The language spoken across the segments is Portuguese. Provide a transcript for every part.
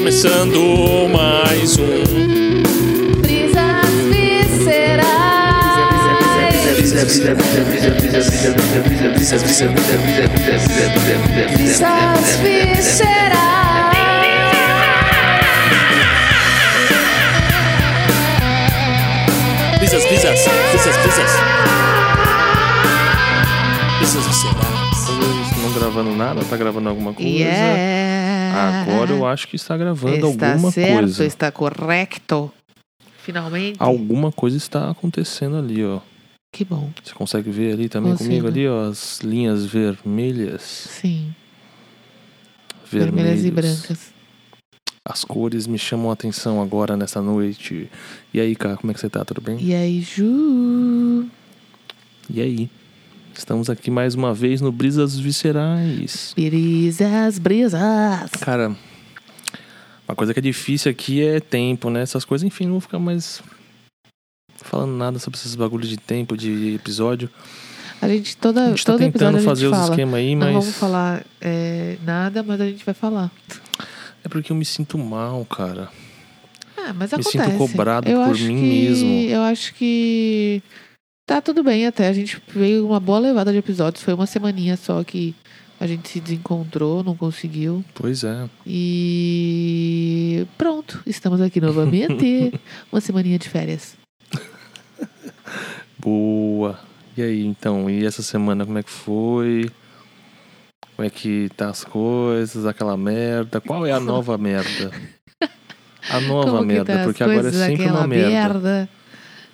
começando mais um. Brisas viscerais. Brisas viscerais. Brisas, brisas, brisas, brisas. Brisas viscerais. Não gravando nada, tá gravando alguma coisa? Yeah. Agora eu acho que está gravando Está alguma certo, coisa. está correto. Finalmente. Alguma coisa está acontecendo ali, ó. Que bom. Você consegue ver ali também Consigo. comigo ali, ó, as linhas vermelhas. Sim. Vermelhos. Vermelhas e brancas. As cores me chamam a atenção agora nessa noite. E aí, cara, como é que você tá? Tudo bem? E aí, Ju? E aí? Estamos aqui mais uma vez no Brisas Viscerais. Brisas, brisas. Cara, uma coisa que é difícil aqui é tempo, né? Essas coisas, enfim, não vou ficar mais falando nada sobre esses bagulhos de tempo, de episódio. A gente toda, A gente tá todo tentando fazer os esquemas aí, Não mas vamos falar é, nada, mas a gente vai falar. é porque eu me sinto mal, cara. Ah, mas Me acontece. sinto cobrado eu por mim que, mesmo. Eu acho que tá tudo bem até. A gente veio uma boa levada de episódios. Foi uma semaninha só que a gente se desencontrou, não conseguiu. Pois é. E pronto, estamos aqui novamente. uma semaninha de férias. Boa. E aí, então? E essa semana como é que foi? Como é que tá as coisas? Aquela merda? Qual é a nova merda? A nova merda, tá porque agora é sempre uma merda.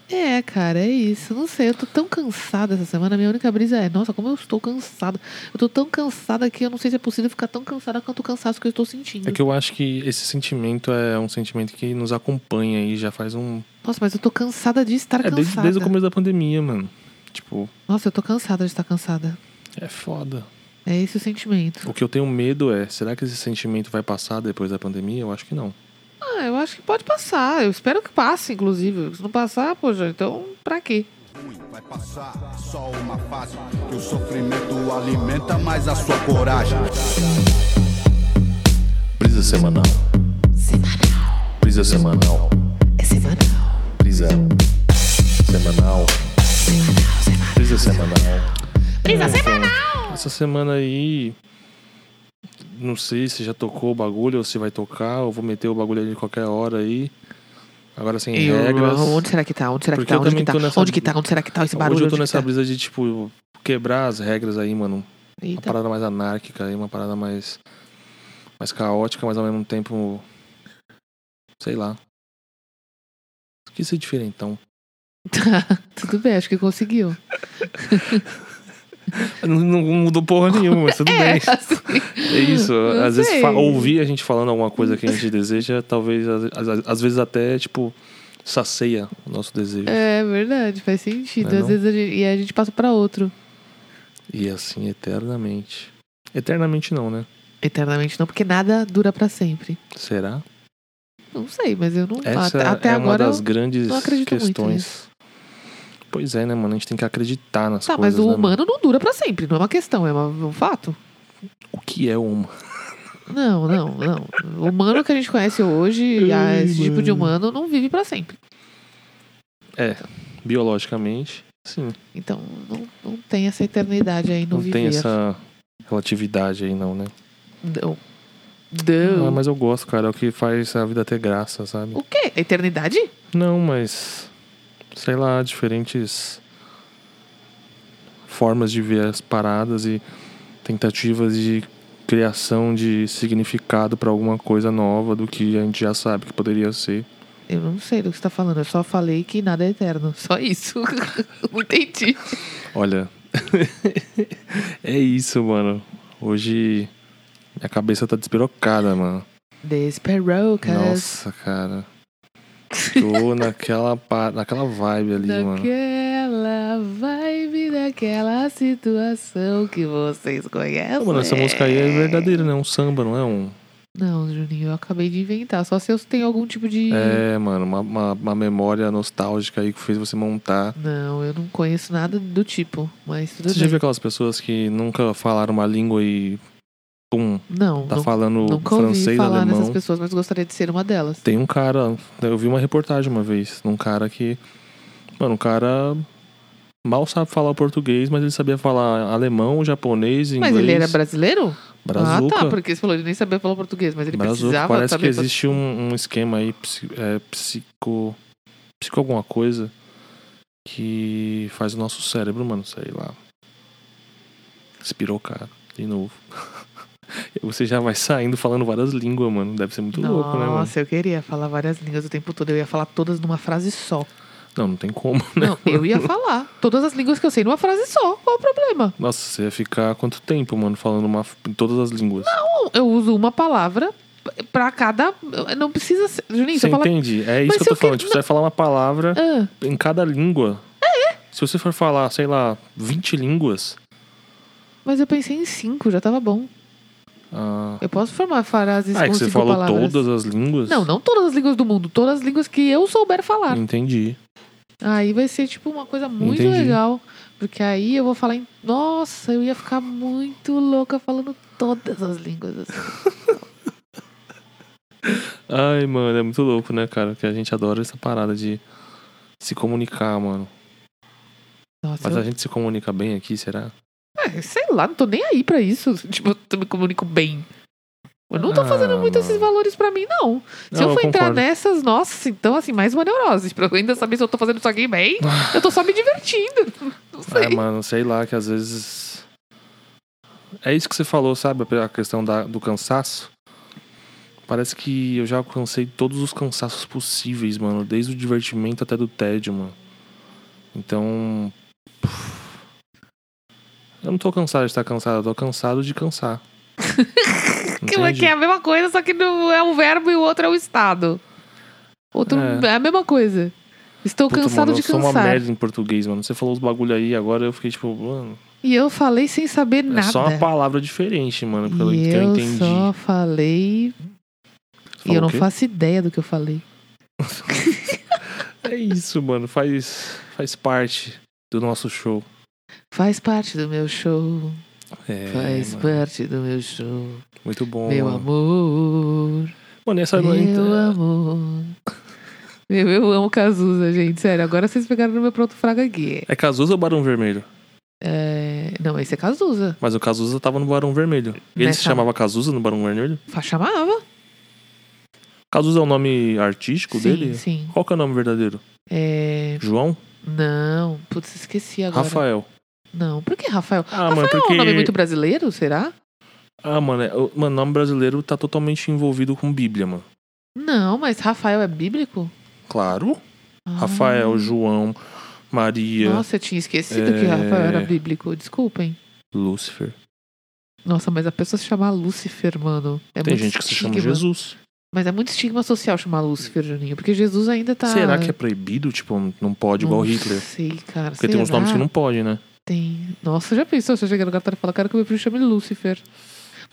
É, cara, é isso. Não sei, eu tô tão cansada essa semana. Minha única brisa é, nossa, como eu estou cansada. Eu tô tão cansada que eu não sei se é possível ficar tão cansada quanto o cansaço que eu estou sentindo. É que eu acho que esse sentimento é um sentimento que nos acompanha aí já faz um. Nossa, mas eu tô cansada de estar É cansada. desde, desde o começo da pandemia, mano. Tipo, Nossa, eu tô cansada de estar cansada. é foda. É esse o sentimento. O que eu tenho medo é, será que esse sentimento vai passar depois da pandemia? Eu acho que não. Ah, eu acho que pode passar. Eu espero que passe, inclusive. Se não passar, poxa, então pra quê? vai passar, só uma fase que o sofrimento alimenta mais a sua coragem. Brisa semanal. Semanal. Brisa semanal. É semanal. Brisa semanal. Brisa semanal. Brisa semanal. Essa semana aí. Não sei se já tocou o bagulho ou se vai tocar. Eu vou meter o bagulho de qualquer hora aí. Agora sem Eu- regras. Onde será que tá? Onde será que tá? Onde que tá? nessa- Onde que tá? Onde será que tá esse barulho? Hoje eu tô Onde que nessa tá? brisa de, tipo, quebrar as regras aí, mano. Uma Eita. parada mais anárquica aí, uma parada mais. mais caótica, mas ao mesmo tempo. Sei lá. Quis ser diferentão. Tudo bem, acho que conseguiu. Não, não mudou porra nenhuma, mas tudo É, bem. assim, É isso. Às vezes sei. fa- ouvir a gente falando alguma coisa que a gente deseja, talvez, às, vezes até, tipo, sacia o nosso desejo. é verdade, faz sentido. Não é Às não? vezes a gente, e a gente passa pra outro. E assim eternamente. Eternamente não, né? Eternamente não, porque nada dura pra sempre. Será? Não sei, mas eu não. Essa até até é agora. uma das grandes questões. Pois é, né, mano? A gente tem que acreditar nas Tá, coisas. mas o né, mano? humano não dura pra sempre, não é uma questão, é uma- um fato. O que é uma? Não, não, não. O humano que a gente conhece hoje, a- Ai, esse tipo de mano. humano, não vive pra sempre. É, biologicamente, sim. Então, não, não tem essa eternidade aí no não viver. tem essa relatividade aí, não, né? Não. Ah, Não. mas eu gosto, cara. É o que faz a vida ter graça, sabe? O quê? Eternidade? Não, mas. Sei lá, diferentes formas de ver as paradas e tentativas de criação de significado pra alguma coisa nova do que a gente já sabe que poderia ser. Eu não sei do que você tá falando. Eu só falei que nada é eterno. Só isso. não entendi. Olha, é isso, mano. Hoje minha cabeça tá despirocada, mano. Desperocas. Nossa, cara. Tô naquela, naquela vibe ali, mano. Naquela vibe, daquela situação que vocês conhecem. Mano, essa música aí é verdadeira, né? Um samba, não é um. Não, Juninho, eu acabei de inventar. Só se eu tenho algum tipo de. É, mano, uma, uma, uma memória nostálgica aí que fez você montar. Não, eu não conheço nada do tipo. Mas tudo Você já bem. viu aquelas pessoas que nunca falaram uma língua e Não, tá não falando nunca ouvi francês, falar alemão. nessas pessoas, mas gostaria de ser uma delas. Tem um cara, eu vi uma reportagem uma vez, num cara que, mano, um cara mal sabe falar português, mas ele sabia falar alemão, japonês, inglês. Mas ele era brasileiro? brazuca. Ah, tá, porque você falou, ele nem sabia falar português, mas ele Brazuca. precisava Parece saber. que existe um, um esquema aí, é, psico, psico alguma coisa, que faz o nosso cérebro, mano, sei lá. Inspirou, cara, de novo. Você já vai saindo falando várias línguas, mano. Deve ser muito louco, né, mano? Nossa, eu queria falar várias línguas o tempo todo. Eu ia falar todas numa frase só. Não, não tem como, né? Não, eu ia falar todas as línguas que eu sei numa frase só. Qual o problema? Nossa, você ia ficar quanto tempo, mano, falando uma, em todas as línguas? Não, eu uso uma palavra pra cada. Não precisa ser. Juninho, Você fala. entende? É isso Mas que eu tô falando. que- Tipo, você vai falar uma palavra Ah, em cada língua. É? Se você for falar, sei lá, 20 línguas. mas eu pensei em cinco, já tava bom. Ah, Eu posso formar frases ah, é que você falou palavras. todas as línguas? Não, não todas as línguas do mundo, todas as línguas que eu souber falar. Entendi. Aí vai ser, tipo, uma coisa muito Entendi. legal. Porque aí eu vou falar em. Nossa, eu ia ficar muito louca falando todas as línguas. Assim. Ai, mano, é muito louco, né, cara? Que a gente adora essa parada de se comunicar, mano. Nossa, Mas eu... a gente se comunica bem aqui, será? É, sei lá, não tô nem aí pra isso. Tipo, eu me comunico bem. Eu não tô Ah, fazendo muito esses valores pra mim, não. Se Não, eu for entrar concordo. nessas, nossa, então assim, mais uma neurose. Pra eu ainda saber se eu tô fazendo isso aqui bem, eu tô só me divertindo. Não sei. É, mano, sei lá, que às vezes. É isso que você falou, sabe? A questão da, do cansaço. Parece que eu já alcancei todos os cansaços possíveis, mano. Desde o divertimento até do tédio, mano. Então. puf, Eu não tô cansado de estar cansado, eu tô cansado de cansar. Que, é a mesma coisa, só que não é o verbo e o outro é o estado. Outro É. é, a mesma coisa. Estou Puta, cansado mano, de eu sou uma cansar. merda em português, mano. Você falou os bagulho aí, agora eu fiquei tipo, mano. E eu falei sem saber É nada. só uma palavra diferente, mano, pelo e que eu eu entendi. só falei. E eu não faço ideia do que eu falei. É isso, mano. Faz, faz parte do nosso show. Faz parte do meu show. É, faz mano. parte do meu show. Muito bom. meu amor. Mano, essa Meu noite. amor. Meu, eu amo Cazuza, gente. Sério, agora vocês pegaram no meu pronto fraga aqui. É Cazuza ou Barão Vermelho? É... Não, esse é Cazuza. Mas o Cazuza tava no Barão Vermelho. Ele Nessa- se chamava Cazuza no Barão Vermelho? Chamava? Cazuza é o nome artístico sim, dele? sim. Qual que é o nome verdadeiro? É... João? Não, putz, esqueci agora. Rafael. Não, por que Rafael? Ah, Rafael mano, é porque. um nome muito brasileiro, será? Ah, mano, é... o mano, nome brasileiro tá totalmente envolvido com Bíblia, mano. Não, mas Rafael é bíblico? Claro. Ah. Rafael, João, Maria, Nossa, eu tinha esquecido que É. Rafael era bíblico. Desculpem. Lúcifer. Nossa, mas a pessoa se chamar Lúcifer, mano. É Tem gente que se chama. Jesus. Mas é muito estigma social chamar Lúcifer, Juninho. Porque Jesus ainda tá. Será que é proibido? Tipo, não pode igual Não Hitler? sei, cara. Porque tem uns será? nomes que não pode, né? Tem. Nossa, já pensou se eu chegar no cartório e falar, cara, que o meu filho chama ele Lúcifer?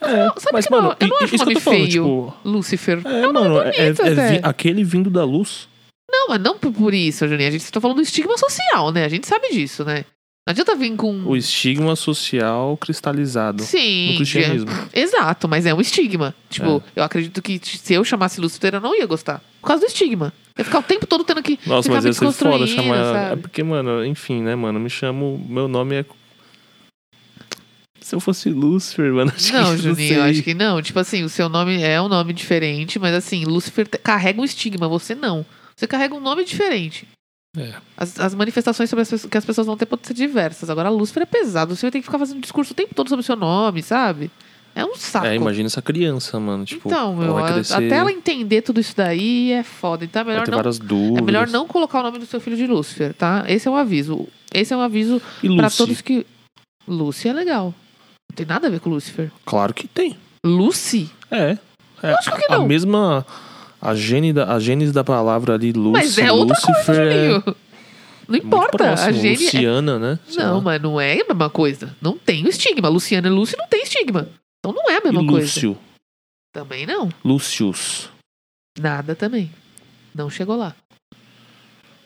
É, Sabe mas, que mano, não- eu não acho isso nome falando, feio. tipo. Lúcifer. É, mano, é, é- bonito é até. vi- aquele vindo da luz. Não, mas não por- isso, Juninho. A gente tá falando do estigma social, né? A gente sabe disso, né? Não adianta vir com. O estigma social cristalizado Sim. no cristianismo. Exato, mas é um estigma. Tipo, É. eu acredito que se eu chamasse Lúcifer, eu não ia gostar. Por causa do estigma. Eu ia ficar o tempo todo tendo que Nossa, mas ia ser foda chamar. É sabe? porque, mano, enfim, né, mano? Me chamo. Meu nome é. Se eu fosse Lúcifer, mano, acho Não, que Juninho, eu sei. acho que não. Tipo assim, o seu nome é um nome diferente, mas assim, Lúcifer carrega um estigma, você não. Você carrega um nome diferente. É. As, as manifestações sobre as pessoas- que as pessoas vão ter podem ser diversas. Agora, Lúcifer é pesado. Você vai ter que ficar fazendo discurso o tempo todo sobre o seu nome, sabe? É um saco. É, imagina essa criança, mano. Tipo, então, meu, ela a- crescer, até ela entender tudo isso daí é foda. Então é melhor não. É melhor não colocar o nome do seu filho de Lúcifer, tá? Esse é um aviso. Esse é um aviso pra Lucy? todos que. Lucy é legal. Não tem nada a ver com Lúcifer. Claro que tem. Lucy? É. é Lógico que A não. mesma. A gênese da, a gênese da palavra ali, Lucy, Mas é outra coisa, é. Não importa. próximo. a Gene é... Luciana, né? Sei Não, lá. mas não é a mesma coisa. Não tem o estigma. Luciana e Lúcio não tem estigma. Então não é a mesma E coisa. Lúcio. Também não. Lúcius. Nada também. Não chegou lá.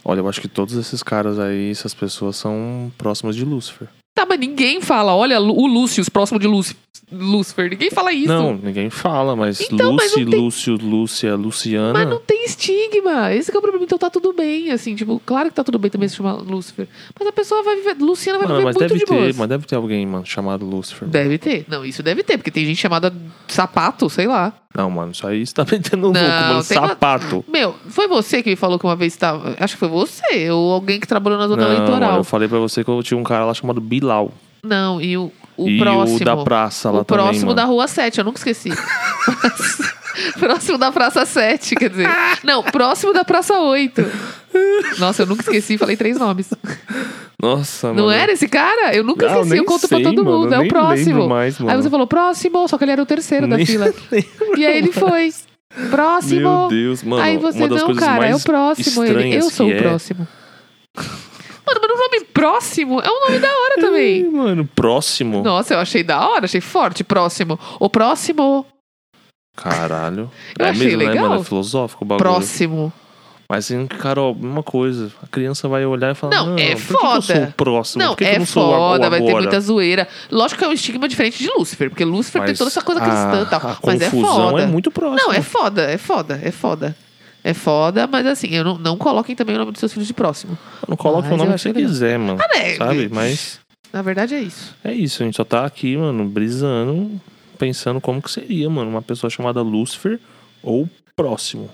Olha, eu acho que todos esses caras aí, essas pessoas são próximas de Lúcifer. Tá, mas ninguém fala, olha, o Lúcio, próximo de Lúcio, Lúcifer. Ninguém fala isso. Não, ninguém fala, mas Então, Lucy, tem- Lúcio, Lúcia, Luciana. Mas não tem estigma. Esse que é o problema. Então tá tudo bem, assim. Tipo, claro que tá tudo bem também se chamar Lúcifer. Mas a pessoa vai viver... Luciana vai Mano, viver mas muito deve de ter, boas. mas deve ter alguém, mano, chamado Lucifer. Deve ter. Não, isso deve ter. Porque tem gente chamada sapato, sei lá. Não, mano, isso aí você tá metendo um louco, Não, mano. tem uma- Sapato. Meu, foi você que me falou que uma vez tava... Acho que foi você. Ou alguém que trabalhou na zona Não, mano, eleitoral. eu falei pra você que eu tinha um cara lá chamado Bilal. Não, e o, o e próximo... o da praça lá o também, próximo mano. da Rua 7, eu nunca esqueci. próximo da Praça 7, quer dizer. Não, próximo da Praça 8. Nossa, eu nunca esqueci, falei três nomes. Nossa, Não mano. era esse cara? Eu nunca Ah, eu esqueci, eu conto sei, pra todo mano, mundo. É o próximo. mais, Aí você falou próximo, só que ele era o terceiro da Nem fila. E aí ele foi. Próximo. Meu Deus, mano. aí você, não, cara, é o próximo. Ele, eu sou o é- próximo. Mano, mas o nome próximo é um nome da hora também. mano, próximo. Nossa, eu achei da hora, achei forte. Próximo. O próximo. Caralho. Eu é achei mesmo, né, legal. mano? É filosófico o bagulho. Próximo. Mas Carol, mesma coisa. A criança vai olhar e falar: Não, Não, é por que que eu sou foda. o próximo? Não, por que que é eu não sou o a- o foda, vai ter muita zoeira. Lógico que é um estigma diferente de Lúcifer, porque Lúcifer tem Mas toda essa coisa cristã e tal. A Mas é confusão foda. é muito próxima. Não, é foda, é foda, é foda. É foda, mas assim, eu não, não coloquem também o nome dos seus filhos de próximo. Não coloca Mas o nome que você legal. quiser, mano. né? Sabe? Mas Na verdade é isso. é isso. A gente só tá aqui, mano, brisando, pensando como que seria, mano, uma pessoa chamada Lúcifer ou próximo.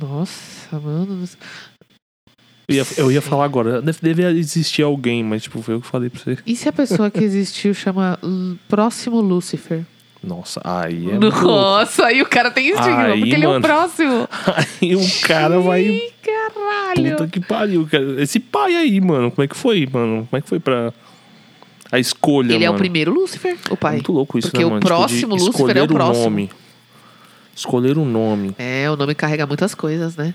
Nossa, mano. Eu ia, eu ia falar agora, deve, deve existir alguém, mas tipo, foi eu que falei pra você. E se a pessoa que existiu chama Próximo Lúcifer? Nossa, aí é. muito louco. Nossa, aí o cara tem estigma, Aí, porque ele é o mano. próximo. Aí o cara vai. Ih, caralho. Puta que pariu, cara. Esse pai aí, mano, como é que foi, mano? Como é que foi pra. A escolha, Ele é o mano? primeiro Lúcifer, o É pai. muito louco isso, Porque né, o mano? Tipo, próximo Lúcifer é o próximo. nome. Escolher o nome. É, o nome carrega muitas coisas, né?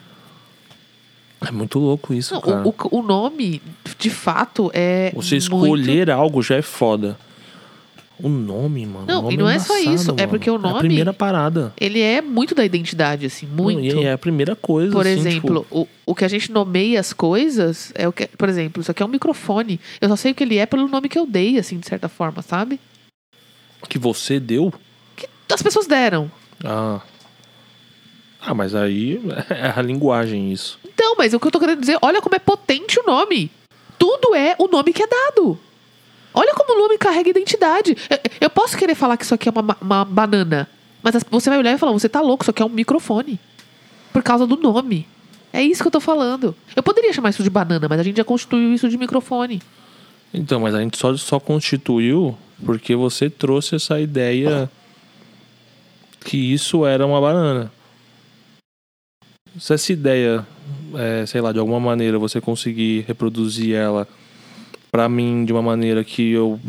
É muito louco isso, Não, cara. o, o, nome, de fato, é. Você muito- escolher algo já é foda. O nome, mano. Não, nome e não é só embaçado, isso, é mano. porque o É a nome- primeira parada. Ele é muito da identidade, assim, muito. Não, e é a primeira coisa. Por assim, exemplo, tipo, o, o que a gente nomeia as coisas é o que. Por exemplo, isso aqui é um microfone. Eu só sei o que ele é pelo nome que eu dei, assim, de certa forma, sabe? que você deu. As pessoas deram. Ah. Ah, mas aí é a linguagem isso. Então, mas o que eu tô querendo dizer, olha como é potente o nome. Tudo é o nome que é dado. Olha como o nome carrega identidade. Eu, eu posso querer falar que isso aqui é uma, ma- uma banana, mas as- você vai olhar e falar, você tá louco, isso aqui é um microfone. Por causa do nome. É isso que eu tô falando. Eu poderia chamar isso de banana, mas a gente já constituiu isso de microfone. Então, mas a gente só, só constituiu porque você trouxe essa ideia que isso era uma banana. Se essa ideia, é, sei lá, de alguma maneira você conseguir reproduzir ela pra mim de uma maneira que eu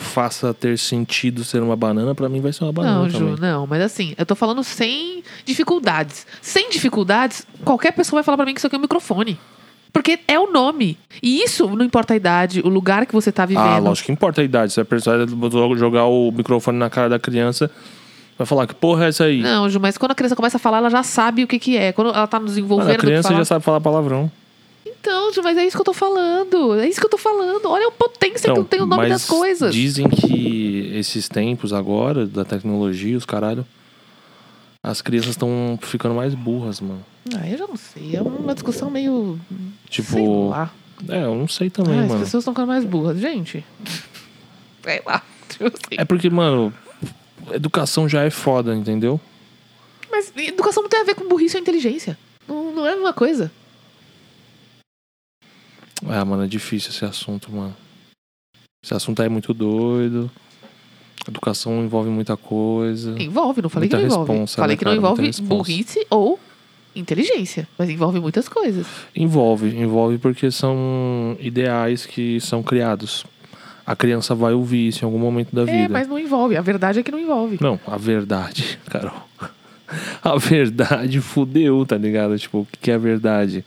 faça ter sentido ser uma banana, pra mim vai ser uma banana não, também. Ju, não. Mas assim, eu tô falando sem dificuldades. Sem dificuldades, qualquer pessoa vai falar pra mim que isso aqui é um microfone. Porque é o nome. E isso não importa a idade, o lugar que você tá vivendo. Ah, lógico que importa a idade. Se a pessoa jogar o microfone na cara da criança, vai falar que porra é essa aí? Não, Ju, mas quando a criança começa a falar, ela já sabe o que, que é. Quando ela tá nos Mano, envolvendo a criança falar- já sabe falar palavrão. Então, mas é isso que eu tô falando. É isso que eu tô falando. Olha a potência que tem o nome mas das coisas. Dizem que esses tempos agora, da tecnologia, os caralho, as crianças estão ficando mais burras, mano. Ah, eu já não sei. É uma discussão meio. Tipo, Sei lá. é, eu não sei também, Ah, as mano. pessoas estão ficando mais burras. Gente. Sei lá. Eu sei. É porque, mano, educação já é foda, entendeu? Mas educação não tem a ver com burrice ou inteligência. Não, não é a mesma coisa. Ah, mano, é difícil esse assunto, mano. Esse assunto aí é muito doido. Educação envolve muita coisa. Envolve, não falei Muita que não envolve. responsa, falei né, que não cara? Envolve burrice ou inteligência. Mas envolve muitas coisas. Envolve, envolve porque são ideais que são criados. A criança vai ouvir isso em algum momento da É, vida. mas não envolve. A verdade é que não envolve. Não, a verdade, Carol. A verdade fudeu, tá ligado? Tipo, o que é a verdade?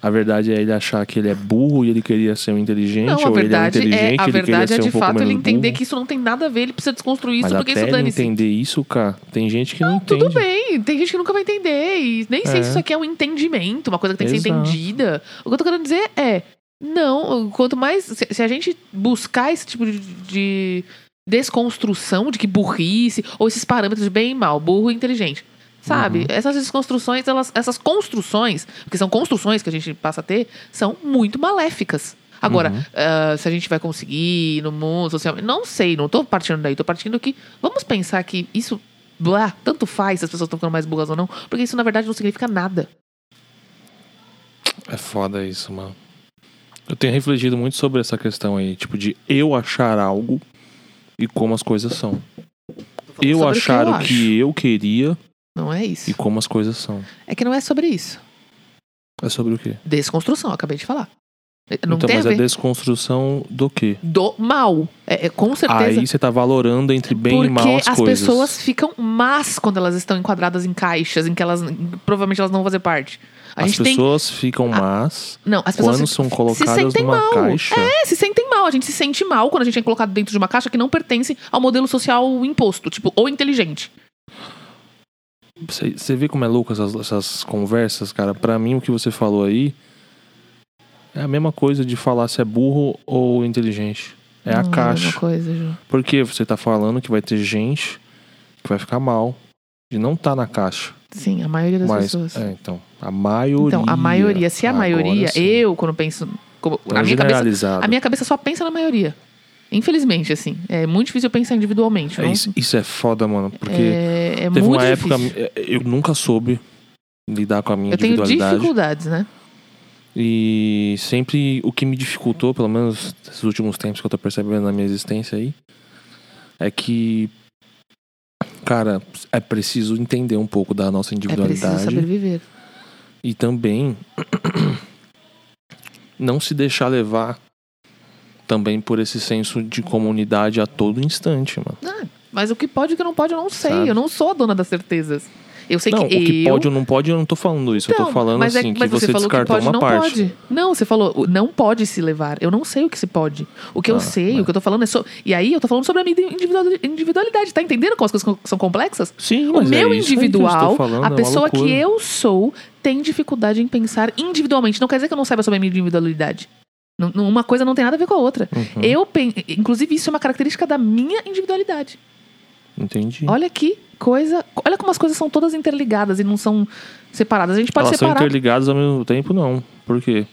A verdade é ele achar que ele é burro e ele queria ser um inteligente, Não, a ou verdade ele é um é inteligente a e ele queria verdade é ser de um pouco fato ele entender burro. que isso não tem nada a ver, ele precisa desconstruir isso Mas porque até isso dane-se. entender isso, cara, tem gente que não, entende. Tudo bem, tem gente que nunca vai entender. E nem sei É. se isso aqui é um entendimento, uma coisa que tem que ser Exato. entendida. O que eu tô querendo dizer é. Não, quanto mais. Se, se a gente buscar esse tipo de, de desconstrução de que burrice, ou esses parâmetros de bem e mal, burro e inteligente. Sabe? Essas desconstruções, elas, essas construções, porque são construções que a gente passa a ter, são muito maléficas. Agora, ah, se a gente vai conseguir no mundo social, não sei, não tô partindo daí, tô partindo que vamos pensar que isso, blá, tanto faz se as pessoas estão ficando mais burras ou não, porque isso na verdade não significa nada. É foda isso, mano. Eu tenho refletido muito sobre essa questão aí, tipo, de eu achar algo e como as coisas são. Eu sobre o que achar eu o que eu queria Não é isso. e como as coisas são. É que não é sobre isso. É sobre o quê? Desconstrução, acabei de falar. Não então, mas a é ver desconstrução do quê? do mal. É, é, com certeza. Aí você tá valorando entre bem porque e mal as, as coisas. pessoas ficam más quando elas estão enquadradas em caixas em que elas provavelmente elas não vão fazer parte. A as gente tem pessoas ficam más não, as pessoas quando se, são se colocadas sentem numa mal. caixa. É, se sentem mal. A gente se sente mal quando a gente é colocado dentro de uma caixa que não pertence ao modelo social imposto, tipo, ou inteligente. Você vê como é louco essas, essas conversas, cara? Pra mim, o que você falou aí é a mesma coisa de falar se é burro ou inteligente. É a Não caixa. mesma coisa, Ju. Porque você tá falando que vai ter gente que vai ficar mal de não tá na caixa. Sim, a maioria das Mas, pessoas. é, então, a maioria. Então, a maioria, se a Agora maioria, sim. eu, quando penso. Como, a, é minha cabeça, a minha cabeça só pensa na maioria. Infelizmente, assim. É muito difícil eu pensar individualmente. É, isso, isso é foda, mano. Porque é, é teve uma época. Eu nunca soube lidar com a minha Eu tenho individualidade. dificuldades, né? E sempre o que me dificultou, pelo menos nesses últimos tempos que eu tô percebendo na minha existência aí, é que, cara, é preciso entender um pouco da nossa É preciso individualidade saber viver. e também não se deixar levar também por esse senso de comunidade a todo instante, mano. Ah, mas o que pode e o que não pode, eu não sei. Sabe? Eu não sou a dona das certezas. Eu sei não, que o que eu... pode ou não pode, eu não tô falando isso. eu Não, tô falando mas é- assim, que mas você, falou descartou pode, uma não parte. Pode. Não, você falou, o não pode se levar. Eu não sei o que se pode. O que eu Ah, sei, mas- o que eu tô falando é sobre. E aí eu tô falando sobre a minha individual- individualidade. Tá entendendo como as coisas são complexas? Sim, O mas meu é isso aí que eu individual, falando, é a pessoa que loucura. eu sou, tem dificuldade em pensar individualmente. Não quer dizer que eu não saiba sobre a minha individualidade. Uma coisa não tem nada a ver com a outra. Uhum. Eu, inclusive, isso é uma característica da minha individualidade. Entendi. Olha que coisa. Olha como as coisas são todas interligadas e não são separadas. A gente pode Elas são separar. interligadas ao mesmo tempo, não. Por quê?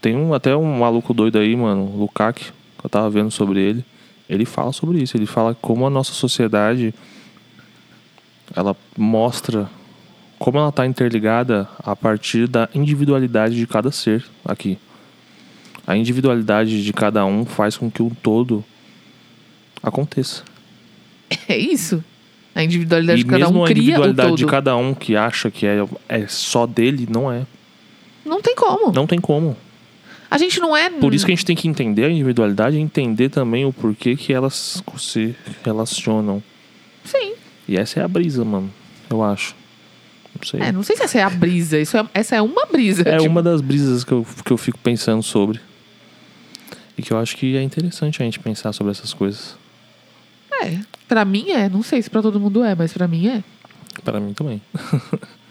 Tem um, até um maluco doido aí, mano, o Lukács, que eu tava vendo sobre ele. Ele fala sobre isso. Ele fala como a nossa sociedade ela mostra como ela tá interligada a partir da individualidade de cada ser aqui. A individualidade de cada um faz com que o todo aconteça. É isso. A individualidade e de cada um a cria o individualidade todo. de cada um que acha que é, é só dele, não é. Não tem como. Não tem como. A gente não é. Por isso que a gente tem que entender a individualidade e entender também o porquê que elas se relacionam. Sim. E essa é a brisa, mano. Eu acho. Não sei. É, não sei se essa é a brisa. Isso é, essa é uma brisa. É tipo, uma das brisas que eu, que eu fico pensando sobre. E que eu acho que é interessante a gente pensar sobre essas coisas. É. Pra mim é. Não sei se pra todo mundo é, mas pra mim é. Para mim também.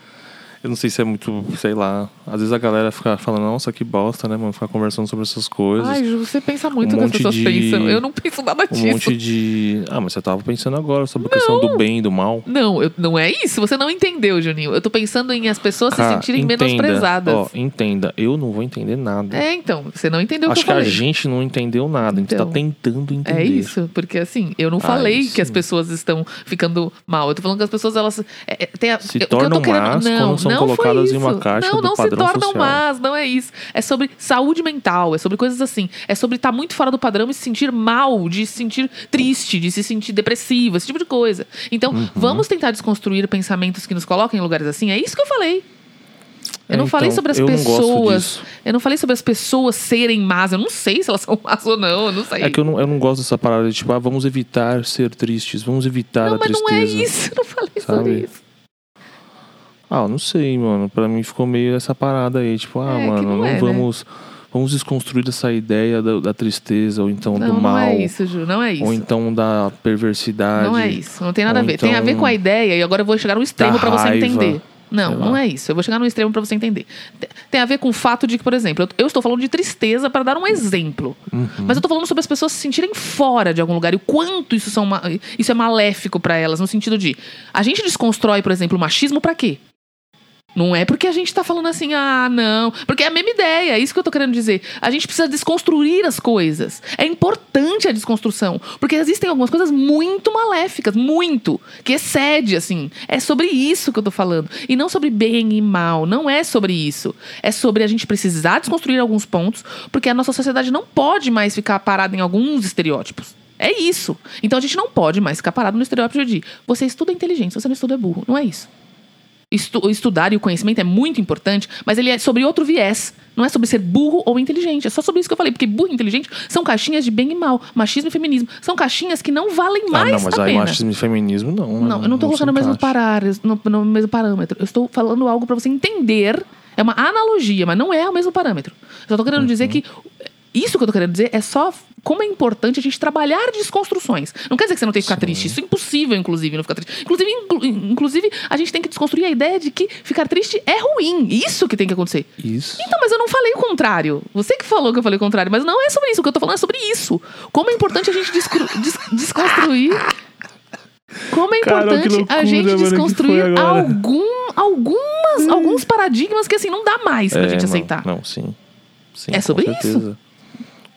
eu não sei se é muito, sei lá. Às vezes a galera fica falando, nossa, que bosta, né, mano? Ficar conversando sobre essas coisas. Ai, Ju, você pensa muito Um que as pessoas de- pensam. Eu não penso nada um disso. monte de. Ah, mas você tava pensando agora sobre a questão do bem e do mal. Não, eu- não é isso. Você não entendeu, Juninho. Eu tô pensando em as pessoas se Cara, sentirem entenda, menosprezadas. Ó, entenda, eu não vou entender nada. É, então. Você não entendeu Acho que que a gente não entendeu nada, a gente Então, tá tentando entender. É isso, porque assim, eu não Ah, falei isso. que as pessoas estão ficando mal. Eu tô falando que as pessoas, elas. É, é, tem a- Se eu tornam querendo- más não, quando são não foi colocadas em isso. uma caixa Não, do não se padrão tornam social. más, não é isso. É sobre saúde mental, é sobre coisas assim. É sobre estar muito fora do padrão e se sentir mal, de se sentir triste, de se sentir depressivo, esse tipo de coisa. Então, Uhum. vamos tentar desconstruir pensamentos que nos colocam em lugares assim. É isso que eu falei. Eu É, não falei então, sobre as eu não pessoas. Eu não falei sobre as pessoas serem más. Eu não sei se elas são más ou não. Eu não sei. É que eu não, eu não gosto dessa parada de tipo, ah, vamos evitar ser tristes, vamos evitar Não, a mas não é tristeza. isso. Eu não falei Sabe? sobre isso. Ah, eu não sei, mano. Pra mim ficou meio essa parada aí, tipo, ah, É, mano, não não, é, né? vamos. Vamos desconstruir essa ideia da, da tristeza, ou então Não, do não mal, é isso, Ju. Não é isso. ou então da perversidade. Não é isso. Não tem nada a ver. Tem a ver então com a ideia, e agora eu vou chegar no extremo da pra você entender. Não, não é isso. Eu vou chegar no extremo pra você entender. Te- Tem a ver com o fato de que, por exemplo, eu, estou falando de tristeza para dar um exemplo. Uhum. Mas eu tô falando sobre as pessoas se sentirem fora de algum lugar e o quanto isso, são isso é maléfico pra elas, no sentido de a gente desconstrói, por exemplo, o machismo pra quê? Não é porque a gente tá falando assim, ah, não. Porque é a mesma ideia, é isso que eu tô querendo dizer. A gente precisa desconstruir as coisas. É importante a desconstrução. Porque existem algumas coisas muito maléficas, muito. Que excede, assim. É sobre isso que eu tô falando. E não sobre bem e mal. Não é sobre isso. É sobre a gente precisar desconstruir alguns pontos, porque a nossa sociedade não pode mais ficar parada em alguns estereótipos. É isso. Então a gente não pode mais ficar parado no estereótipo de você estuda inteligente, se você não estuda burro. Não é isso. Estu- estudar e o conhecimento é muito importante, mas ele é sobre outro viés. Não é sobre ser burro ou inteligente. É só sobre isso que eu falei. Porque burro e inteligente são caixinhas de bem e mal. Machismo e feminismo. São caixinhas que não valem Ah, mais não, mas a aí pena. machismo e feminismo não. Não, eu não se colocando no mesmo, parar, no, no mesmo parâmetro. Eu estou falando algo pra você entender. É uma analogia, mas não é o mesmo parâmetro. Eu só tô querendo dizer Uhum. que. Isso que eu tô querendo dizer é só como é importante a gente trabalhar desconstruções. Não quer dizer que você não tem que ficar triste. Isso é impossível, inclusive, não ficar triste. Inclusive, inclu- inclusive, a gente tem que desconstruir a ideia de que ficar triste é ruim. Isso que tem que acontecer. Isso. Então, mas eu não falei o contrário. Você que falou que eu falei o contrário, mas não é sobre isso. O que eu tô falando é sobre isso. Como é importante a gente des- desconstruir. Como é Cara, importante que loucura, a gente mano, desconstruir algum, algumas, alguns paradigmas que assim não dá mais pra É, gente não, aceitar. Não, sim. Sim, É sobre isso.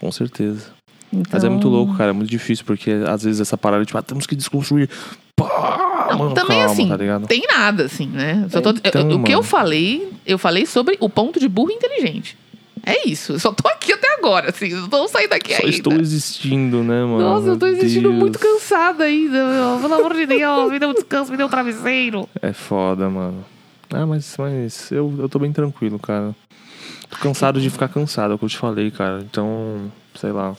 Com certeza. Mas é Então- muito louco, cara. É muito difícil, porque às vezes essa parada, tipo, ah, temos que desconstruir. Pá, Não, mano, também calma, assim, tá tem nada assim, né? Só tô- eu- Então, o que eu falei, eu falei sobre o ponto de burro inteligente. É isso. Eu só tô aqui até agora, assim. Eu não saí daqui Só ainda. estou existindo, né, mano? Nossa, eu tô existindo Deus. muito cansada ainda. meu. Pelo amor de Deus, me dê um descanso, me dê um travesseiro. É foda, mano. Ah, mas, mas eu, eu tô bem tranquilo, cara. Tô cansado de ficar cansado, é o que eu te falei, cara. Então, sei lá.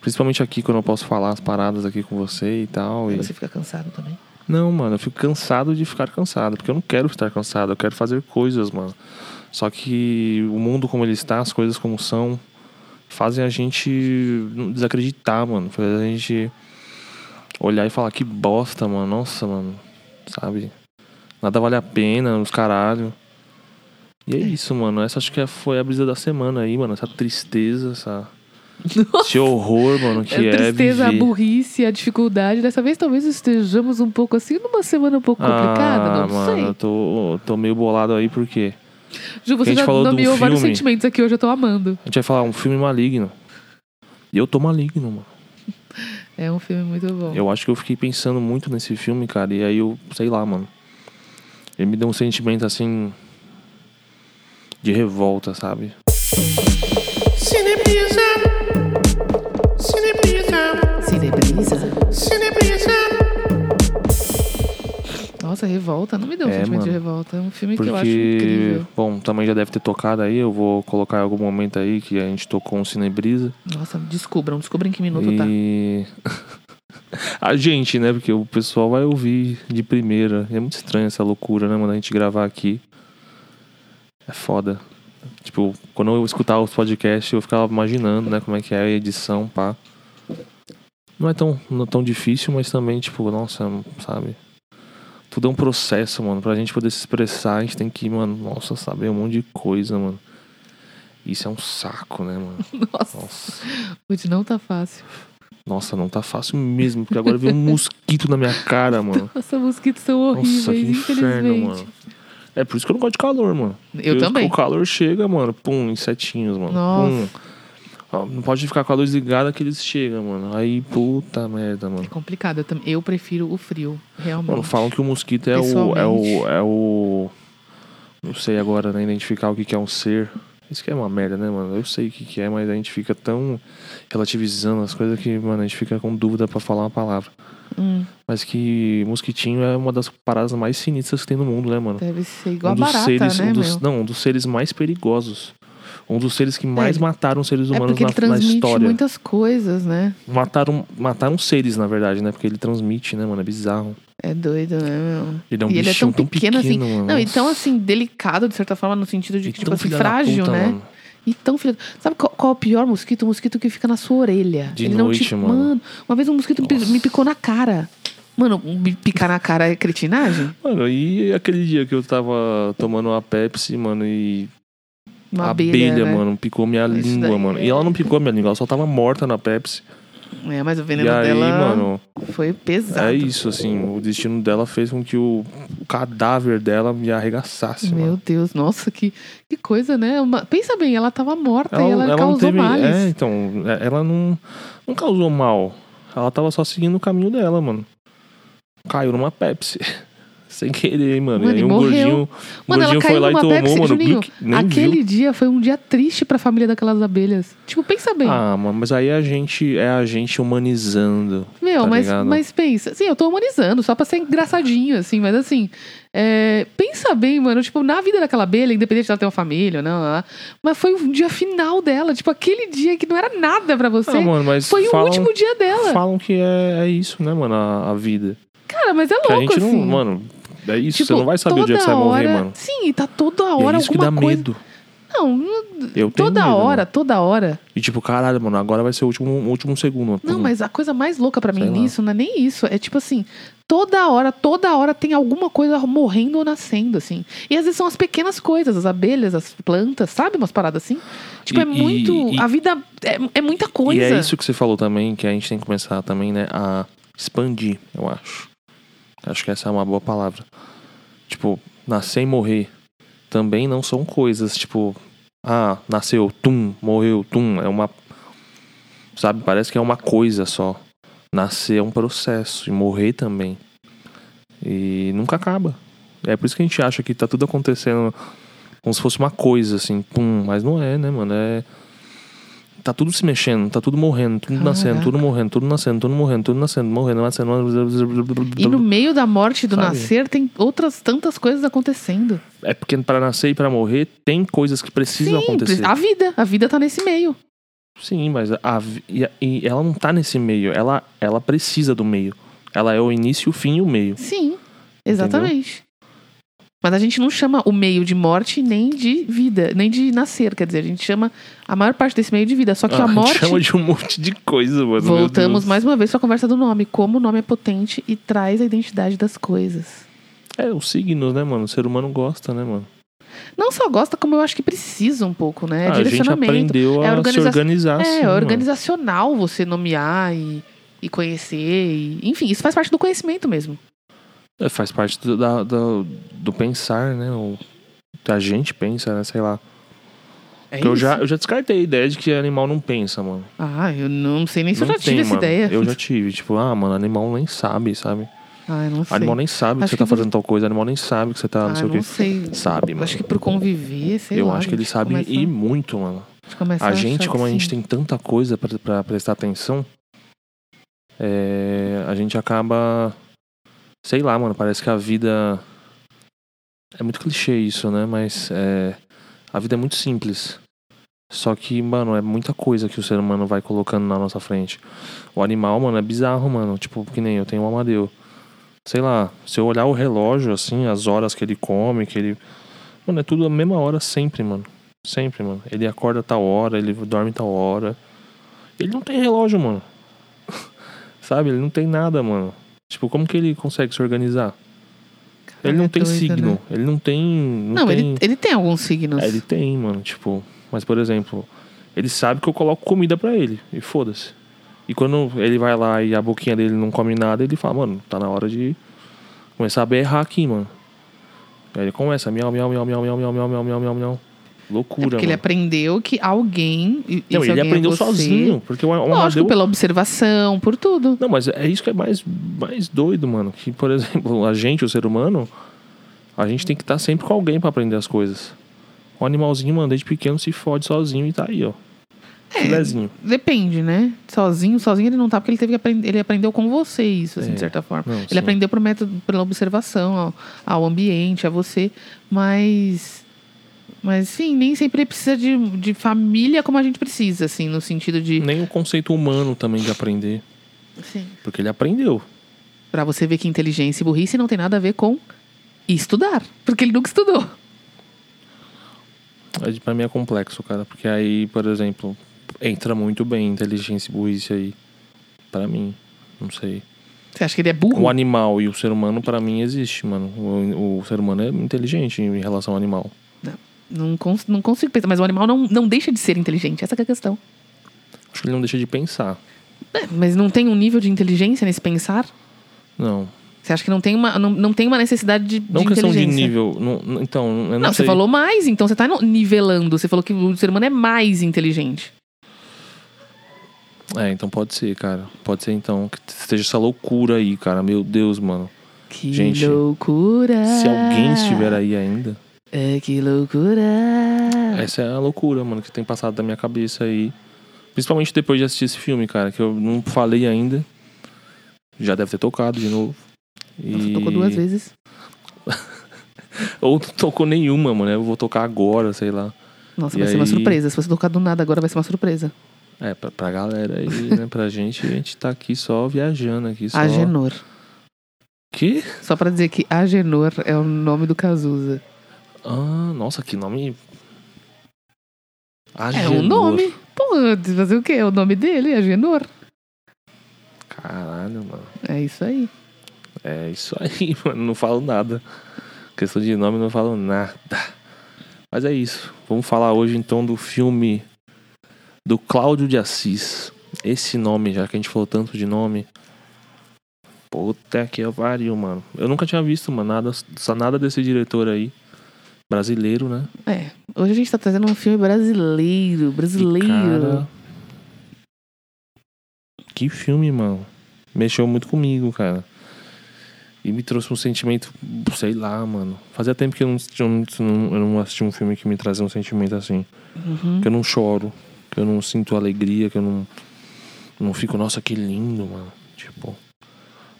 Principalmente aqui, quando eu posso falar as paradas aqui com você e tal. E... Você fica cansado também? Não, mano, eu fico cansado de ficar cansado. Porque eu não quero estar cansado, eu quero fazer coisas, mano. Só que o mundo como ele está, as coisas como são, fazem a gente desacreditar, mano. Faz a gente olhar e falar que bosta, mano. Nossa, mano. Sabe? Nada vale a pena, os caralho. E é isso, mano. Essa acho que é- foi a brisa da semana aí, mano. Essa tristeza, essa... esse horror, mano, que a é tristeza, a viver. burrice, a dificuldade. Dessa vez talvez estejamos um pouco assim, numa semana um pouco complicada, ah, não mano, sei. eu tô, tô meio bolado aí porque Ju, você a já falou do nomeou vários filme. sentimentos aqui hoje, eu tô amando. a gente vai falar um filme maligno. E eu tô maligno, mano. É um filme muito bom. Eu acho que eu fiquei pensando muito nesse filme, cara. E aí eu, sei lá, mano. Ele me deu um sentimento assim. De revolta, sabe? Cinebrisa. Cinebrisa. Cinebrisa? Cinebrisa. Nossa, revolta. Não me deu um É, sentimento de mano. revolta. É um filme Porque, que eu acho incrível. bom, também já deve ter tocado aí. Eu vou colocar em algum momento aí que a gente tocou um Cinebrisa. Nossa, descubram. Descubram em que minuto tá. E. a gente, né? Porque o pessoal vai ouvir de primeira. É muito estranho essa loucura, né, mano? A gente gravar aqui. É foda. Tipo, quando eu escutava os podcasts, eu ficava imaginando, né, como é que é a edição, pá. Não é tão, não é tão difícil, mas também, tipo, nossa, sabe? Tudo é um processo, mano. Pra gente poder se expressar, a gente tem que, mano, nossa, saber um monte de coisa, mano. Isso é um saco, né, mano? Nossa, Nossa. hoje não tá fácil. Nossa, não tá fácil mesmo, porque agora veio um mosquito na minha cara, mano. Nossa, mosquitos são horríveis, Nossa, que inferno, mano. É por isso que eu não gosto de calor, mano. Eu Porque também. O calor chega, mano, pum, insetinhos, mano. Nossa. Pum. Não pode ficar com a luz ligada que eles chegam, mano. Aí, puta merda, mano. É complicado. Eu, tam- eu prefiro o frio, realmente. Mano, falam que o mosquito é o, é o. É o. Não sei agora, né? Identificar o que, que é um ser. Isso que é uma merda, né, mano? Eu sei o que, que é, mas a gente fica tão relativizando as coisas que, mano, a gente fica com dúvida pra falar uma palavra. Hum, Mas que mosquitinho é uma das paradas mais sinistras que tem no mundo, né, mano? deve ser igual um a dos barata, seres, né, um dos, não, um dos seres mais perigosos. Um dos seres que mais É, mataram seres É humanos porque ele na, na transmite história. muitas coisas, né? Mataram, mataram seres, na verdade, né? Porque ele transmite, né, mano? É bizarro. É doido, né, meu? Ele é um e ele é bichinho tão pequeno, assim. mano. Não, e tão assim, delicado, de certa forma, no sentido de que, tão tipo assim, frágil, puta, né? mano. E tão filho. Sabe qual, qual é o pior mosquito? O mosquito que fica na sua orelha. De ele não noite, te... mano. uma vez um mosquito me Nossa. me picou na cara. Mano, bi- picar na cara é cretinagem? Mano, e aquele dia que eu tava tomando uma Pepsi, mano, e Uma a abelha, abelha, né? mano, picou minha Isso língua, daí mano. é- E ela não picou minha língua, ela só tava morta na Pepsi. É, mas o E veneno aí, dela mano, foi pesado. é isso, assim. O destino dela fez com que o, cadáver dela me arregaçasse, Meu mano. Deus, nossa, que, que coisa, né? Uma- pensa bem, ela tava morta e Ela, ela, ela causou teve. males. É, então, é, ela não, não causou mal. Ela tava só seguindo o caminho dela, mano. Caiu numa Pepsi. Sem querer, mano. Mano, e aí um morreu. gordinho, um Mano, ela gordinho caiu foi lá e tomou, Pepsi, mano. Juninho, Aquele viu. dia foi um dia triste pra família daquelas abelhas. Tipo, pensa bem. Ah, mano, mas aí a gente é a gente humanizando. Meu, tá mas, ligado? mas pensa, sim, eu tô humanizando, só pra ser engraçadinho, assim, mas assim, é, pensa bem, mano, tipo, na vida daquela abelha, independente dela ter uma família ou não, ah, mas foi um dia final dela, tipo, aquele dia que não era nada pra você, Ah, mano, mas foi falam, o último dia dela. falam que é, é isso, né, mano, a, a vida. Cara, mas é Que a louco, gente não, assim. mano, é isso, Tipo, você não vai saber o dia que você vai morrer, hora- mano. Sim, e tá toda E hora é isso que dá coisa. medo. Não, Eu tenho toda medo, hora, mano. toda hora. E tipo, caralho, mano, agora vai ser o último, o último segundo. Não, mas a coisa mais louca pra mim nisso não é nem isso. É tipo assim, toda hora, toda hora tem alguma coisa morrendo ou nascendo, assim. E às vezes são as pequenas coisas, as abelhas, as plantas, sabe? Umas paradas assim. Tipo, E- é muito. e- a vida é, é muita coisa. E é isso que você falou também, que a gente tem que começar também, né, a expandir, eu acho. Acho que essa é uma boa palavra. Tipo, nascer e morrer também não são coisas, tipo, ah, nasceu, tum, morreu, tum, é uma sabe, parece que é uma coisa só. Nascer é um processo e morrer também. E nunca acaba. É por isso que a gente acha que tá tudo acontecendo como se fosse uma coisa assim, pum, mas não é, né, mano? É tá tudo se mexendo, tá tudo morrendo, tudo nascendo, Caraca. tudo morrendo, tudo nascendo, tudo morrendo, tudo nascendo, morrendo, nascendo. E no meio da morte do Sabe? nascer tem outras tantas coisas acontecendo. É porque para nascer e para morrer tem coisas que precisam Sim, acontecer. a vida. A vida tá nesse meio. Sim, mas a, e, e ela não tá nesse meio, ela, ela precisa do meio. Ela é o início, o fim e o meio. Sim, exatamente. Mas a gente não chama o meio de morte nem de vida, nem de nascer. Quer dizer, a gente chama a maior parte desse meio de vida. Só que Ah, a morte. chama de um monte de coisa, mano. Voltamos mais uma vez para a conversa do nome. Como o nome é potente e traz a identidade das coisas. É, os signos, né, mano? O ser humano gosta, né, mano? Não só gosta, como eu acho que precisa um pouco, né? Ah, a gente Direcionamento. aprendeu é a organiza- se organizar É, mano. organizacional você nomear e, e conhecer. e- enfim, isso faz parte do conhecimento mesmo. É, faz parte do, da- do, do pensar, né? O, que a gente pensa, né? Sei lá. É eu já, eu já descartei a ideia de que animal não pensa, mano. Ah, eu não sei nem se não eu já tive tem, essa mano. ideia. Eu já tive. Tipo, ah, mano, animal nem sabe, sabe? Ah, eu não sei. Animal nem sabe que Acho você que tá por- fazendo tal coisa. Animal nem sabe que você tá, não ah, sei o não quê. sei. Sabe, mano. Acho que por conviver, sei eu lá. acho que ele sabe começa- e muito, mano. a A gente, como a gente tem tanta coisa pra, pra prestar atenção, é, a gente acaba. Sei lá, mano, parece que a vida. É muito clichê isso, né? Mas é, a vida é muito simples. Só que, mano, é muita coisa que o ser humano vai colocando na nossa frente. O animal, mano, é bizarro, mano. Tipo, que nem eu tenho um amadeu. Sei lá, se eu olhar o relógio, assim, as horas que ele come, que ele. Mano, é tudo a mesma hora sempre, mano. Sempre, mano. Ele acorda tal hora, ele dorme tal hora. Ele não tem relógio, mano. Sabe? Ele não tem nada, mano. Tipo, como que ele consegue se organizar? Ele não é tem doido, signo. né? Ele não tem. Não, Não, tem... ele, ele tem alguns signos. É, ele tem, mano. Tipo, mas por exemplo, ele sabe que eu coloco comida pra ele. E foda-se. E quando ele vai lá e a boquinha dele não come nada, ele fala, mano, tá na hora de começar a berrar aqui, mano. Aí ele começa, miau, miau, miau, miau, miau, miau, miau, miau, miau, miau, miau. É Loucura, porque ele mano. aprendeu que alguém. Não, ele alguém é aprendeu você. sozinho. Porque o, o Lógico, Amadeu... pela observação, por tudo. Não, mas é isso que é mais, mais doido, mano. Que, por exemplo, a gente, o ser humano, a gente tem que estar sempre com alguém pra aprender as coisas. O animalzinho, mano, desde pequeno se fode sozinho e tá aí, ó. É, Filezinho. Depende, né? Sozinho, sozinho ele não tá, porque ele teve que aprender. Ele aprendeu com você isso, assim, É, de certa forma. não, ele sim. aprendeu por método, pela observação ao, ao ambiente, a você. Mas. Mas sim, nem sempre precisa de, de família como a gente precisa, assim, no sentido de. Nem o conceito humano também de aprender. Sim. Porque ele aprendeu. Pra você ver que inteligência e burrice não tem nada a ver com estudar. Porque ele nunca estudou. É, Pra mim é complexo, cara. Porque aí, por exemplo, entra muito bem inteligência e burrice aí. Pra mim. Não sei. Você acha que ele é burro? O animal e o ser humano, pra mim, existe, mano. O, o ser humano é inteligente em relação ao animal. Não, cons- não consigo pensar. Mas o animal não, não deixa de ser inteligente. Essa que é a questão. Acho que ele não deixa de pensar. É, mas não tem um nível de inteligência nesse pensar? Não. Você acha que não tem uma, não, não tem uma necessidade de, Não de questão de nível. não- então, não, Não, você falou mais, então você tá no- nivelando. Você falou que o ser humano é mais inteligente. É, então pode ser, cara. Pode ser, então, que esteja essa loucura aí, cara. Meu Deus, mano. Que Gente, loucura! Se alguém estiver aí ainda, É, que loucura! essa é a loucura, mano, que tem passado da minha cabeça aí. Principalmente depois de assistir esse filme, cara, que eu não falei ainda. Já deve ter tocado de novo. Nossa, E- tocou duas vezes. Ou não tocou nenhuma, mano. Eu vou tocar agora, sei lá. Nossa, E vai ser uma aí? surpresa. Se você tocar do nada agora, vai ser uma surpresa. É, pra, pra galera aí, né? Pra gente, a gente tá aqui só viajando aqui. Só... Agenor. Que? Só pra dizer que Agenor é o nome do Cazuza. Ah, nossa, que nome. É Agenor. um nome. Pô, fazer o quê? É o nome dele, Agenor. Caralho, mano. É isso aí. É isso aí, mano. Não falo nada. Questão de nome, não falo nada. Mas é isso. Vamos falar hoje então do filme do Cláudio de Assis. Esse nome, já que a gente falou tanto de nome. Puta que pariu, mano. Eu nunca tinha visto, mano, nada, só nada desse diretor aí. Brasileiro, né? É. Hoje a gente tá trazendo um filme brasileiro. Brasileiro. cara, Que filme, mano. Mexeu muito comigo, cara. E me trouxe um sentimento, sei lá, mano. Fazia tempo que eu não, eu não, eu não assisti um filme que me trazia um sentimento assim. Uhum. Que eu não choro, que eu não sinto alegria, que eu não, não fico, nossa, que lindo, mano. Tipo.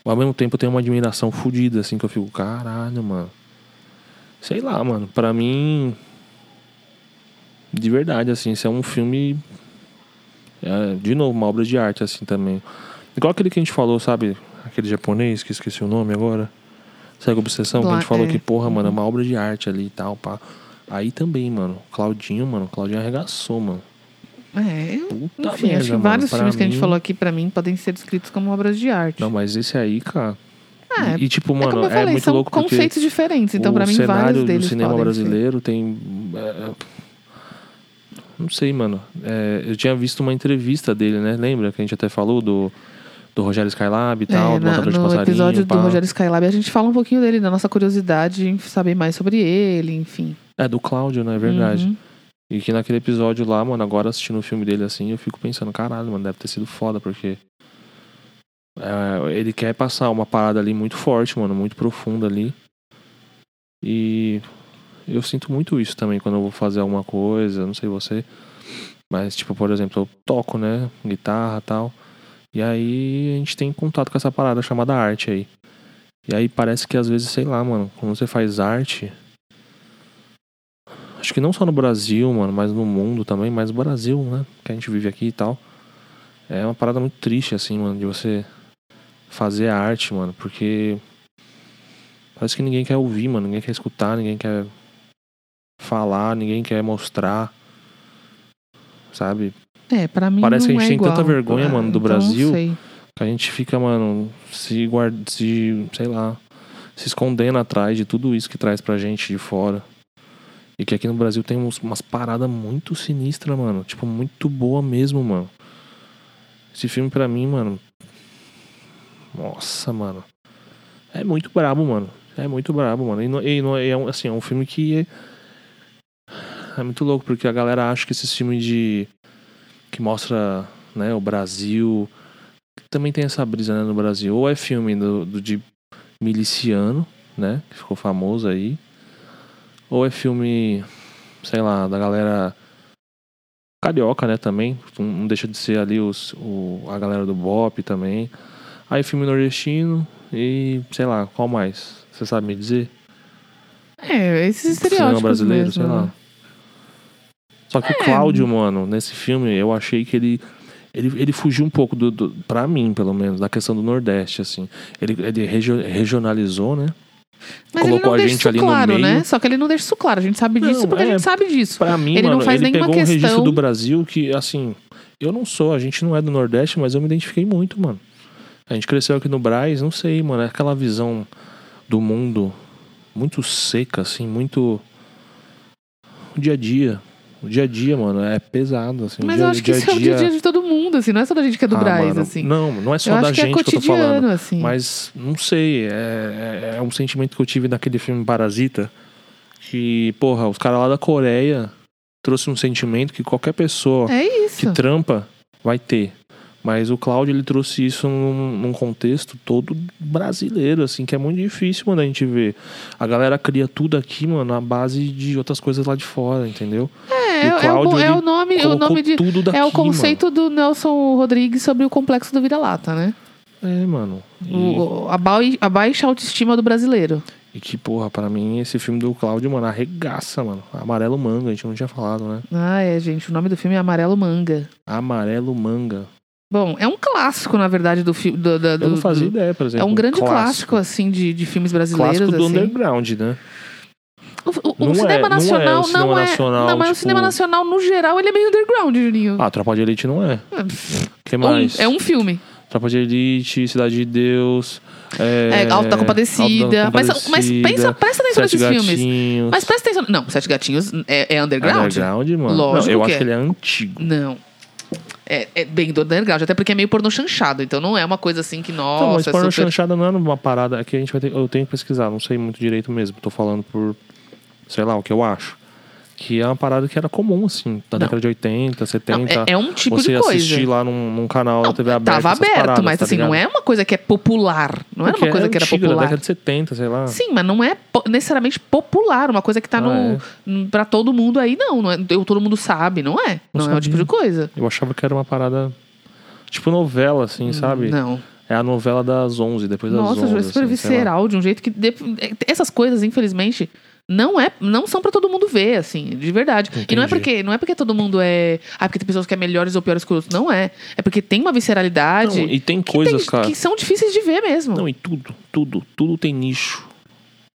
Mas ao mesmo tempo eu tenho uma admiração fodida, assim, que eu fico, caralho, mano. Sei lá, mano. Pra mim. De verdade, assim, isso é um filme. é, de novo, uma obra de arte, assim, também. Igual aquele que a gente falou, sabe? Aquele japonês que esqueci o nome agora. A obsessão? Que a Lá, gente falou é. que, porra, mano, é uma obra de arte ali e tal, pá. Aí também, mano. Claudinho, mano. Claudinho arregaçou, mano. É, eu, Puta enfim, merda, acho que vários filmes que a gente mim- falou aqui, pra mim, podem ser descritos como obras de arte. Não, mas esse aí, cara. É, e, tipo, é mano, é, falei, muito são louco porque conceitos diferentes. Então, o pra mim, vários do deles cinema podem ser. brasileiro tem. é, não sei, mano. É, eu tinha visto uma entrevista dele, né? Lembra que a gente até falou do, do Rogério Skylab e tal, É, do na- Matador de no episódio pá. do Rogério Skylab, a gente fala um pouquinho dele, da nossa curiosidade em saber mais sobre ele, enfim. É, do Cláudio, né? É verdade. Uhum. E que naquele episódio lá, mano, agora assistindo o filme dele assim, eu fico pensando, caralho, mano, deve ter sido foda, porque. É, ele quer passar uma parada ali muito forte, mano, muito profunda ali. E eu sinto muito isso também quando eu vou fazer alguma coisa, não sei você. Mas, tipo, por exemplo, eu toco, né? Guitarra tal. E aí a gente tem contato com essa parada chamada arte aí. E aí parece que às vezes, sei lá, mano, quando você faz arte. Acho que não só no Brasil, mano, mas no mundo também, mas no Brasil, né? Que a gente vive aqui e tal. É uma parada muito triste, assim, mano, de você fazer a arte, mano, porque parece que ninguém quer ouvir, mano, ninguém quer escutar, ninguém quer falar, ninguém quer mostrar, sabe? É, pra mim Parece que a gente é tem tanta igual. vergonha, mano, do Então, Brasil. Que a gente fica, mano, se guarda, se, sei lá, se escondendo atrás de tudo isso que traz pra gente de fora. E que aqui no Brasil tem uns- umas paradas muito sinistras, mano. Tipo, muito boa mesmo, mano. Esse filme pra mim, mano. Nossa, mano. É muito brabo, mano. É muito brabo, mano. E, e é, um, assim, é um filme que é, é muito louco, porque a galera acha que esses filmes de. que mostra, né, o Brasil. Também tem essa brisa, né, no Brasil. Ou é filme do, do de miliciano, né? Que ficou famoso aí. Ou é filme, sei lá, da galera carioca, né, também. Não não deixa de ser ali os, o, a galera do Bop também. Aí filme nordestino e, sei lá, qual mais? Você sabe me dizer? É, esses Cinema estereótipos brasileiro, mesmo, sei lá. né? Só que o Cláudio, mano, nesse filme, eu achei que ele. Ele, ele fugiu um pouco do, do. Pra mim, pelo menos, da questão do Nordeste, assim. Ele, ele regio- regionalizou, né? Mas Colocou ele não a gente ali no claro, meio. né? Só que ele não deixa isso claro. A gente sabe disso Não, porque a é. gente sabe disso. Pra mim, Ele não mano, faz ele nenhuma pegou um registro questão- do Brasil que, assim, eu não sou, a gente não é do Nordeste, mas eu me identifiquei muito, mano. A gente cresceu aqui no Braz, não sei, mano. É aquela visão do mundo muito seca, assim, muito. O dia a dia. O dia a dia, mano, é pesado, assim. Mas dia, eu acho que isso é o dia a dia de todo mundo, assim. Não é só da gente que é do Ah, Braz, mano, assim. Não, não é só eu da acho que é gente que eu tô falando. assim. Mas não sei, é, é- é um sentimento que eu tive naquele filme Parasita. Que, porra, os caras lá da Coreia trouxe um sentimento que qualquer pessoa É que trampa vai ter. Mas o Cláudio, ele trouxe isso num, num contexto todo brasileiro, assim, que é muito difícil, mano, a gente ver. A galera cria tudo aqui, mano, na base de outras coisas lá de fora, entendeu? É, o é, o, Cláudio, é o ele nome, o nome de. tudo daqui, É o conceito do Nelson Rodrigues sobre o complexo do vira-lata, né? mano. É, mano. E, O- a, bai- a baixa autoestima do brasileiro. e que, porra, pra mim, esse filme do Cláudio, mano, arregaça, mano. Amarelo Manga, a gente não tinha falado, né? Ah, é, gente. O nome do filme é Amarelo Manga. Amarelo Manga. Bom, é um clássico, na verdade, do filme. Do, do- Eu não fazia do- ideia, por exemplo. É um grande clássico, assim, de, de filmes brasileiros. Clássico do assim. underground, né? O, o- o Não é- cinema não é o nacional cinema não é. nacional, não, mas o tipo- cinema nacional, no geral, ele é meio underground, Juninho. Ah, Tropa de Elite não é. O que Um- mais? é um filme. Tropa de Elite, Cidade de Deus. É, É, Alto da Compadecida. Mas, mas pensa, presta atenção nesses filmes. Gatinhos. Mas presta atenção. Não, Sete Gatinhos é, é underground? Underground, mano. Lógico não, eu acho é. que ele é antigo. Não. É, é bem do underground, até porque é meio pornô chanchado. Então não é uma coisa assim que, Então, mas nossa, é porno super... chanchada não é uma parada. Aqui a gente vai ter. Eu tenho que pesquisar, não sei muito direito mesmo. Tô falando por. Sei lá, o que eu acho. Que é uma parada que era comum, assim, na Não. década de 80, 70. Não, é, é um tipo você de coisa. assistir lá num, num canal da Não, TV aberta. Tava aberto, paradas, mas tá assim, não ligado? é uma coisa que é popular. Não era Porque uma coisa é que era antigo, da popular. década de 70, sei lá. Sim, mas não é po- necessariamente popular, uma coisa que tá Ah, no, é? pra todo mundo aí, não. não é, todo mundo sabe, não é? Não, Não é o tipo de coisa. Eu achava que era uma parada. Tipo novela, assim, sabe? Não. É a novela das 11, depois das Nossa, 11. Ju, é super assim, visceral, de um jeito que. de- Essas coisas, infelizmente. Não, é, não são pra todo mundo ver, assim, de verdade. E não é Entendi. porque não é porque todo mundo é. Ah, porque tem pessoas que é melhores ou piores que outros. Não é. É porque tem uma visceralidade. Não, e tem que coisas, tem- cara. que são difíceis de ver mesmo. Não, e tudo, tudo, tudo tem nicho.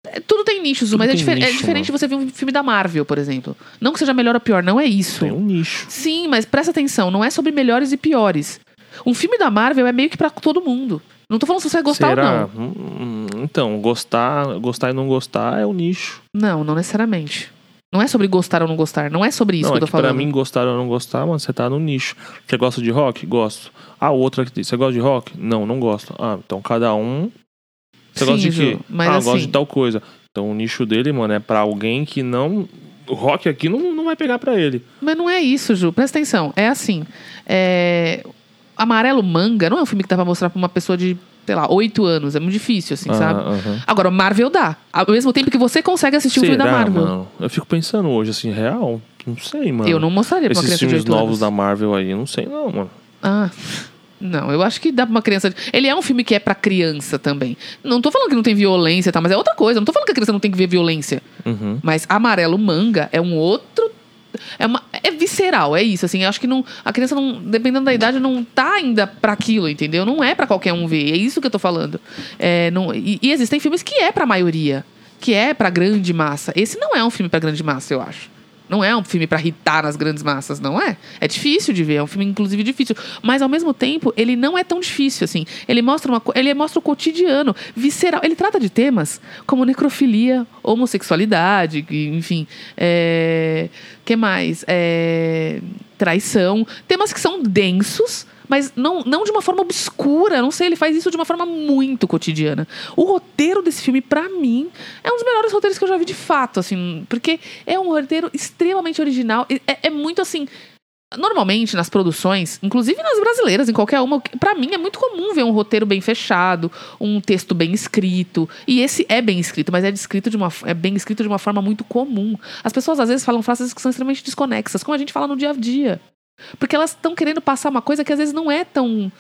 É, Tudo tem nichos, Tudo mas é, tem difer- é nicho, diferente você ver um filme da Marvel, por exemplo. Não que seja melhor ou pior, não é isso. Tem um nicho. Sim, mas presta atenção, não é sobre melhores e piores. Um filme da Marvel é meio que pra todo mundo. Não tô falando se você vai gostar Será? ou não. Hum, Então, gostar, gostar e não gostar é o nicho. Não, não necessariamente. Não é sobre gostar ou não gostar. Não é sobre isso não, que é eu tô que pra falando. mim, gostar ou não gostar, mano, você tá no nicho. Você gosta de rock? Gosto. Ah, outra que você gosta de rock? Não, não gosto. Ah, então cada um. Você Sim, gosta de quê? mas ah, assim- gosto de tal coisa. Então o nicho dele, mano, é pra alguém que não. O rock aqui não, não vai pegar pra ele. Mas não é isso, Ju. Presta atenção. É assim. é, Amarelo Manga não é um filme que dá pra mostrar pra uma pessoa de, sei lá, oito anos. É muito difícil, assim, Ah, sabe? aham. Agora, o Marvel dá. Ao mesmo tempo que você consegue assistir um filme da Marvel. mano? Eu fico pensando hoje, assim, real? Não sei, mano. Eu não mostraria pra uma criança de filmes 8 novos anos. da Marvel aí, eu não sei não, mano. Ah. Não, eu acho que dá pra uma criança. Ele é um filme que é pra criança também. Não tô falando que não tem violência tal, mas é outra coisa. Não tô falando que a criança não tem que ver violência. Uhum. Mas Amarelo Manga é um outro. É, uma, é visceral, é isso. Assim, eu acho que não, a criança, não, dependendo da idade, não tá ainda pra aquilo, entendeu? Não é pra qualquer um ver. É isso que eu tô falando. É, não, e, e existem filmes que é pra maioria, que é pra grande massa. Esse não é um filme pra grande massa, eu acho. Não é um filme pra irritar nas grandes massas, não é? É difícil de ver, é um filme inclusive difícil, mas ao mesmo tempo ele não é tão difícil assim. Ele mostra uma, ele mostra o cotidiano, visceral. Ele trata de temas como necrofilia, homossexualidade, enfim, é, que mais? É, traição, temas que são densos. Mas não, não de uma forma obscura, não sei, ele faz isso de uma forma muito cotidiana. O roteiro desse filme, pra mim, é um dos melhores roteiros que eu já vi de fato, assim, porque é um roteiro extremamente original. É, é muito assim. Normalmente, nas produções, inclusive nas brasileiras, em qualquer uma, pra mim é muito comum ver um roteiro bem fechado, um texto bem escrito. E esse é bem escrito, mas é, descrito de uma, é bem escrito de uma forma muito comum. As pessoas às vezes falam frases que são extremamente desconexas, como a gente fala no dia a dia. Porque elas estão querendo passar uma coisa que às vezes não é tão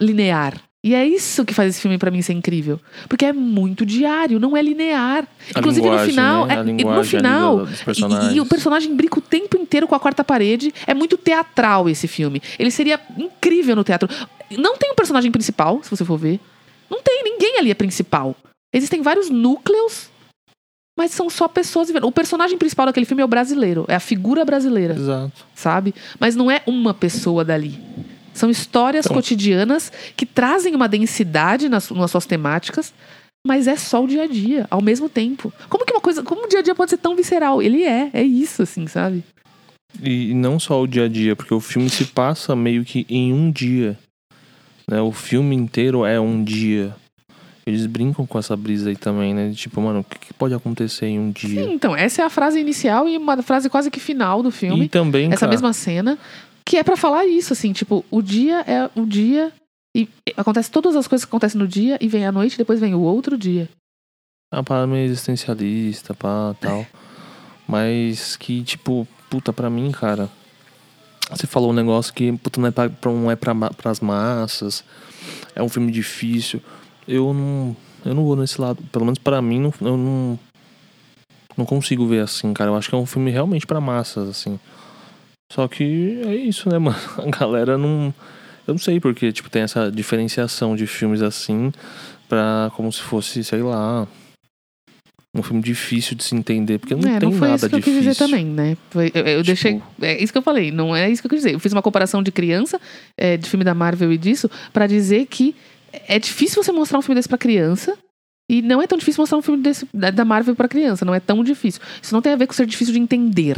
linear. E é isso que faz esse filme pra mim ser incrível. Porque é muito diário, não é linear. A Inclusive no final, né? É- no final, e- e, o personagem brinca o tempo inteiro com a quarta parede. É muito teatral esse filme. Ele seria incrível no teatro. Não tem um personagem principal, se você for ver. Não tem, ninguém ali é principal. Existem vários núcleos, mas são só pessoas vivendo. O personagem principal daquele filme é o brasileiro, é a figura brasileira Exato. sabe? Mas não é uma pessoa dali. São histórias Então- cotidianas que trazem uma densidade nas, nas suas temáticas, mas é só o dia a dia, ao mesmo tempo. Como que uma coisa. Como o dia a dia pode ser tão visceral? Ele é, é isso, assim, sabe? E não só o dia a dia, porque o filme se passa meio que em um dia. Né? O filme inteiro é um dia. Eles brincam com essa brisa aí também, né? De Tipo, mano, o que, pode acontecer em um dia? Sim, então, essa é a frase inicial e uma frase quase que final do filme. E também, essa cara, mesma cena, que é pra falar isso, assim, tipo, o dia é o dia e acontece todas as coisas que acontecem no dia e vem a noite, depois vem o outro dia. é uma parada meio existencialista, pá, tal. Mas que, tipo, puta, pra mim, cara. Você falou um negócio que, puta, não é pra, não é pra, pras massas. É um filme difícil. Eu não. Eu não vou nesse lado. Pelo menos pra mim, não, eu não. Não consigo ver assim, cara. Eu acho que é um filme realmente pra massas, assim. Só que é isso, né, mano? A galera não. Eu não sei porque, tipo, tem essa diferenciação de filmes assim pra como se fosse, sei lá. Um filme difícil de se entender, porque não é, tem não foi nada isso que eu difícil. quis dizer também, né? Foi- eu eu Tipo- deixei. É isso que eu falei, não é isso que eu quis dizer. Eu fiz uma comparação de criança, é, de filme da Marvel e disso, pra dizer que é difícil você mostrar um filme desse pra criança. E não é tão difícil mostrar um filme desse, da Marvel pra criança, não é tão difícil. Isso não tem a ver com ser difícil de entender.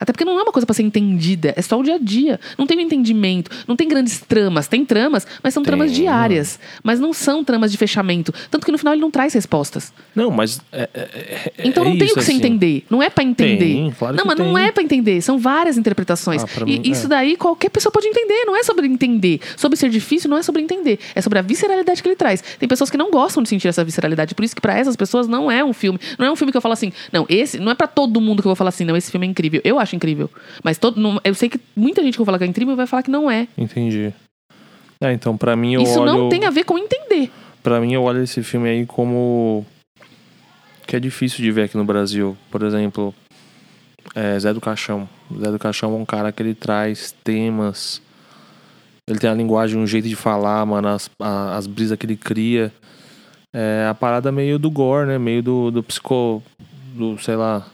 Até porque não é uma coisa pra ser entendida, é só o dia a dia. Não tem um entendimento, não tem grandes tramas. Tem tramas, mas são tramas Tem. diárias. Mas não são tramas de fechamento. Tanto que no final ele não traz respostas. Não, mas. É, é- é- Então é não tem o que você assim. entender. Não é pra entender. Tem, claro não, mas não tem. é pra entender. São várias interpretações. Ah, pra e mim, isso é. daí qualquer pessoa pode entender. Não é sobre entender. Sobre ser difícil, não é sobre entender. É sobre a visceralidade que ele traz. Tem pessoas que não gostam de sentir essa visceralidade. Por isso que pra essas pessoas não é um filme. Não é um filme que eu falo assim. Não, esse não é pra todo mundo que eu vou falar assim. Não, esse filme é incrível. Eu acho incrível. Mas todo, não- eu sei que muita gente que eu vou falar que é incrível vai falar que não é. Entendi. É, então, pra mim, eu isso olho. não tem a ver com entender. Pra mim, eu olho esse filme aí como. que é difícil de ver aqui no Brasil. Por exemplo, é Zé do Caixão. Zé do Caixão é um cara que ele traz temas. Ele tem a linguagem, um jeito de falar, mano, as, a- as brisas que ele cria. É a parada meio do gore, né? Meio do, do psico. do, sei lá.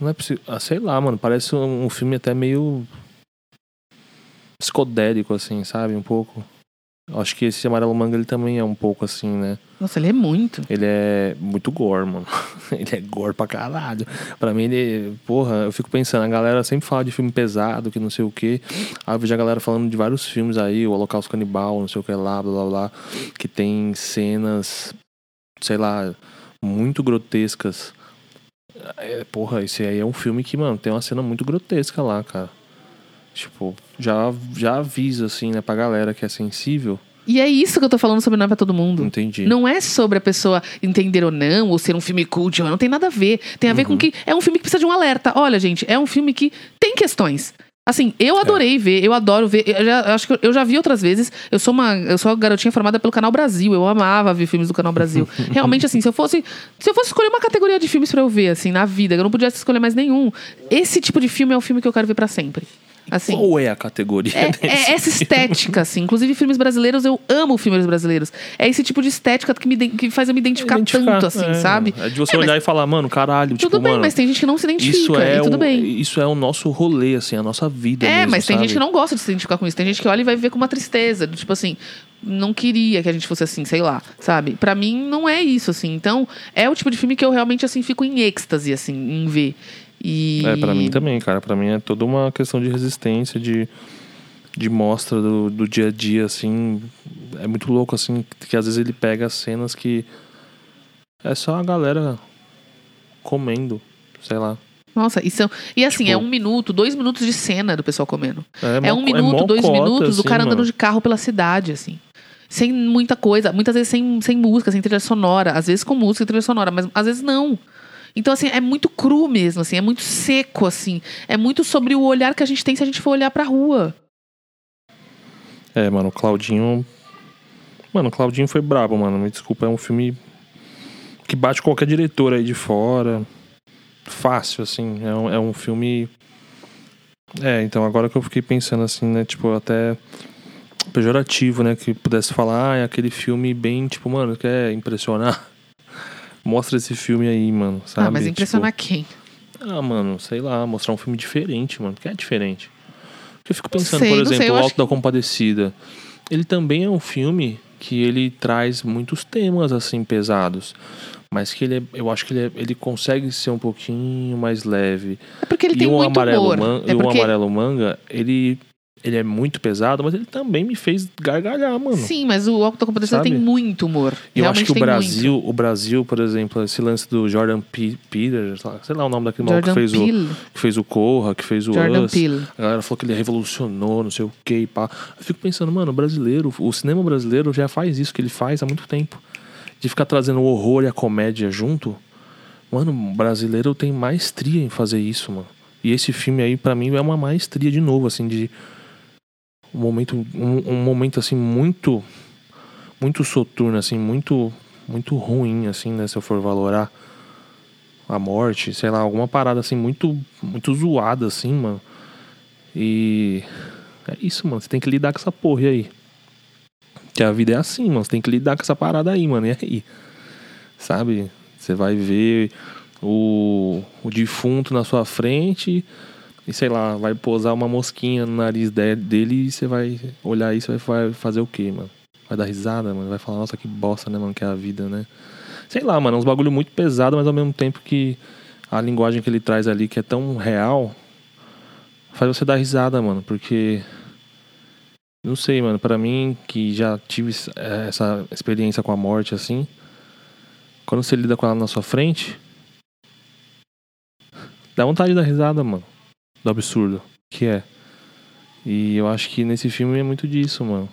Não é psico. Ah, sei lá, mano. Parece um, um filme até meio. psicodélico, assim, sabe? Um pouco. Acho que esse Amarelo Manga ele também é um pouco assim, né? Nossa, ele é muito. Ele é muito gore, mano. ele é gore pra caralho. Pra mim, ele. Porra, eu fico pensando, a galera sempre fala de filme pesado, que não sei o quê. Aí eu vejo a galera falando de vários filmes aí, o Holocausto Canibal, não sei o que lá, blá blá blá. Que tem cenas, sei lá, muito grotescas. É, porra, esse aí é um filme que, mano, tem uma cena muito grotesca lá, cara. Tipo, já, já avisa, assim, né, pra galera que é sensível. E é isso que eu tô falando sobre Não é pra todo mundo. Entendi. Não é sobre a pessoa entender ou não, ou ser um filme cult, ou não, não tem nada a ver. Tem a ver Uhum. com que é um filme que precisa de um alerta. Olha, gente, é um filme que tem questões. Assim, É. eu adorei ver, eu adoro ver. Eu, já, eu acho que eu já vi outras vezes. Eu sou uma, eu sou uma garotinha formada pelo Canal Brasil. Eu amava ver filmes do Canal Brasil. Realmente, assim, se eu fosse, se eu fosse escolher uma categoria de filmes pra eu ver, assim, na vida, eu não podia escolher mais nenhum. Esse tipo de filme é o filme que eu quero ver pra sempre. Assim. Qual é a categoria É, é essa estética, assim. Inclusive, filmes brasileiros, eu amo filmes brasileiros. É esse tipo de estética que, me, que faz eu me identificar, Identificar, tanto, assim, é, sabe? É de você É, mas olhar e falar, mano, caralho, Tudo tipo, bem, mano. mas tem gente que não se identifica. Isso é, e tudo o, bem. isso é o nosso rolê, assim, a nossa vida. É, mesmo, mas tem sabe? gente que não gosta de se identificar com isso. Tem gente que olha e vai ver com uma tristeza. Tipo assim, não queria que a gente fosse assim, sei lá, sabe? Pra mim, não é isso, assim. Então, é o tipo de filme que eu realmente, assim, fico em êxtase, assim, em ver. E... É, pra mim também, cara. Pra mim é toda uma questão de resistência, de, de mostra do, do dia a dia, assim. É muito louco, assim, que às vezes ele pega cenas que é só a galera comendo, sei lá. Nossa, e, são... e assim, Tipo- é um minuto, dois minutos de cena do pessoal comendo. É, É um minuto, mó dois cota, minutos, assim, cara andando mano. de carro pela cidade, assim. Sem muita coisa. Muitas vezes sem, sem música, sem trilha sonora. Às vezes com música e trilha sonora, mas às vezes não. Então, assim, é muito cru mesmo, assim. É muito seco, assim. É muito sobre o olhar que a gente tem se a gente for olhar pra rua. É, mano, o Claudinho. Mano, o Claudinho foi brabo, mano. Me desculpa, é um filme que bate qualquer diretor aí de fora. Fácil, assim. É um, é um filme. É, então agora que eu fiquei pensando assim, né? Tipo, até pejorativo, né? Que pudesse falar, ah, é aquele filme bem, tipo, mano, quer impressionar? Mostra esse filme aí, mano. Sabe? ah, mas impressionar Tipo, quem? ah, mano, sei lá, mostrar um filme diferente, mano. Que é diferente. Porque eu fico pensando, sei, por sei, exemplo, eu o Alto da Compadecida. Ele também é um filme que ele traz muitos temas, assim, pesados. Mas que ele é, eu acho que ele, é- ele consegue ser um pouquinho mais leve. É porque ele e tem o muito amarelo, humor. man- é e o porque... amarelo manga, ele, ele é muito pesado, mas ele também me fez gargalhar, mano. Sim, mas o Alto da Compadecida tem muito humor. E eu acho que o Brasil, o Brasil, por exemplo, esse lance do Jordan P- Peter, sei lá- o nome daquele muito. maluco que fez, o, Peele. que fez o Corra, que fez o Jordan Us. Peele. A galera falou que ele revolucionou, não sei o que e pá. Eu fico pensando, mano, o brasileiro, o cinema brasileiro já faz isso que ele faz há muito tempo. De ficar trazendo o horror e a comédia junto. Mano, o brasileiro tem maestria em fazer isso, mano. E esse filme aí, pra mim, é uma maestria de novo, assim, de. Um momento, um, um momento assim, muito. Muito soturno, assim, muito. Muito ruim, assim, né? Se eu for valorar a morte, sei lá, alguma parada assim, muito. Muito zoada, assim, mano. E. É isso, mano. Você tem que lidar com essa porra aí. Que a vida é assim, mano. Você tem que lidar com essa parada aí, mano. E aí? Sabe? Você vai ver o, o defunto na sua frente e sei lá, vai posar uma mosquinha no nariz de- dele e você vai olhar isso e vai fazer o quê, mano? Vai dar risada, mano? Vai falar, nossa, que bosta, né, mano? Que é a vida, né? Sei lá, mano, é uns bagulho muito pesado, mas ao mesmo tempo que a linguagem que ele traz ali, que é tão real, faz você dar risada, mano, porque. Não sei, mano, pra mim, que já tive essa experiência com a morte assim, quando você lida com ela na sua frente, dá vontade de dar risada, mano. Do absurdo que é. E eu acho que nesse filme é muito disso, mano.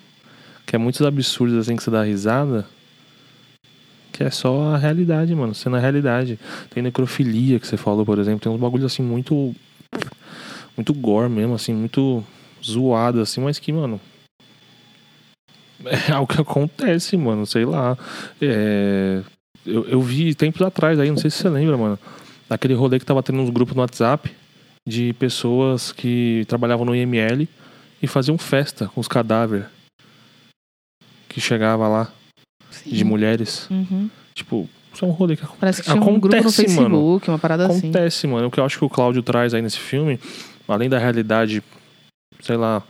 Que é muitos absurdos assim que você dá risada. Que é só a realidade, mano. Sendo a realidade. Tem necrofilia que você falou, por exemplo. Tem uns bagulhos assim muito. Muito gore mesmo, assim, muito zoado, assim, mas que, mano. É algo que acontece, mano. Sei lá. É. Eu, eu vi tempos atrás aí, não sei se você lembra, mano. Daquele rolê que tava tendo uns grupos no WhatsApp de pessoas que trabalhavam no IML e faziam festa com os cadáveres que chegava lá de Sim. mulheres. Uhum. Tipo, isso é um rolê que Parece que tinha um grupo no Acontece, Facebook, mano. uma parada assim. acontece, mano. O que eu acho que o Cláudio traz aí nesse filme, além da realidade, sei lá,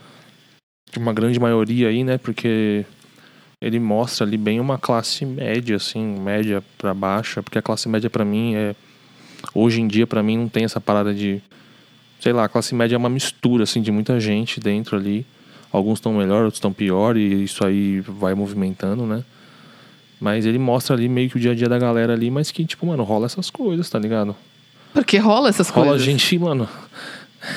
de uma grande maioria aí, né? Porque ele mostra ali bem uma classe média, assim, média pra baixa, porque a classe média pra mim é hoje em dia pra mim não tem essa parada de sei lá, a classe média é uma mistura assim de muita gente dentro ali. Alguns estão melhor, outros estão pior e isso aí vai movimentando, né? Mas ele mostra ali meio que o dia a dia da galera ali, mas que tipo, mano, rola essas coisas, tá ligado? Porque rola essas Rola coisas. gente, mano.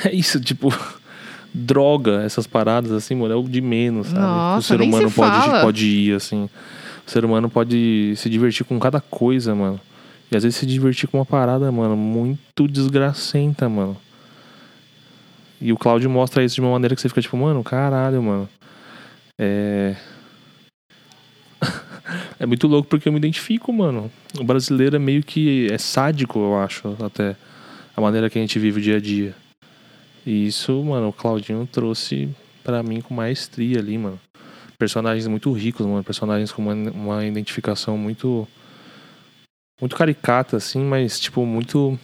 É isso, tipo, droga, essas paradas assim, mano, é o de menos, sabe? Nossa, o ser humano se pode, fala. pode ir, assim. O ser humano pode se divertir com cada coisa, mano. E às vezes se divertir com uma parada, mano, muito desgracenta, mano. E o Cláudio mostra isso de uma maneira que você fica tipo, mano, caralho, mano. É. é muito louco porque eu me identifico, mano. O brasileiro é meio que. É sádico, eu acho, até. A maneira que a gente vive o dia a dia. E isso, mano, o Claudinho trouxe pra mim com maestria ali, mano. Personagens muito ricos, mano. Personagens com uma, uma identificação muito. Muito caricata, assim, mas, tipo, muito.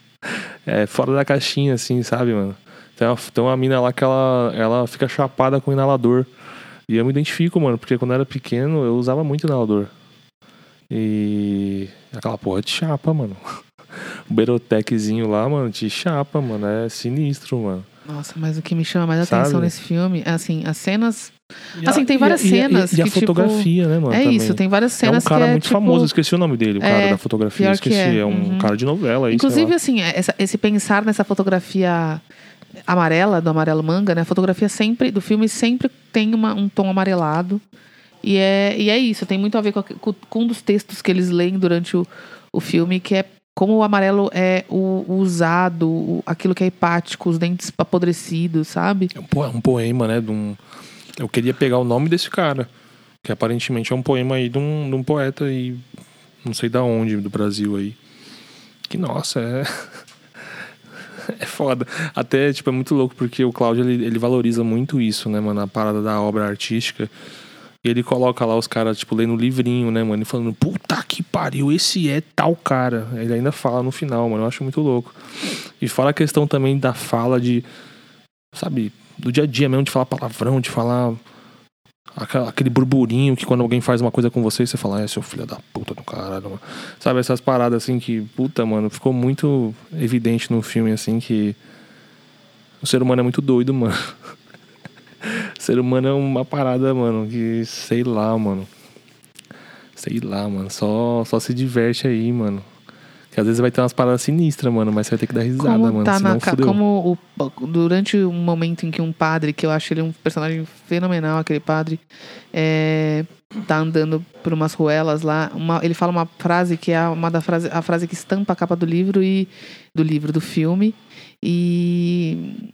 é, fora da caixinha, assim, sabe, mano? Tem uma, tem uma mina lá que ela, ela fica chapada com inalador. E eu me identifico, mano, porque quando eu era pequeno eu usava muito inalador. E. Aquela porra de chapa, mano. O Beroteczinho lá, mano, de chapa, mano. É sinistro, mano. Nossa, mas o que me chama mais Sabe? atenção nesse filme é assim, as cenas. E Assim, a- tem e a- várias e a- cenas E, a que, tipo, fotografia, né, mano? é também. isso, tem várias É um cenas cara que é muito tipo, famoso, esqueci o nome dele, o cara É, da fotografia. Esqueci, é, é, um uhum. cara de novela aí. sei Inclusive, lá. assim, essa- esse pensar nessa fotografia amarela, do amarelo manga, né? A fotografia sempre, do filme sempre tem uma- um tom amarelado. E é, e é isso, tem muito a ver com, a- com- um dos textos que eles leem durante o, o filme, que é como o amarelo é o, o usado, o- aquilo que é hepático, os dentes apodrecidos, sabe? É um, po- um poema, né? De um... Eu queria pegar o nome desse cara. Que aparentemente é um poema aí de um, de um poeta aí. Não sei da onde, do Brasil aí. Que nossa, é. É foda. Até, tipo, é muito louco porque o Cláudio ele, ele valoriza muito isso, né, mano? A parada da obra artística. E ele coloca lá os caras, tipo, lendo livrinho, né, mano? E falando, puta que pariu, esse é tal cara. Ele ainda fala no final, mano. Eu acho muito louco. E fala a questão também da fala de. Sabe, do dia a dia mesmo, de falar palavrão, de falar aquele burburinho que quando alguém faz uma coisa com você, você fala, é seu filho da puta do caralho. Sabe, essas paradas assim que, puta, mano, ficou muito evidente no filme, assim, que o ser humano é muito doido, mano. o ser humano é uma parada, mano, que sei lá, mano. Sei lá, mano. Só, só se diverte aí, mano. Que às vezes vai ter umas paradas sinistras, mano, mas você vai ter que dar risada, como mano. tá senão na fudeu. como o- durante um momento em que um padre, que eu acho ele um personagem fenomenal, aquele padre, é, tá andando por umas ruelas lá, uma- ele fala uma frase que é uma da frase, a frase que estampa a capa do livro e do livro do filme e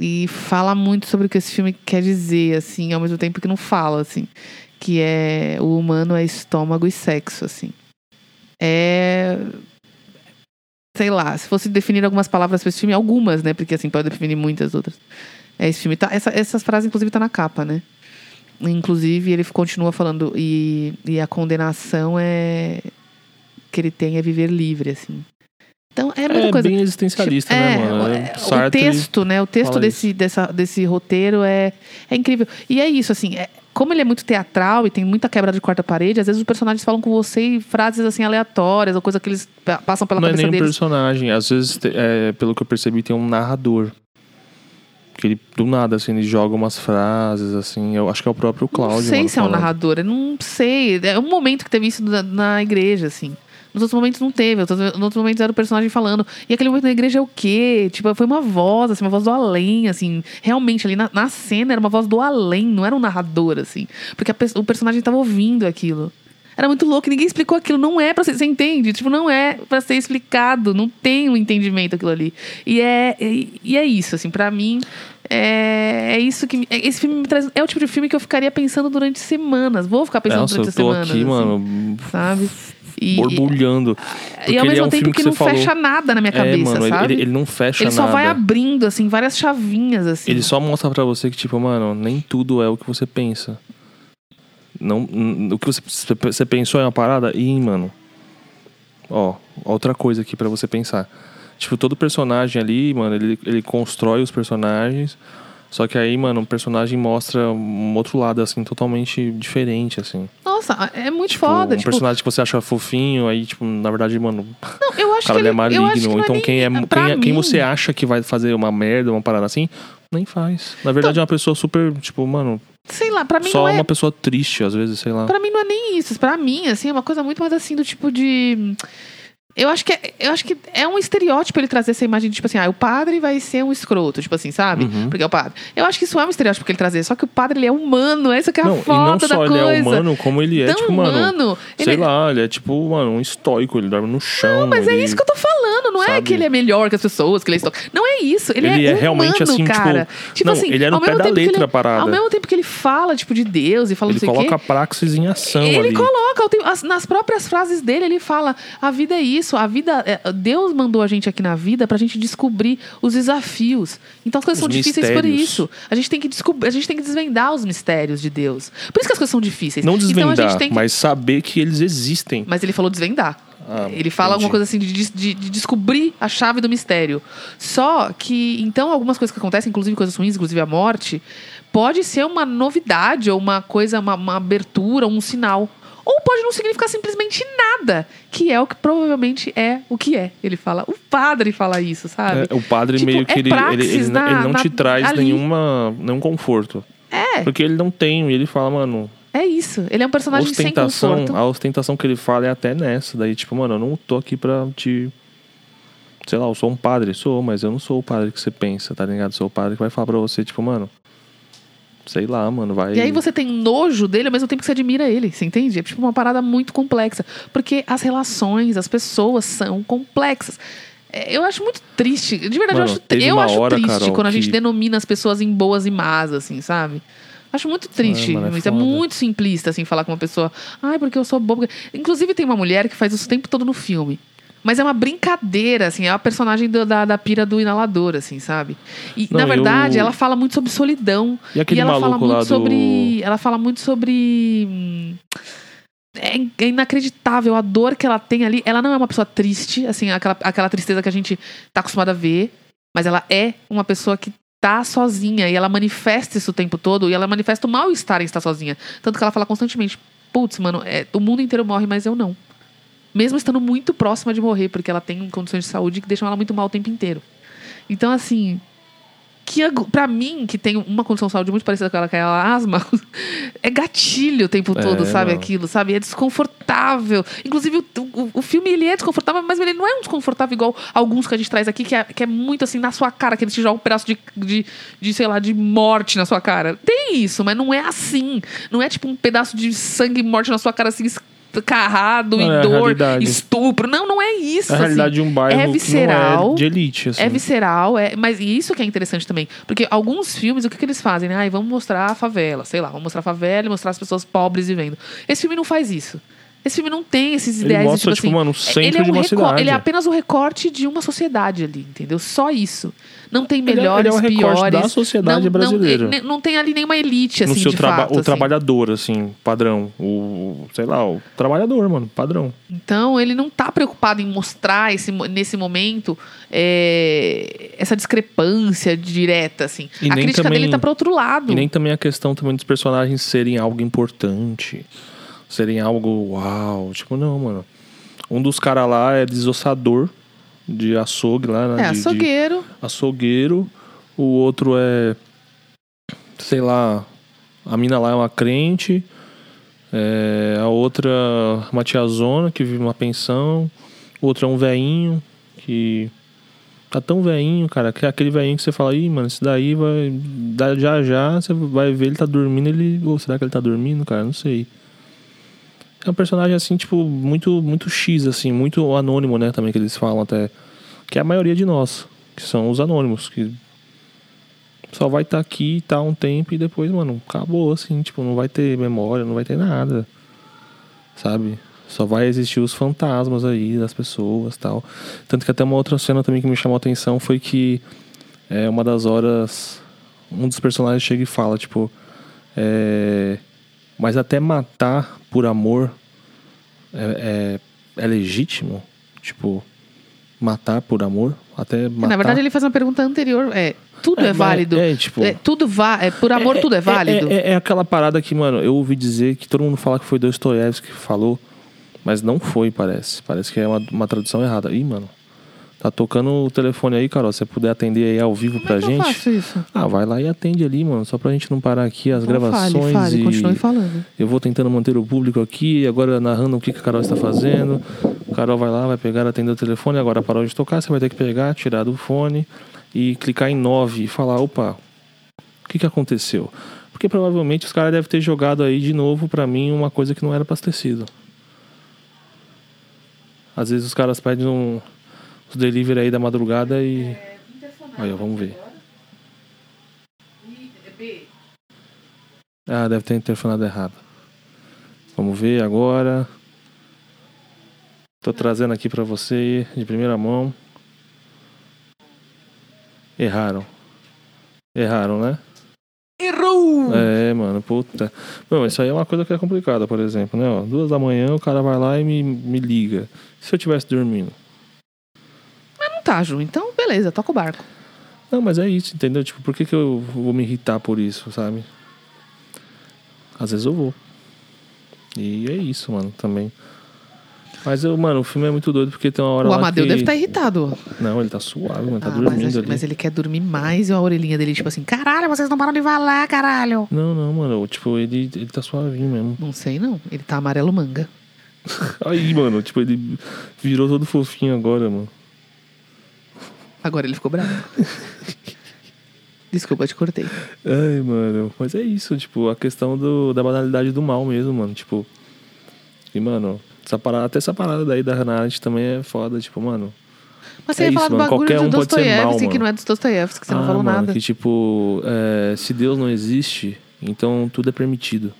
e fala muito sobre o que esse filme quer dizer, assim, ao mesmo tempo que não fala, assim, que é o humano é estômago e sexo, assim. É sei lá, se fosse definir algumas palavras para esse filme, algumas, né? Porque assim, pode definir muitas outras. É esse filme. Tá, essa, essas frases, inclusive, tá na capa, né? Inclusive, ele continua falando, e, e a condenação é que ele tem é viver livre, assim. Então, é muita É coisa. bem existencialista, é, né, mano? é, o Sartre texto, né? O texto desse, dessa, desse roteiro é, é incrível. E é isso, assim, é- como ele é muito teatral e tem muita quebra de quarta parede, às vezes os personagens falam com você e frases assim aleatórias, ou coisa que eles pa- passam pela não é cabeça nem um deles. personagem. Às vezes, é, pelo que eu percebi, tem um narrador. Que ele, do nada, assim, ele joga umas frases, assim. Eu acho que é o próprio Cláudio. Não sei se é um narrador, eu não sei. É um momento que teve isso na, na igreja, assim. Nos outros momentos não teve, outros- nos outros momentos era o personagem falando. E aquele momento na igreja é o quê? Tipo, foi uma voz, assim, uma voz do além, assim. Realmente, ali na, na cena era uma voz do além, não era um narrador, assim. Porque pe- o personagem tava ouvindo aquilo. Era muito louco, ninguém explicou aquilo. Não é pra ser. Você entende? Tipo, não é pra ser explicado. Não tem um entendimento aquilo ali. E é, e, e é isso, assim, pra mim. É, é isso que. é- Esse filme me traz. É o tipo de filme que eu ficaria pensando durante semanas. Vou ficar pensando Nossa, eu durante tô semanas. aqui, assim, mano, Sabe? E, borbulhando. e ao ele mesmo é um tempo que, que não falou. fecha nada na minha é, cabeça, mano, ele- sabe? ele, ele não fecha Ele só nada. vai abrindo, assim, várias chavinhas, assim. Ele só mostra pra você que, tipo, mano, nem tudo é o que você pensa. Não, o que você, você pensou é uma parada? Ih, mano. Ó, outra coisa aqui pra você pensar. Tipo, todo personagem ali, mano, ele, ele constrói os personagens. Só que aí, mano, o personagem mostra um outro lado, assim, totalmente diferente, assim. Nossa, é muito Tipo, foda. um Tipo, personagem que você acha fofinho, aí, tipo, na verdade, mano, não, eu o acho cara que ele é maligno. que é então nem- quem, é, quem, é- quem você acha que vai fazer uma merda, uma parada assim, nem faz. Na verdade, é uma pessoa super, tipo, mano, Sei lá, pra mim só não é uma pessoa triste, às vezes, sei lá. Pra mim não é nem isso. Pra mim, assim, é uma coisa muito mais assim do tipo de. Eu acho que é, eu acho que é um estereótipo ele trazer essa imagem de, tipo assim, ah, o padre vai ser um escroto, tipo assim, sabe? Uhum. Porque é o padre. Eu acho que isso é um estereótipo que ele trazer, só que o padre ele é humano, essa que é a Não, e não foto da só ele coisa. é humano, como ele é, Tão tipo, mano. humano. Sei Ele- lá, ele é tipo, mano, um estoico, ele dorme no chão. Mas é ele- isso que eu tô falando, não é sabe? que ele é melhor que as pessoas, que ele é esto- Não é isso. Ele, Ele é, é realmente, humano, assim, tipo, cara. Tipo, não, assim, ele é no ao pé da letra ele- parada. Ao mesmo tempo que ele fala, tipo, de Deus e fala Ele não sei o quê. coloca a praxis em ação Ele ali. coloca, nas próprias frases dele, ele fala: a vida é isso, a vida. é- Deus mandou a gente aqui na vida pra gente descobrir os desafios. Então as coisas Os são difíceis por mistérios. isso. A gente tem que descobrir, a gente tem que desvendar os mistérios de Deus. Por isso que as coisas são difíceis. Não Então desvendar, a tem que. mas saber que eles existem. Mas ele falou desvendar. Ah, ele fala entendi. alguma coisa assim de, de- de descobrir a chave do mistério. Só que, então, algumas coisas que acontecem, inclusive coisas ruins, inclusive a morte, pode ser uma novidade ou uma coisa, uma, uma abertura, um sinal. Ou pode não significar simplesmente nada, que é o que provavelmente é o que é. Ele fala, o padre fala isso, sabe? É, o padre Tipo, meio que é ele, ele, ele, na- ele não na- te traz ali. nenhuma, nenhum conforto. É, Porque ele não tem, e ele fala, mano, é isso. Ele é um personagem sem ostentação, conforto. a ostentação que ele fala é até nessa. Daí, tipo, mano, eu não tô aqui pra te. Sei lá, eu sou um padre, sou, mas eu não sou o padre que você pensa, tá ligado? Sou o padre que vai falar pra você, tipo, mano. Sei lá, mano, vai. E aí você tem nojo dele ao mesmo tempo que você admira ele, você entende? É tipo uma parada muito complexa. Porque as relações, as pessoas são complexas. É, Eu acho muito triste. De verdade, Mano, eu acho, eu acho hora, triste Carol, quando a gente que- denomina as pessoas em boas e más, assim, sabe? Acho muito triste. mano, é é muito simplista, assim, falar com uma pessoa. Ai, porque eu sou bobo. Inclusive, tem uma mulher que faz isso o tempo todo no filme. Mas é uma brincadeira, assim, é a personagem do- da, da pira do inalador, assim, sabe? E, Não, na verdade, eu- ela fala muito sobre solidão. E aquele ela fala maluco muito lá do- sobre. Ela fala muito sobre. hum, É é inacreditável a dor que ela tem ali. Ela não é uma pessoa triste, assim, aquela, aquela tristeza que a gente tá acostumado a ver. Mas ela é uma pessoa que tá sozinha e ela manifesta isso o tempo todo e ela manifesta o mal-estar em estar sozinha. Tanto que ela fala constantemente: putz, mano, é, o mundo inteiro morre, mas eu não. Mesmo estando muito próxima de morrer, porque ela tem condições de saúde que deixam ela muito mal o tempo inteiro. Então, assim. Que pra mim, que tem uma condição de saúde muito parecida com ela, que é a asma, é gatilho o tempo É, todo, sabe? não. Aquilo, sabe? É desconfortável. Inclusive, o, o, o filme ele é desconfortável, mas ele não é um desconfortável igual alguns que a gente traz aqui, que é, que é muito assim na sua cara, que eles te jogam um pedaço de, de, de, sei lá, de morte na sua cara. Tem isso, mas não é assim. Não é tipo um pedaço de sangue e morte na sua cara assim, escarrado Não, e é dor, estupro. Não, não é isso. É a assim. realidade de um bairro é que visceral, é de elite, assim. é visceral, é, mas isso que é interessante também. Porque alguns filmes, o que, que eles fazem? Né? Ai, vamos mostrar a favela, sei lá, vamos mostrar a favela e mostrar as pessoas pobres vivendo. Esse filme não faz isso. Esse filme não tem esses Ele ideais mostra, de, tipo, tipo, assim, mano, o centro ele é, um de uma cidade. ele é apenas o recorte de uma sociedade ali, entendeu? Só isso. Não tem Ele é- melhores, ele é o recorte piores. da sociedade não, brasileira. Não, não tem ali nenhuma elite, assim, no seu de traba fato. o assim. trabalhador, assim, padrão. O, sei lá, o trabalhador, mano, padrão. Então, ele não tá preocupado em mostrar esse, nesse momento é, essa discrepância direta, assim. E a crítica também- dele tá pro outro lado. E nem também a questão também dos personagens serem algo importante. Serem algo uau. Tipo, não, mano. Um dos caras lá é desossador de açougue lá, né? É, de- de- açougueiro. açougueiro. O outro é. Sei lá. A mina lá é uma crente. É, a outra uma tiazona que vive numa pensão. O outro é um veinho que. Tá tão veinho, cara, que é aquele veinho que você fala, ih, mano, esse daí vai. Já já você vai ver ele tá dormindo, ele. Ou será que ele tá dormindo, cara? Não sei. É um personagem assim, tipo, muito, muito X, assim, muito anônimo, né? Também que eles falam até. Que é a maioria de nós, que são os anônimos, que só vai estar aqui e tá um tempo e depois, mano, acabou, assim, tipo, não vai ter memória, não vai ter nada. Sabe? Só vai existir os fantasmas aí das pessoas tal. Tanto que até uma outra cena também que me chamou a atenção foi que é uma das horas. Um dos personagens chega e fala, tipo. É, mas até matar por amor é, é, é legítimo? Tipo, matar por amor? Até matar. Na verdade, ele faz uma pergunta anterior. É, tudo é, mas- válido. É, tipo. É, tudo va é, por amor, tudo é válido. É, é- é aquela parada que, mano, eu ouvi dizer que todo mundo fala que foi Dostoiévski que falou, mas não foi, parece. Parece que é uma, uma tradução errada. Ih, mano, tá tocando o telefone aí, Carol. Se você puder atender aí ao vivo Como pra é que eu gente. faço isso? Ah, vai lá e atende ali, mano. Só pra gente não parar aqui as Então gravações fale, fale, e continue falando. eu vou tentando manter o público aqui, agora narrando o que, que a Carol está fazendo. A Carol vai lá, vai pegar, atender o telefone, agora parou de tocar, você vai ter que pegar, tirar do fone e clicar em 9 e falar, opa, o que, que aconteceu? Porque provavelmente os caras devem ter jogado aí de novo pra mim uma coisa que não era pra ter sido. Às vezes os caras pedem um, os delivery aí da madrugada e. Aí, ó, vamos ver. Ah, deve ter interfonado errado. Vamos ver agora. Tô trazendo aqui pra você de primeira mão. Erraram. Erraram, né? Errou! É, mano, puta. Não, isso aí é uma coisa que é complicada, por exemplo, né? Ó, duas da manhã o cara vai lá e me, me liga. Se eu tivesse dormindo? Não tá, Ju. Então, beleza, toca o barco. Não, mas é isso, entendeu? Tipo, por que, que eu vou me irritar por isso, sabe? Às vezes eu vou. E é isso, mano, também. Mas, eu, mano, o filme é muito doido porque tem uma hora O Amadeu que... deve estar irritado. Não, ele tá suave, mano, tá Ah, dormindo mas, ali. mas ele quer dormir mais e a orelhinha dele, tipo assim, caralho, vocês não param de falar, caralho. Não, não, mano, tipo, ele, ele tá suavinho mesmo. Não sei, não. Ele tá amarelo manga. Aí, mano, tipo, ele virou todo fofinho agora, mano. Agora ele ficou bravo. Desculpa, te cortei. Ai, mano, mas é isso, tipo, a questão do, da banalidade do mal mesmo, mano, tipo... E, mano, essa parada, até essa parada daí da Hannah Arendt também é foda, tipo, mano... Mas você É ia isso, falar do mano. bagulho Qualquer do um Dostoiévski, que não é do Dostoiévski, você não ah, falou mano, nada. que tipo, é, se Deus não existe, então tudo é permitido.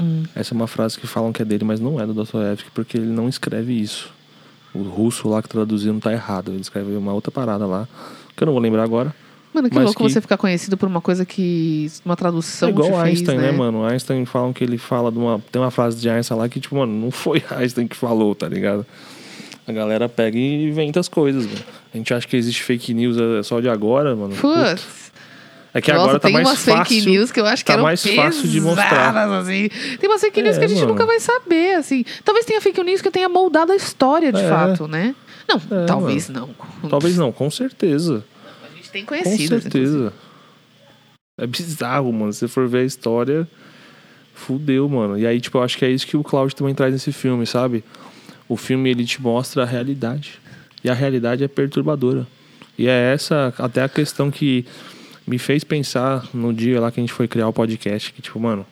Hum. Essa é uma frase que falam que é dele, mas não é do Dostoiévski, porque ele não escreve isso. O russo lá que traduziu não tá errado. Ele escreve uma outra parada lá, que eu não vou lembrar agora. Mano, que mas louco que- você ficar conhecido por uma coisa que. Uma tradução é igual te o fez, Einstein, né? né, mano? Einstein falam que ele fala de uma. Tem uma frase de Einstein lá que, tipo, mano, não foi Einstein que falou, tá ligado? A galera pega e inventa as coisas, mano. A gente acha que existe fake news é só de agora, mano. Puta. Putz. É que Nossa, agora tá tem mais umas fácil. fake news que eu acho que tá eram mais fácil de mostrar. Assim. Tem umas fake news É, que a gente mano. nunca vai saber, assim. Talvez tenha fake news que tenha moldado a história, de É. fato, né? Não, É, talvez não. Talvez não, com certeza. A gente tem Com conhecido. certeza. É bizarro, mano. Se você for ver a história, fudeu, mano. E aí, tipo, eu acho que é isso que o Cláudio também traz nesse filme, sabe? O filme, ele te mostra a realidade. E a realidade é perturbadora. E é essa até a questão que me fez pensar no dia lá que a gente foi criar o podcast, que, tipo, mano,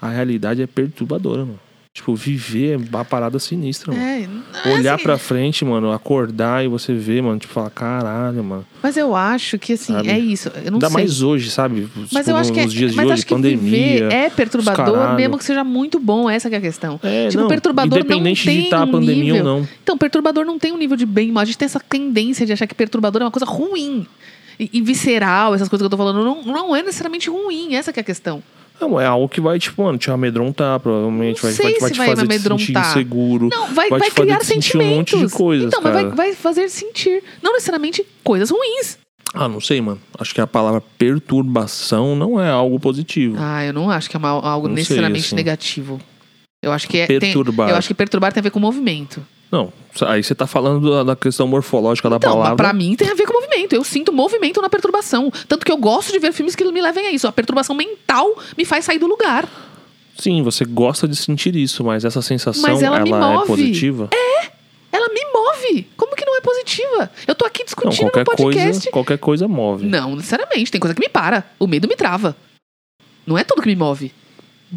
a realidade é perturbadora, mano. Tipo, viver é uma parada sinistra, mano. É, Olhar assim, pra frente, mano, acordar e você ver, mano, tipo, falar, caralho, mano. Mas eu acho que, assim, Sabe? é isso. Eu não Ainda sei. mais hoje, sabe? Mas Tipo, eu acho que, é, nos dias de mas hoje, acho que pandemia. é perturbador, mesmo que seja muito bom. Essa que é a questão. É, tipo, não, perturbador independente não de tem tá a um pandemia nível. ou não. Então, perturbador não tem um nível de bem, mas a gente tem essa tendência de achar que perturbador é uma coisa ruim. E, e visceral, essas coisas que eu tô falando, não, não é necessariamente ruim. Essa que é a questão. Não, é algo que vai, tipo, mano, te amedrontar, provavelmente. Não vai, sei vai, vai te vai fazer me te sentir amedrontar. inseguro. Não, vai, vai vai, criar sentimentos. um monte de coisas, então, mas vai, cara. vai fazer sentir. Não necessariamente coisas ruins. Ah, não sei, mano. Acho que a palavra perturbação não é algo positivo. Ah, eu não acho que é uma- algo Não sei, necessariamente assim. negativo. Eu acho que é. tem- Perturbar. eu acho que perturbar tem a ver com movimento. Não, aí você tá falando da, da questão morfológica da Então, palavra. pra mim tem a ver com movimento. Eu sinto movimento na perturbação. Tanto que eu gosto de ver filmes que me levem a isso. A perturbação mental me faz sair do lugar. Sim, você gosta de sentir isso, mas essa sensação, Mas ela me é positiva? Ela me move. Como que não é positiva? Eu tô aqui Não, discutindo qualquer no podcast. coisa, qualquer coisa move. Não, necessariamente. Tem coisa que me para. O medo me trava. Não é tudo que me move.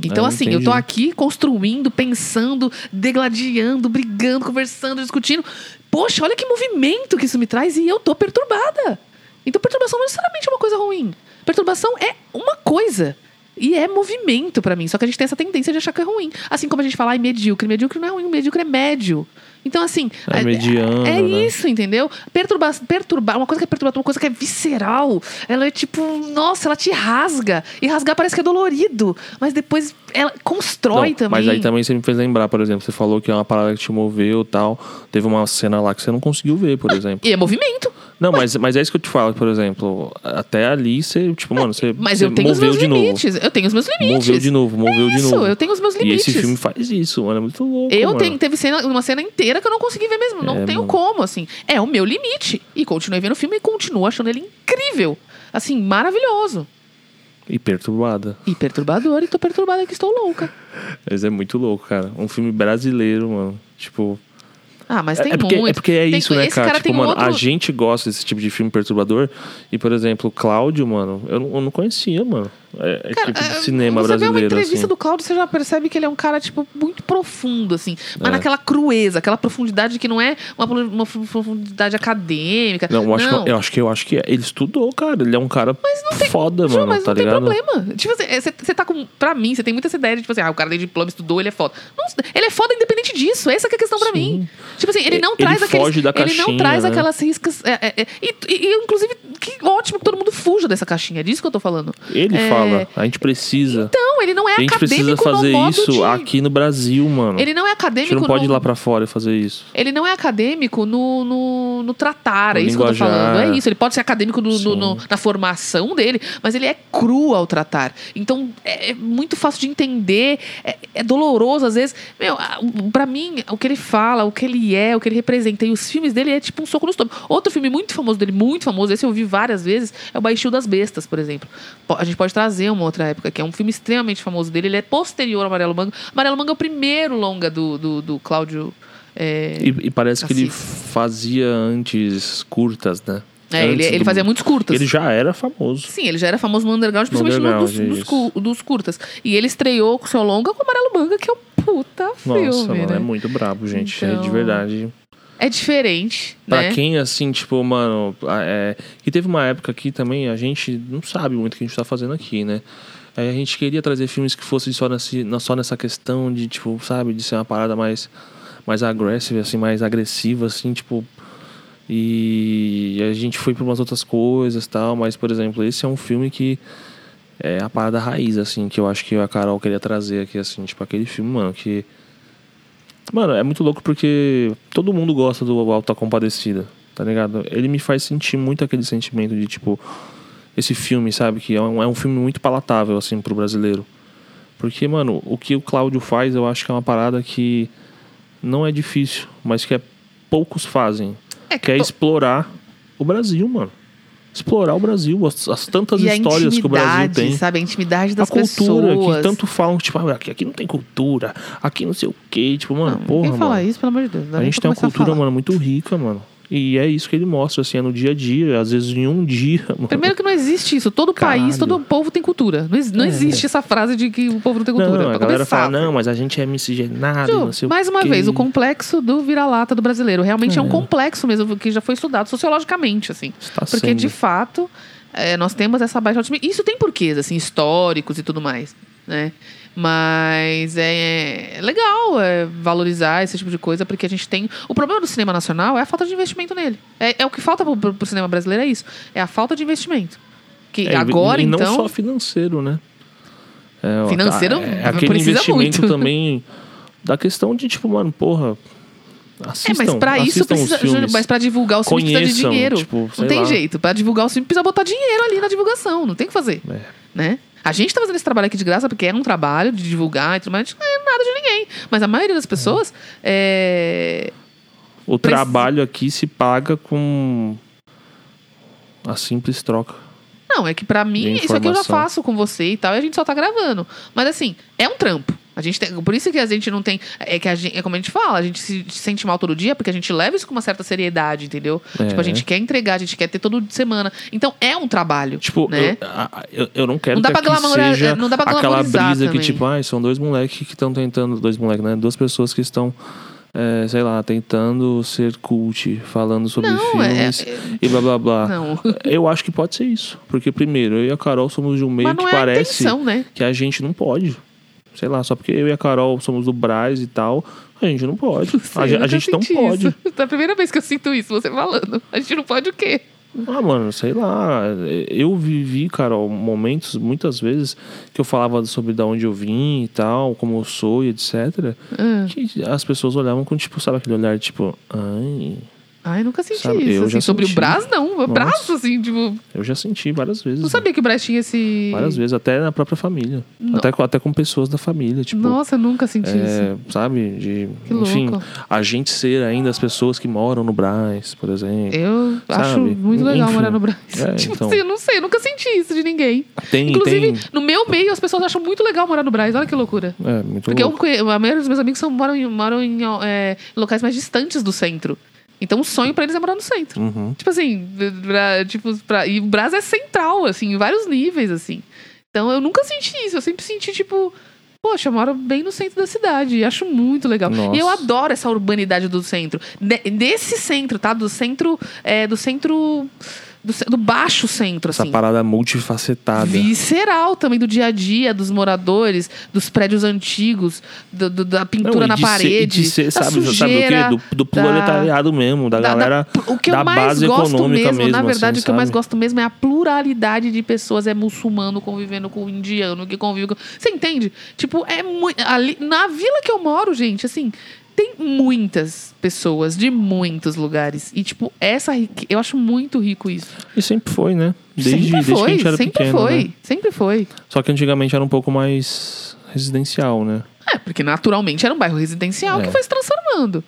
Então, É, assim, eu entendi. tô aqui construindo, pensando, degladiando, brigando, conversando, discutindo. Poxa, olha que movimento que isso me traz e eu tô perturbada. Então, perturbação não necessariamente é uma coisa ruim. Perturbação é uma coisa. E é movimento pra mim. Só que a gente tem essa tendência de achar que é ruim. Assim como a gente fala, ai, medíocre. Medíocre não é ruim, medíocre é médio. Então, assim. É mediano, É, né? isso, entendeu? Perturbar, perturbar, uma coisa que é perturbadora, uma coisa que é visceral. Ela é tipo, nossa, ela te rasga. E rasgar parece que é dolorido. Mas depois ela constrói Não, também. Mas aí também você me fez lembrar, por exemplo, você falou que é uma parada que te moveu e tal. Teve uma cena lá que você não conseguiu ver, por exemplo. E é movimento. Não, mas, mas é isso que eu te falo, por exemplo. Até ali você, tipo, mano, você, Mas eu tenho os meus de novo. limites. Eu tenho os meus limites. Moveu de novo, moveu de Isso, novo. eu tenho os meus E limites. esse filme faz isso, mano. É muito louco. Eu mano. tenho, teve cena, uma cena inteira que eu não consegui ver mesmo. Não É, tenho mano. como, assim. É o meu limite. E continuei vendo o filme e continuo achando ele incrível. Assim, maravilhoso. E perturbada. E perturbador, e tô perturbada que estou louca. Mas é muito louco, cara. Um filme brasileiro, mano. Tipo. Ah, mas É, tem é porque, muito. é porque é Tem- isso, né, cara? cara Tipo, mano, outro... a gente gosta desse tipo de filme perturbador. E, por exemplo, o Cláudio, mano, eu eu não conhecia, mano. É, é Cara, tipo de é, cinema você brasileiro. vê uma entrevista assim. do Cláudio, você já percebe que ele é um cara, tipo, muito profundo, assim. Mas É. naquela crueza, aquela profundidade que não é uma, uma profundidade acadêmica. Não, eu acho, não. Que, eu acho que eu acho que é. ele estudou, cara. Ele é um cara foda, Ju, mano, mas tá não tem ligado? problema. Tipo assim, é, você você tá com. Pra mim, você tem muita essa ideia de, tipo assim, ah, o cara tem diploma, estudou, ele é foda. Não, ele é foda independente disso. Essa que é a questão pra Sim. mim. Tipo assim, ele não Ele traz aqueles. foge da ele não caixinha, traz né? aquelas riscas. é, é, e- e, inclusive, que ótimo que todo mundo fuja dessa caixinha. É disso que eu tô falando. Ele É, fala, a gente precisa. Não, ele não é a gente acadêmico precisa fazer isso de... aqui no Brasil, mano. Ele não é a acadêmico gente não pode no... ir lá pra fora e fazer isso. Ele não é acadêmico no, no, no tratar, é No isso que eu tô linguajar. falando. É isso. Ele pode ser acadêmico no- no- na formação dele, mas ele é cru ao tratar. Então é, é muito fácil de entender, é, é doloroso às vezes. Meu, a- pra mim, o que ele fala, o que ele é, o que ele representa, e os filmes dele é tipo um soco no estômago. Outro filme muito famoso dele, muito famoso, esse eu vi várias vezes, é o Baixio das Bestas, por exemplo. A gente pode trazer uma outra época, que é um filme extremamente famoso dele, ele é posterior ao Amarelo Manga. Amarelo Manga é o primeiro longa do, do, do Cláudio. é, E, e parece que ele fazia antes curtas, né? É, ele, ele fazia muitos curtas. Ele já era famoso. Sim, ele já era famoso no underground, principalmente no dos, underground, dos, cu- dos curtas. E ele estreou com o seu longa com o Amarelo Manga, que é um puta filme, Nossa, mano, né? é muito brabo, gente. É de Então, verdade. É diferente, Pra né? quem, assim, tipo, mano. É... E teve uma época aqui também, a gente não sabe muito o que a gente tá fazendo aqui, né? Aí a gente queria trazer filmes que fossem só, nesse, só nessa questão de, tipo, sabe, de ser uma parada mais, mais agressiva, assim, mais agressiva, assim, tipo. E a gente foi pra umas outras coisas tal, mas, por exemplo, esse é um filme que é a parada raiz, assim, que eu acho que a Carol queria trazer aqui, assim, tipo, aquele filme, mano, que. Mano, é muito louco porque todo mundo gosta do Alta Compadecida, tá ligado? Ele me faz sentir muito aquele sentimento de, tipo, esse filme, sabe? Que é um, é um filme muito palatável, assim, pro brasileiro. Porque, mano, o que o Cláudio faz, eu acho que é uma parada que não é difícil, mas que é, poucos fazem. É Que é to- explorar o Brasil, mano. Explorar o Brasil, as, as tantas e histórias que o Brasil tem. sabe? A intimidade das a cultura, pessoas. que tanto falam, tipo, ah, aqui, aqui não tem cultura, aqui não sei o quê. Tipo, mano, Não, porra, Quem fala mano. isso, pelo amor de Deus? A gente tem uma cultura, mano, muito rica, mano. E é isso que ele mostra, assim, é no dia a dia, às vezes em um dia, mano. Primeiro que não existe isso. Todo país, Caralho. todo povo tem cultura. Não, não É. existe essa frase de que o povo não tem não, cultura. a galera começar. fala, não, mas a gente é miscigenado, Ju, não sei mais uma vez, o complexo do vira-lata do brasileiro. Realmente é. um É. complexo mesmo, que já foi estudado sociologicamente, assim. Está Porque, sendo. de fato, é, nós temos essa baixa autoestima. Isso tem porquês, assim, históricos e tudo mais, né? Mas é, é legal é, valorizar esse tipo de coisa, porque a gente tem... O problema do cinema nacional é a falta de investimento nele. É, é o que falta pro, pro, cinema brasileiro, é isso. É a falta de investimento. Que É, e- agora, e não então... só financeiro, né? É, Financeiro é aquele precisa investimento muito. também da questão de, tipo, mano, porra. É, Assistam, mas pra isso precisa. Mas pra divulgar o filme precisa de Conheçam, dinheiro. tipo, não tem lá. jeito. Pra divulgar o filme precisa botar dinheiro ali na divulgação. Não tem o que fazer. É. Né? A gente tá fazendo esse trabalho aqui de graça porque é um trabalho de divulgar e tudo mais. A gente não ganha nada de ninguém. Mas a maioria das pessoas é. O Precisa- trabalho aqui se paga com a simples troca. Não, é que pra mim, isso aqui eu já faço com você e tal, e a gente só tá gravando. Mas assim, é um trampo. A gente tem, por isso que a gente não tem. É que a gente, é como a gente fala, a gente se sente mal todo dia, porque a gente leva isso com uma certa seriedade, entendeu? É. Tipo, a gente quer entregar, a gente quer ter todo semana. Então é um trabalho. Tipo, né? eu, eu, eu não quero Não dá que pra glamoura- seja não dá pra aquela brisa que, também. tipo, ai, são dois moleques que estão tentando... Dois moleques, né? Duas pessoas que estão, é, sei lá, tentando ser cult, falando sobre Não, é- filmes e blá, blá, blá. Não. Eu acho que pode ser isso. Porque, primeiro, eu e a Carol somos de um meio que é parece intenção, né? que a gente não pode. Sei lá, só porque eu e a Carol somos do Braz e tal, a gente não pode. Sei, a, gente- a gente não pode. Isso. É a primeira vez que eu sinto isso, você falando. A gente não pode o quê? Ah, mano, sei lá. Eu vivi, Carol, momentos, muitas vezes, que eu falava sobre da onde eu vim e tal, como eu sou e etc. Ah. Que as pessoas olhavam com, tipo, sabe aquele olhar, tipo, ai. Ai, nunca senti Sabe, isso. eu assim, já sobre senti. o Brás, não. O Brás, assim, tipo. Eu já senti várias vezes. Não sabia que o Brás tinha esse. Várias vezes, até na própria família. No- Até, com- até com pessoas da família, tipo. Nossa, eu nunca senti isso. é, sabe? De, Que enfim, louco. a gente ser ainda as pessoas que moram no Brás, por exemplo. Eu acho sabe? muito legal Enfim. morar no Brás. É, tipo então. assim, eu não sei, eu nunca senti isso de ninguém. Tem, Inclusive, tem. no meu meio, as pessoas acham muito legal morar no Brás. Olha que loucura. É, muito Porque eu, louco. conhe- a maioria dos meus amigos são, moram, em, moram em é, locais mais distantes do centro. Então o sonho pra eles é morar no centro. Uhum. Tipo assim, pra, tipo, pra, e o Brás é central, assim, em vários níveis, assim. Então eu nunca senti isso. Eu sempre senti, tipo, poxa, eu moro bem no centro da cidade. E acho muito legal. Nossa. E eu adoro essa urbanidade do centro. De- desse centro, tá? Do centro. É, do centro. Do, do baixo centro, Essa assim. parada multifacetada. Visceral também do dia a dia, dos moradores, dos prédios antigos, do- do- da pintura Não, na de ser- parede, de ser, sabe, sabe o sujeira, quê? Do, do proletariado mesmo, da, da- galera da- o que da eu mais gosto mesmo, mesmo. na verdade, assim, o que eu mais gosto mesmo é a pluralidade de pessoas. É muçulmano convivendo com o indiano, que convive com. Você entende? Tipo, é muito. Ali, na vila que eu moro, gente, assim. Tem muitas pessoas de muitos lugares. E, tipo, essa rique... Eu acho muito rico isso. E sempre foi, né? Desde, sempre desde foi, que a gente era sempre pequeno, foi. né? Sempre foi. Só que antigamente era um pouco mais residencial, né? É, porque naturalmente era um bairro residencial É. que foi se transformando.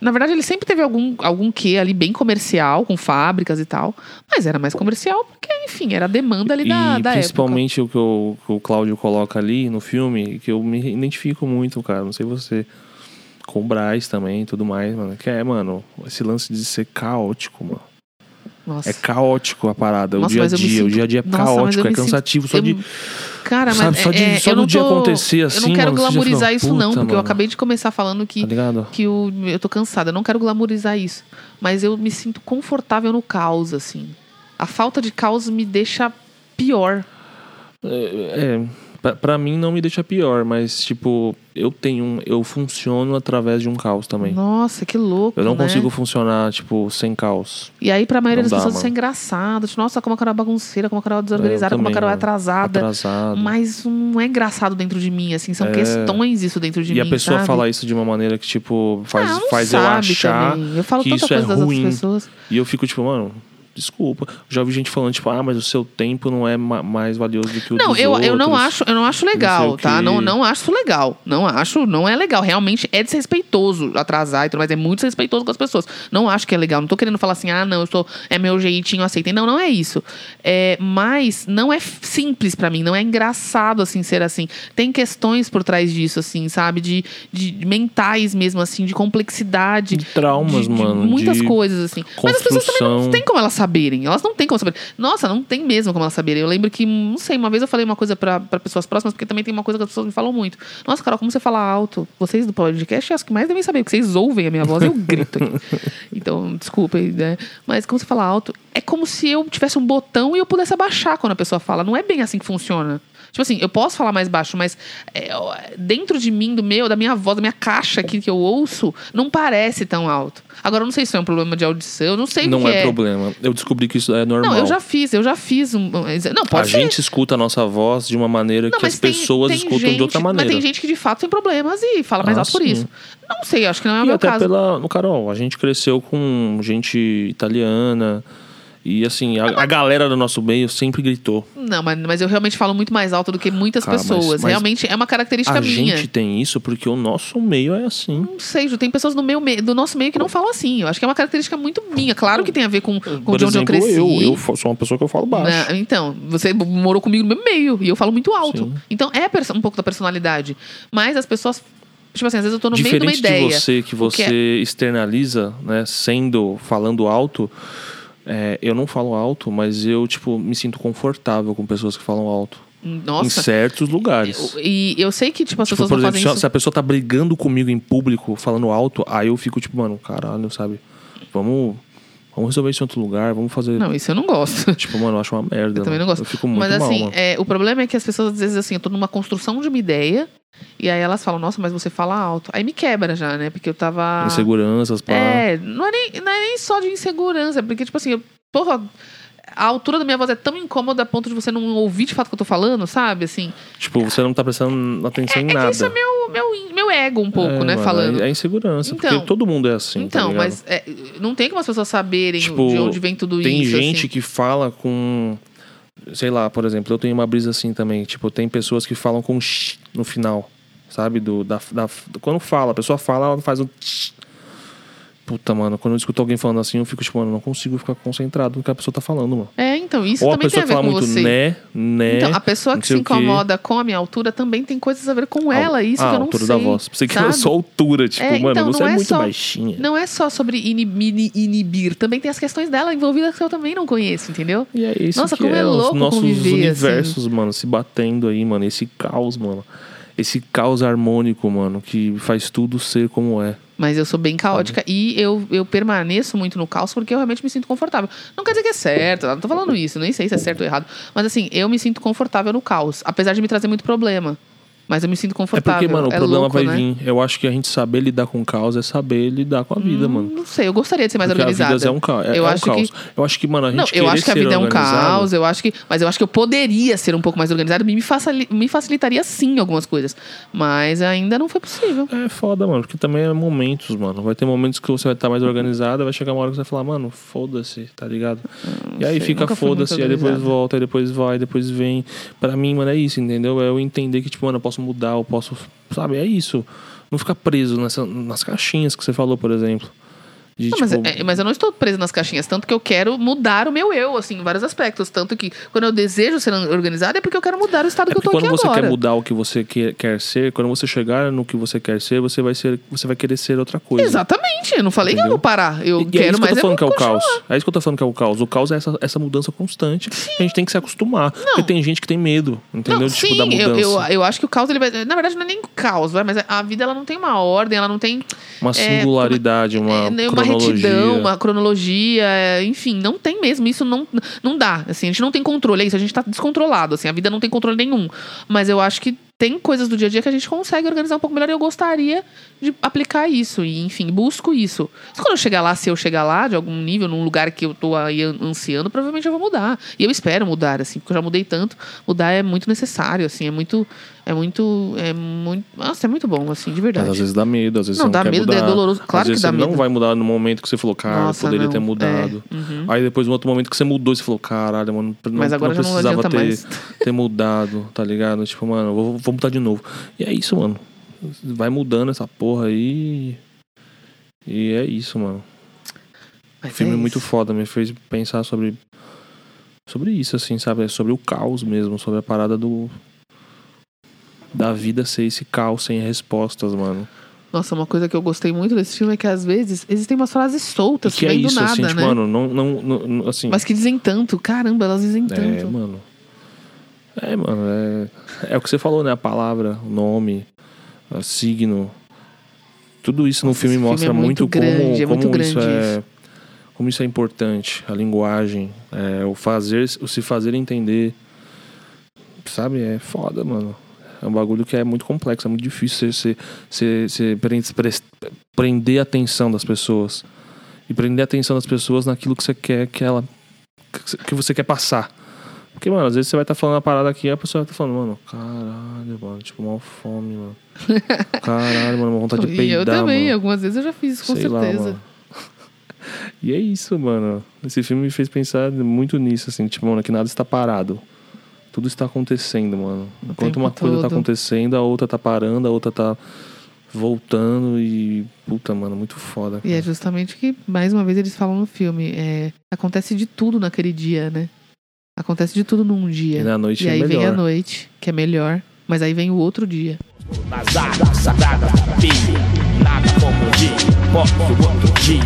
Na verdade, ele sempre teve algum, algum quê ali bem comercial, com fábricas e tal. Mas era mais comercial porque, enfim, era a demanda ali da, e da época. principalmente o que o, que o Cláudio coloca ali no filme, que eu me identifico muito, cara. Não sei você. Com o Braz também e tudo mais, mano. Que é, mano, esse lance de ser caótico, mano. Nossa. É caótico a parada, o Nossa, dia a eu dia. O sinto- dia a dia é Nossa, eu caótico, é me sinto- cansativo. Só eu- de. Cara, sabe, mas só de- é, só eu não dia tô- acontecer Eu assim, não quero mano, fica, isso, não, "Puta, porque eu mano." acabei de começar falando que, Tá que o, eu tô cansada. Eu não quero glamorizar isso. Mas eu me sinto confortável no caos, assim. A falta de caos me deixa pior. É, pra, pra mim não me deixa pior, mas tipo, eu tenho um, eu funciono através de um caos também. Nossa, que louco. Eu não né? consigo funcionar, tipo, sem caos. E aí, pra maioria Não das dá, pessoas, isso é engraçado. Tipo, nossa, como a Carol é bagunceira, como a Carol é desorganizada, É, eu como a também, Carol é mano. atrasada. Atrasado. Mas não é engraçado dentro de mim, assim. São É. questões isso dentro de e mim. a pessoa sabe? fala isso de uma maneira que, tipo, faz, Ah, não faz eu sabe achar também. Eu falo que tanta isso é coisa das ruim. pessoas. E eu fico, tipo, mano, desculpa. Já ouvi gente falando, tipo, ah, mas o seu tempo não é ma- mais valioso do que o Não, eu, eu não outros. acho, eu não acho Não legal, sei o tá? Não, não acho legal. Não acho, não é legal. Realmente é desrespeitoso atrasar e tudo mais. É muito desrespeitoso com as pessoas. Não acho que é legal. Não tô querendo falar assim, ah, não, eu sou, é meu jeitinho, aceitem. Não, não é isso. É, mas não é simples pra mim, não é engraçado assim ser assim. Tem questões por trás disso, assim, sabe? De, de mentais mesmo, assim, de complexidade. De traumas, de- de mano, muitas coisas, assim. Mas as pessoas também não têm como elas saberem. Elas não têm como saber. Nossa, não tem mesmo como elas saberem. Eu lembro que, não sei, uma vez eu falei uma coisa pra pessoas próximas, porque também tem uma coisa que as pessoas me falam muito. Nossa, Carol, como você fala alto? Vocês do podcast, acho que mais devem saber, porque vocês ouvem a minha voz, eu grito aqui. Então, desculpa, aí, né? Mas como você fala alto, é como se eu tivesse um botão e eu pudesse abaixar quando a pessoa fala. Não é bem assim que funciona. Tipo assim, eu posso falar mais baixo, mas é, dentro de mim, do meu, da minha voz, da minha caixa aqui que eu ouço, não parece tão alto. Agora, eu não sei se é um problema de audição, eu não sei o Não que é, problema. Eu descobri que isso é normal. Não, eu já fiz, eu já fiz um. Não, a pode ser. gente escuta a nossa voz de uma maneira Não, que as tem- pessoas tem escutam gente, de outra maneira. Mas tem gente que de fato tem problemas e fala mais Ah, alto por sim. isso. Não sei, acho que não é o E meu até caso. pela. No Carol, a gente cresceu com gente italiana. E assim, a, a galera do nosso meio sempre gritou. Não, mas, mas eu realmente falo muito mais alto do que muitas mas- pessoas. mas realmente é uma característica a minha. gente tem isso porque o nosso meio é assim. Não sei, Ju, tem pessoas no meu meio, do nosso meio que não falam assim. Eu acho que é uma característica muito minha. Claro que tem a ver com, com Por de onde exemplo, eu cresci. eu, eu sou uma pessoa que eu falo baixo. Então, você morou comigo no mesmo meio e eu falo muito alto. Sim. Então é um pouco da personalidade. Mas as pessoas. Tipo assim, às vezes eu tô no meio de uma Diferente ideia. de você, que O que você é- externaliza, né, sendo, falando alto, é, eu não falo alto, mas eu, tipo, me sinto confortável com pessoas que falam alto. Em Nossa. certos lugares. E eu sei que, tipo, as Tipo, pessoas por não exemplo, fazem se, isso. se a pessoa tá brigando comigo em público, falando alto, aí eu fico tipo, mano, caralho, sabe? Vamos, vamos resolver isso em outro lugar, vamos fazer. Não, isso eu não gosto. Tipo, mano, eu acho uma merda. Eu também não mano. gosto. Eu fico muito Mas mal, assim, é, o problema é que as pessoas, às vezes, assim, eu tô numa construção de uma ideia, e aí elas falam, nossa, mas você fala alto. Aí me quebra já, né? Porque eu tava. Inseguranças, pá. É, não é, nem, não é nem só de insegurança, porque, tipo assim, eu, porra, a altura da minha voz é tão incômoda a ponto de você não ouvir de fato o que eu tô falando, sabe? Assim, Tipo, você não tá prestando atenção é, em é nada. que isso é meu, meu, meu ego um pouco, É, né? mano, falando. É, é insegurança, Então, porque todo mundo é assim. tá então, ligado? mas é, não tem como as pessoas saberem Tipo, de onde vem tudo Tem isso. gente assim. que fala com. Sei lá, por exemplo, eu tenho uma brisa assim também. Tipo, tem pessoas que falam com sh no final. Sabe? Do, da, da- quando fala, a pessoa fala, ela faz um. Puta, mano, quando eu escuto alguém falando assim, eu fico tipo, mano, não consigo ficar concentrado no que a pessoa tá falando, mano. É, então, isso Ou a também tem pessoa a ver fala com muito você. né, né. Então, a pessoa que se incomoda com a minha altura também tem coisas a ver com ela, isso ah, que eu a não altura sei. da voz. Pensei que sabe? só altura, tipo, É, mano, então, você é, é muito só- baixinha. Não é só sobre inibir, inibir, também tem as questões dela envolvidas que eu também não conheço, entendeu? E é isso Nossa, que como é é, louco os nossos conviver, universos, mano, se batendo aí, mano. Esse caos, mano. Esse caos harmônico, mano, que faz tudo ser como é. Mas eu sou bem caótica e eu, eu permaneço muito no caos porque eu realmente me sinto confortável. Não quer dizer que é certo, não tô falando isso, nem sei se é certo ou errado. Mas assim, eu me sinto confortável no caos, apesar de me trazer muito problema. Mas eu me sinto É confortável. porque, mano, o problema louco, vai né? vir. Eu acho que a gente saber lidar com o caos é saber lidar com a vida, Hum, mano. Não sei, eu gostaria de ser mais Porque organizada. a vida é um caos. É, eu é um acho caos. que Eu acho que, mano, a gente Não, eu acho que a vida é um caos, eu acho que, mas eu acho que eu poderia ser um pouco mais organizado me, facili- me facilitaria sim algumas coisas. Mas ainda não foi possível. É foda, mano, porque também é momentos, mano. Vai ter momentos que você vai estar mais organizado, vai chegar uma hora que você vai falar, mano, foda-se, tá ligado? e aí sei, fica foda-se, aí depois volta, aí depois vai, depois vem. Pra mim, mano, é isso, entendeu? É eu entender que, tipo, mano, eu posso mudar, eu posso. Sabe, é isso. Não ficar preso nessa, nas caixinhas que você falou, por exemplo. De, Não, mas, tipo, é- mas eu não estou presa nas caixinhas, tanto que eu quero mudar o meu eu, assim, em vários aspectos. Tanto que quando eu desejo ser organizada é porque eu quero mudar o estado É que eu porque tô quando aqui você agora. quer mudar o que você quer, quer ser, quando você chegar no que você quer ser, você vai ser, você vai querer ser outra coisa. Exatamente, eu não falei que eu Entendeu? vou parar. Eu E- e é quero isso que eu tô falando que é o continuar. caos. É isso que eu tô falando que é o caos. O caos é essa, essa mudança constante. A gente tem que se acostumar. Porque tem gente que tem medo, entendeu? Não, tipo, sim, da mudança. eu, eu, eu acho que o caos, ele vai, na verdade, não é nem caos, vai, mas a vida ela não tem uma ordem, ela não tem Uma é, singularidade, uma, é, uma cronologia. Retidão, uma cronologia, é, enfim, não tem mesmo. Isso não, não dá. Assim, a gente não tem controle, é isso, a gente tá descontrolado, assim, a vida não tem controle nenhum. Mas eu acho que tem coisas do dia a dia que a gente consegue organizar um pouco melhor e eu gostaria de aplicar isso. E, enfim, busco isso. Se quando eu chegar lá, se eu chegar lá, de algum nível, num lugar que eu tô aí an- ansiando, provavelmente eu vou mudar. E eu espero mudar, assim, porque eu já mudei tanto. Mudar é muito necessário, assim, é muito. É muito. É muito. Nossa, é muito bom, assim, de verdade. Mas às vezes dá medo, às vezes Não, você não dá medo, mudar. é doloroso. Claro às vezes que dá você medo. não vai mudar no momento que você falou, cara, Nossa, poderia não. ter mudado. É, uhum. Aí depois, no outro momento que você mudou, você falou, caralho, mano, não, Mas agora não não precisava adianta ter, ter mudado, tá ligado? Tipo, mano, vou, vou mudar de novo. E é isso, mano. Vai mudando essa porra aí. E é isso, mano. Mas O filme é é muito foda, me fez pensar sobre. Sobre isso, assim, sabe? Sobre o caos mesmo, sobre a parada do. Da vida ser esse caos sem respostas, mano. Nossa, uma coisa que eu gostei muito desse filme é que às vezes existem umas frases soltas que que é isso, nada, assim, né? tipo, mano, não, não, não- assim. Mas que dizem tanto. Caramba, elas dizem é, tanto. mano. É, mano, é, é o que você falou, né? A palavra, o nome, o signo. Tudo isso no Nossa, filme esse filme mostra é muito muito, grande, como, é como isso é. isso. Como isso é importante, a linguagem, é, o fazer, o se fazer entender. Sabe? É foda, mano. É um bagulho que é muito complexo, é muito difícil você, você, você pre- prender a atenção das pessoas. E prender a atenção das pessoas naquilo que você quer que ela. que você quer passar. Porque, mano, às vezes você vai estar falando uma parada aqui e a pessoa vai estar falando, mano, caralho, mano, tipo, mal fome, mano. Caralho, mano, uma vontade de peidar, eu também, mano. algumas vezes eu já fiz isso, com Sei lá, certeza. mano. E é isso, mano. Esse filme me fez pensar muito nisso, assim, tipo, mano, que nada está parado. Tudo está acontecendo, mano. Enquanto tempo uma coisa tá todo. acontecendo, a outra tá parando, a outra tá voltando e. Puta, mano, muito foda. E é cara. justamente o que, mais uma vez, eles falam no filme. É, acontece de tudo naquele dia, né? Acontece de tudo num dia. E na noite E é aí vem a noite, que é melhor. Mas aí vem o outro dia. Nada, sagrada, filho. Nada como um dia. Posso outro dia.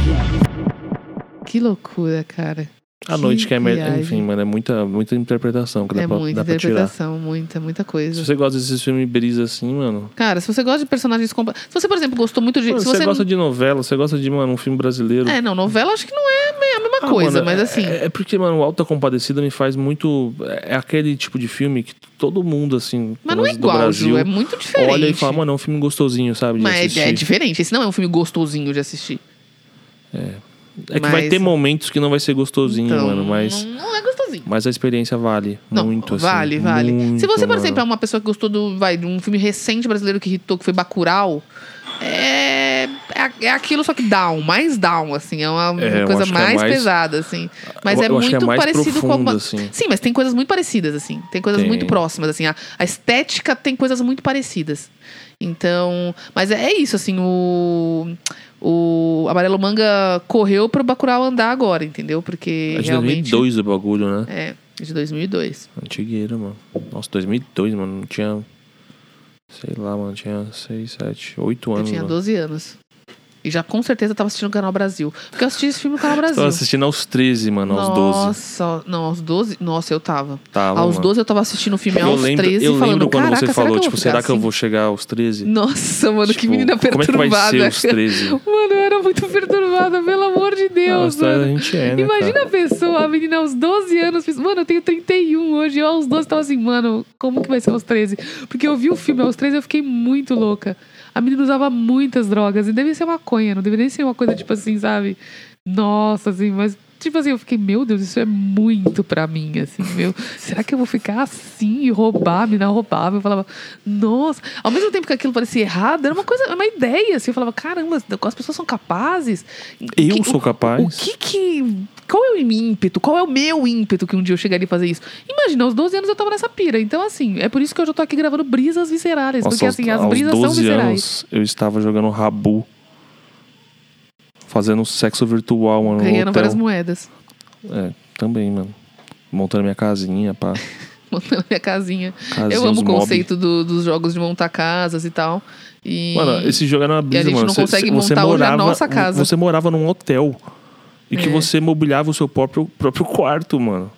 Que loucura, cara. A noite que é viagem. Enfim, mano, é muita, muita interpretação que dá, é pra, muita dá pra tirar. interpretação, muita, muita Se coisa. você gosta desses filmes brisa assim, mano. Cara, se você gosta de personagens compla... Se você, por exemplo, gostou muito de. Mano, se você, você gosta de novela, você gosta de, mano, um filme brasileiro. É, não, novela acho que não é a mesma Ah, coisa, mano, mas assim. É, é porque, mano, o Alta Compadecida me faz muito. É aquele tipo de filme que todo mundo, assim. Mas não é menos do igual, Brasil, Ju, é muito diferente. olha e fala, mano, é um filme gostosinho, sabe? Mas é, é diferente. Esse não é um filme gostosinho de assistir. É que vai mas- ter momentos que não vai ser gostosinho, Então, mano, mas. Não, é gostosinho. Mas a experiência vale Não, muito, assim. vale, vale. Se você, por exemplo, é uma pessoa que gostou do, vai, de um filme recente brasileiro que irritou, que foi Bacurau, é, é, é aquilo só que down, mais down, assim. É uma É, coisa acho que é mais, mais- pesada, assim. Mas Eu- é eu é muito mais parecido com profundo, alguma... assim. Sim, mas tem coisas muito parecidas, assim. Tem coisas Tem. muito próximas, assim. A, a estética tem coisas muito parecidas. Então... Mas é, é isso, assim, o... O Amarelo Manga correu pro Bacurau andar agora, entendeu? Porque É de realmente... 2002 o bagulho, né? É, de 2002. Antigueira, mano. Nossa, 2002, mano. Não tinha. Sei lá, mano. Tinha 6, 7, 8 Eu anos. tinha mano. 12 anos. E já com certeza tava assistindo o Canal Brasil. Porque eu assisti esse filme no Canal Brasil. Tava assistindo aos 13, mano, aos 12. Nossa, não, aos 12. Nossa, eu tava. Tava, aos mano. 12 eu tava assistindo o filme Eu aos lembro, 13 eu falando, lembro quando você falou, que tipo, será ficar que eu assim?" vou chegar aos 13? Nossa, mano, que Tipo, menina Como é que vai perturbada. ser os 13? Mano, eu era muito perturbada, pelo amor de Deus, Nossa, a mano. gente é, né, Imagina cara? a pessoa, a menina aos 12 anos, mano, eu tenho 31 hoje, eu aos 12 tava assim, mano, como que vai ser aos 13? Porque eu vi o filme aos 13 e eu fiquei muito louca. A menina usava muitas drogas, e deve ser maconha, não deveria ser uma coisa tipo assim, sabe? Nossa, assim, mas tipo assim, eu fiquei, meu Deus, isso é muito pra mim, assim, meu. Será que eu vou ficar assim e roubar? A menina roubava. Eu falava, nossa. Ao mesmo tempo que aquilo parecia errado, era uma coisa, uma ideia, assim. Eu falava, caramba, as pessoas são capazes. Eu Que- sou o- capaz? O que que. Qual é o ímpeto? Qual é o meu ímpeto que um dia eu chegaria a fazer isso? Imagina, aos 12 anos eu tava nessa pira. Então, assim, é por isso que hoje eu tô aqui gravando brisas viscerais. Nossa, porque, assim, as brisas são 12 viscerais. anos, eu estava jogando Rabu. Fazendo sexo virtual, mano. no Ganhando várias moedas. É, também, mano. Montando minha casinha, pá. Montando minha casinha. Casinha, eu amo o conceito do- dos jogos de montar casas e tal. E... Mano, esse jogo era uma brisa, gente mano. não Você- consegue você montar hoje a morava, nossa casa. Você morava num hotel. E que É. você mobiliava o seu próprio, próprio quarto, mano.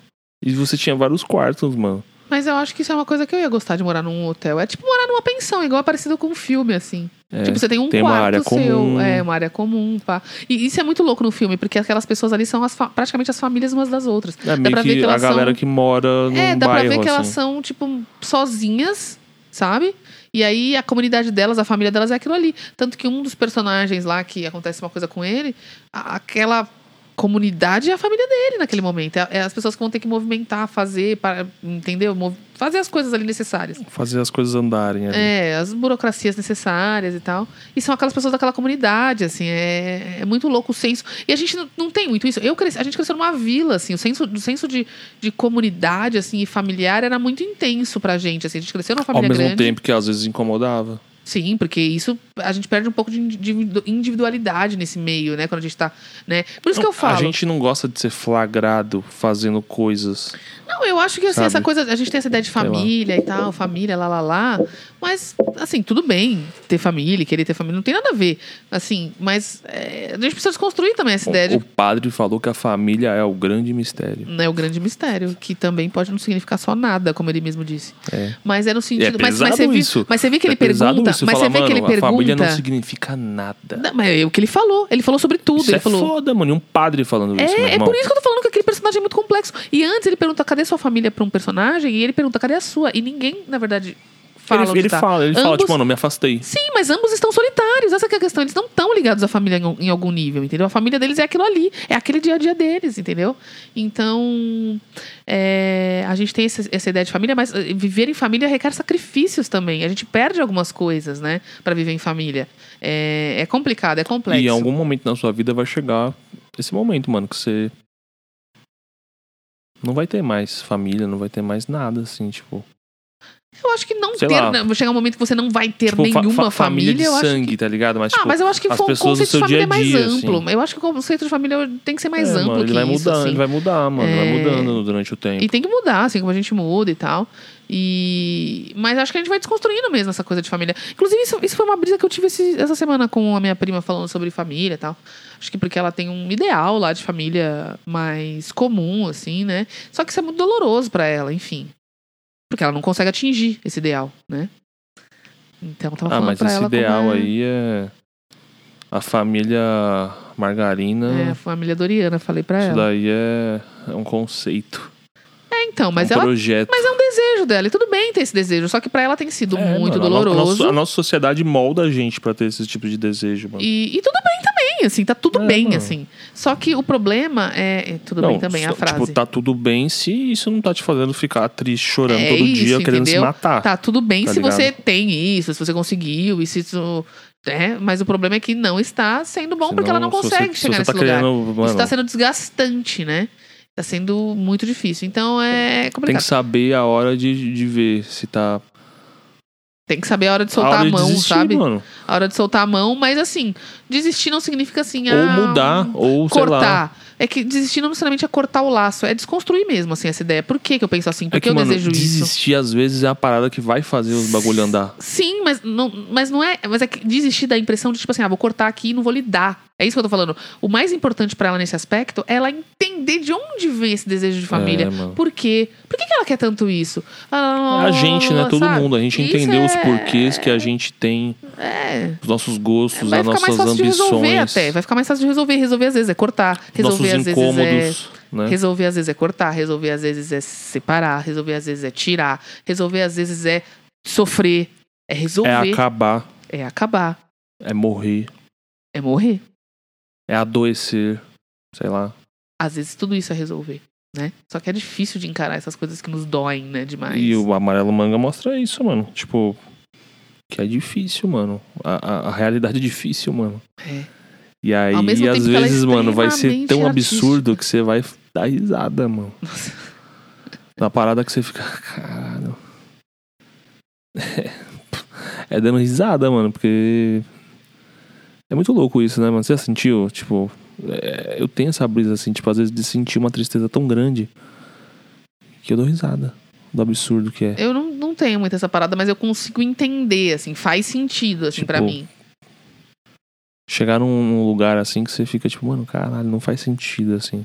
E você tinha vários quartos, mano. Mas eu acho que isso é uma coisa que eu ia gostar de morar num hotel. É tipo morar numa pensão, igual é parecido com um filme, assim. É, tipo, você tem um tem uma quarto área seu. comum. É, uma área comum, pá. E isso é muito louco no filme, porque aquelas pessoas ali são as praticamente as famílias umas das outras. É meio pra ver que, a elas galera são- que mora num É, dá bairro, pra ver que elas assim. são, tipo, sozinhas, sabe? E aí a comunidade delas, a família delas é aquilo ali. Tanto que um dos personagens lá, que acontece uma coisa com ele, aquela comunidade é a família dele naquele momento. É, é as pessoas que vão ter que movimentar, fazer, para, entendeu? Fazer as coisas ali necessárias. Fazer as coisas andarem ali. É, as burocracias necessárias e tal. E são aquelas pessoas daquela comunidade, assim, é, é muito louco o senso. E a gente não, tem muito isso. Eu cresci, a gente cresceu numa vila, assim, o senso, o senso de, de comunidade, assim, e familiar era muito intenso pra gente, assim. A gente cresceu numa Ao família mesmo grande. tempo que às vezes incomodava. Sim, porque isso a gente perde um pouco de individu- individualidade nesse meio, né? Quando a gente tá, né? Por isso que eu falo. A gente não gosta de ser flagrado fazendo coisas. Não, eu acho que assim, Sabe? essa coisa, a gente tem essa ideia de família e tal, família, lá, lá, lá. Mas, assim, tudo bem ter família, querer ter família, não tem nada a ver. Assim, mas é, a gente precisa desconstruir também essa ideia O, o de. padre falou que a família é o grande mistério. Né, o grande mistério, que também pode não significar só nada, como ele mesmo disse. É. Mas é no é sentido. mas, mas pesado você viu, isso. mas você vê que É ele pergunta. isso, Mas falar, você vê que ele "Mano, A família não significa nada. Não, mas é o que ele falou. Ele falou sobre tudo. Isso ele é falou. foda, mano. E um padre falando isso, É, é irmão. por isso que eu tô falando que aquele personagem é muito complexo. E antes ele pergunta cadê sua família pra um personagem e ele pergunta cadê a sua. E ninguém, na verdade, fala. ele ele tá. fala, ele fala, Ambos- tipo, mano, me afastei. Sim, mas ambos estão solitários. Essa é a questão. Eles não estão ligados à família em, em algum nível, entendeu? A família deles é aquilo ali. É aquele dia a dia deles, entendeu? Então, é, a gente tem essa, essa ideia de família, mas eh, viver em família requer sacrifícios também. A gente perde algumas coisas, né? Pra viver em família. É, é complicado, é complexo. E em algum momento na sua vida vai chegar esse momento, mano, que você. Não vai ter mais família, não vai ter mais nada, assim, tipo. Eu acho que não Sei ter. lá. né, chegar um momento que você não vai ter tipo, fa- nenhuma fa- família de família. eu acho sangue, que... tá ligado? Mas, Ah, tipo, mas eu acho que as o conceito de família é dia a mais dia, amplo. assim. Eu acho que o conceito de família tem que ser mais é, amplo mano, ele que vai isso. mudando, assim. ele vai mudar, mano. Ele vai É. mudando durante o tempo. E tem que mudar, assim, como a gente muda e tal. E... Mas acho que a gente vai desconstruindo mesmo essa coisa de família. Inclusive, isso, isso foi uma brisa que eu tive esse- essa semana com a minha prima falando sobre família e tal. Acho que porque ela tem um ideal lá de família mais comum, assim, né? Só que isso é muito doloroso pra ela, enfim. Porque ela não consegue atingir esse ideal, né? Então, tava Ah, falando mas pra esse ela ideal é- aí é. A família margarina. É, a família Doriana, falei pra isso ela. daí é, é um conceito. É, então, mas um ela. projeto. Mas é um desejo dela, e tudo bem ter esse desejo, só que pra ela tem sido É, muito mano, doloroso. A nossa, a nossa sociedade molda a gente pra ter esse tipo de desejo, mano. E, e tudo bem também, assim, tá tudo É, bem, mano. assim. Só que o problema é. é tudo bem também, a só- frase. Tipo, tá tudo bem se isso não tá te fazendo ficar triste, chorando É todo isso, dia, querendo se entendeu? matar. Tá tudo bem Tá se ligado? você tem isso, se você conseguiu, e se isso. É, mas o problema é que não está sendo bom porque ela não Senão, se consegue você, chegar se você nesse tá lugar. querendo, mano, Isso tá sendo desgastante, né? Tá sendo muito difícil. Então é tem complicado. que saber a hora de, de ver se tá. Tem que saber a hora de a soltar a de mão, desistir, sabe? mano. A hora de soltar a mão, mas assim, desistir não significa assim. Ou ah, mudar, ou cortar. É que desistir não necessariamente é cortar o laço, é desconstruir mesmo, assim, essa ideia. Por que, que eu penso assim? Por É que que, eu mano, desejo isso? desistir às vezes é a parada que vai fazer os bagulho andar. Sim, mas não, mas não é. Mas é que desistir da impressão de, tipo assim, ah, vou cortar aqui e não vou lidar. É isso que eu tô falando. O mais importante pra ela nesse aspecto é ela entender de onde vem esse desejo de família. É. Por quê? Por que, que ela quer tanto isso? Ah, a gente, né? Todo sabe? mundo. A gente Isso entendeu os é- porquês que a gente tem, É. os nossos gostos, Vai as ficar mais nossas fácil de resolver ambições, até. Vai ficar mais fácil de resolver. Resolver às vezes é cortar. Resolver nossos às vezes é. incômodos, né? Resolver às vezes é cortar, resolver às vezes é separar, resolver às vezes é tirar, resolver às vezes é sofrer, é resolver, É acabar, é acabar, é morrer, é morrer. É adoecer, sei lá. Às vezes tudo isso é resolver, né? Só que é difícil de encarar essas coisas que nos doem, né, demais. E o Amarelo Manga mostra isso, mano. Tipo, que é difícil, mano. A, a, a realidade é difícil, mano. É. E aí, às é vezes, mano, vai ser tão artística. absurdo que você vai dar risada, mano. Na parada que você fica, caralho. É dando risada, mano, porque. É muito louco isso, né, mano? Você já sentiu? Tipo, é, eu tenho essa brisa, assim, tipo, às vezes de sentir uma tristeza tão grande que eu dou risada do absurdo que é. Eu não, não tenho muito essa parada, mas eu consigo entender, assim, faz sentido, assim, Tipo, pra mim. Chegar num, num lugar assim que você fica tipo, mano, caralho, não faz sentido assim.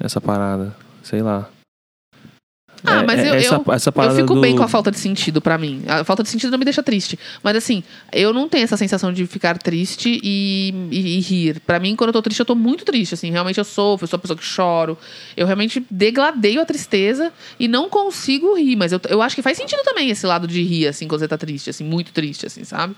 Essa parada. Sei lá. Ah, É- mas é eu- essa, eu- essa Eu fico do... bem com a falta de sentido pra mim. A falta de sentido não me deixa triste. Mas assim, eu não tenho essa sensação de ficar triste e, e- e rir. Pra mim, quando eu tô triste, eu tô muito triste. Assim, realmente eu sofro, eu sou a pessoa que choro. Eu realmente degladeio a tristeza e não consigo rir. Mas eu, eu acho que faz sentido também esse lado de rir, assim, quando você tá triste, assim, muito triste, assim, sabe?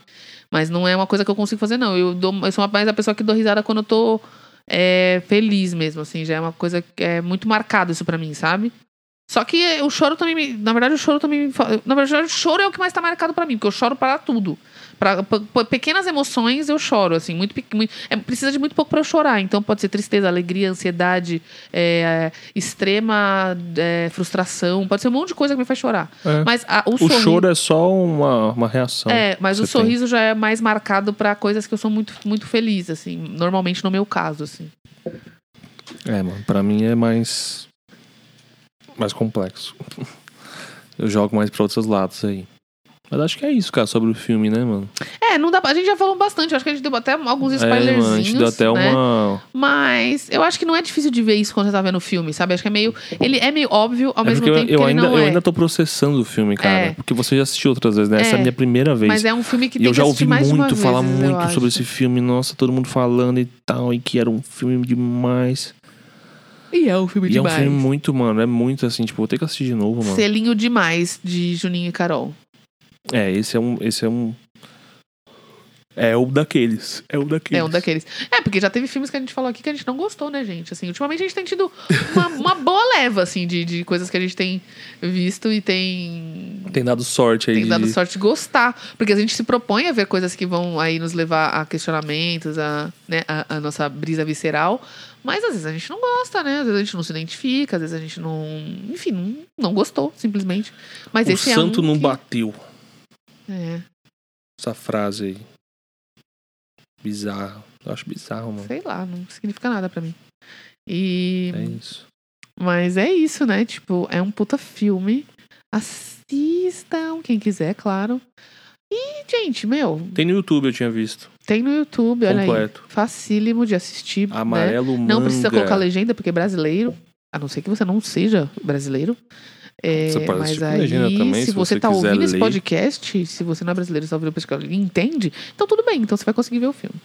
Mas não é uma coisa que eu consigo fazer, não. Eu, dou, eu sou mais a pessoa que dou risada quando eu tô é, feliz mesmo, assim, já é uma coisa que é muito marcado isso pra mim, sabe? Só que o choro também, me, na verdade, o choro também, me na verdade, o choro é o que mais tá marcado pra mim, porque eu choro para tudo. Pra, pra- pra pequenas emoções eu choro, assim, muito, muito é, precisa de muito pouco pra eu chorar. Então pode ser tristeza, alegria, ansiedade, é, extrema é, frustração, pode ser um monte de coisa que me faz chorar. É. Mas a- o, O sorri- choro é só uma, uma reação. é, mas o você tem. sorriso já é mais marcado pra coisas que eu sou muito, muito feliz, assim. Normalmente no meu caso, assim. É, mano, pra mim é mais. Mais complexo. Eu jogo mais pra outros lados aí. Mas acho que é isso, cara, sobre o filme, né, mano? É, não dá pra, A gente já falou bastante. Eu acho que a gente deu até alguns É, spoilerzinhos. mano, a gente deu até né? uma. Mas eu acho que não é difícil de ver isso quando você tá vendo o filme, sabe? Acho que é meio. Ele é meio óbvio, ao É mesmo eu, tempo eu que ele ainda, não eu é. ainda tô processando o filme, cara. É. Porque você já assistiu outras vezes, né? Essa é a É. minha primeira vez. Mas é um filme que tem eu já ouvi muito falar vez, eu muito acho. sobre esse filme. Nossa, todo mundo falando e tal. E que era um filme demais. E é um filme E é um demais. filme muito, mano. É muito assim, tipo, vou ter que assistir de novo, mano. Selinho demais de Juninho e Carol. É, esse é um. Esse é um. É o daqueles. É o daqueles. É um daqueles. É, porque já teve filmes que a gente falou aqui que a gente não gostou, né, gente? Assim, ultimamente a gente tem tido uma, uma boa leva, assim, de, de coisas que a gente tem visto e tem. Tem dado sorte aí. Tem de... dado sorte de gostar. Porque a gente se propõe a ver coisas que vão aí nos levar a questionamentos, a, né, a, a nossa brisa visceral. Mas às vezes a gente não gosta, né? Às vezes a gente não se identifica, às vezes a gente não. Enfim, não, não gostou, simplesmente. Mas O esse santo é um não que- bateu. É, Essa frase aí. Bizarro. Eu acho bizarro, mano. sei lá, não significa nada pra mim. E. É isso. Mas é isso, né? Tipo, é um puta filme. Assistam, quem quiser, claro. E, gente, meu, Tem no YouTube, eu tinha visto. Tem no YouTube, olha aí. Completo. Facílimo de assistir. né? Amarelo manga. Não precisa colocar legenda, porque é brasileiro. A não ser que você não seja brasileiro. É, Você pode mas aí, também, se você tá quiser ouvindo esse ler. podcast, se você não é brasileiro, você tá ouvindo o podcast e entende, então tudo bem, então você vai conseguir ver o filme.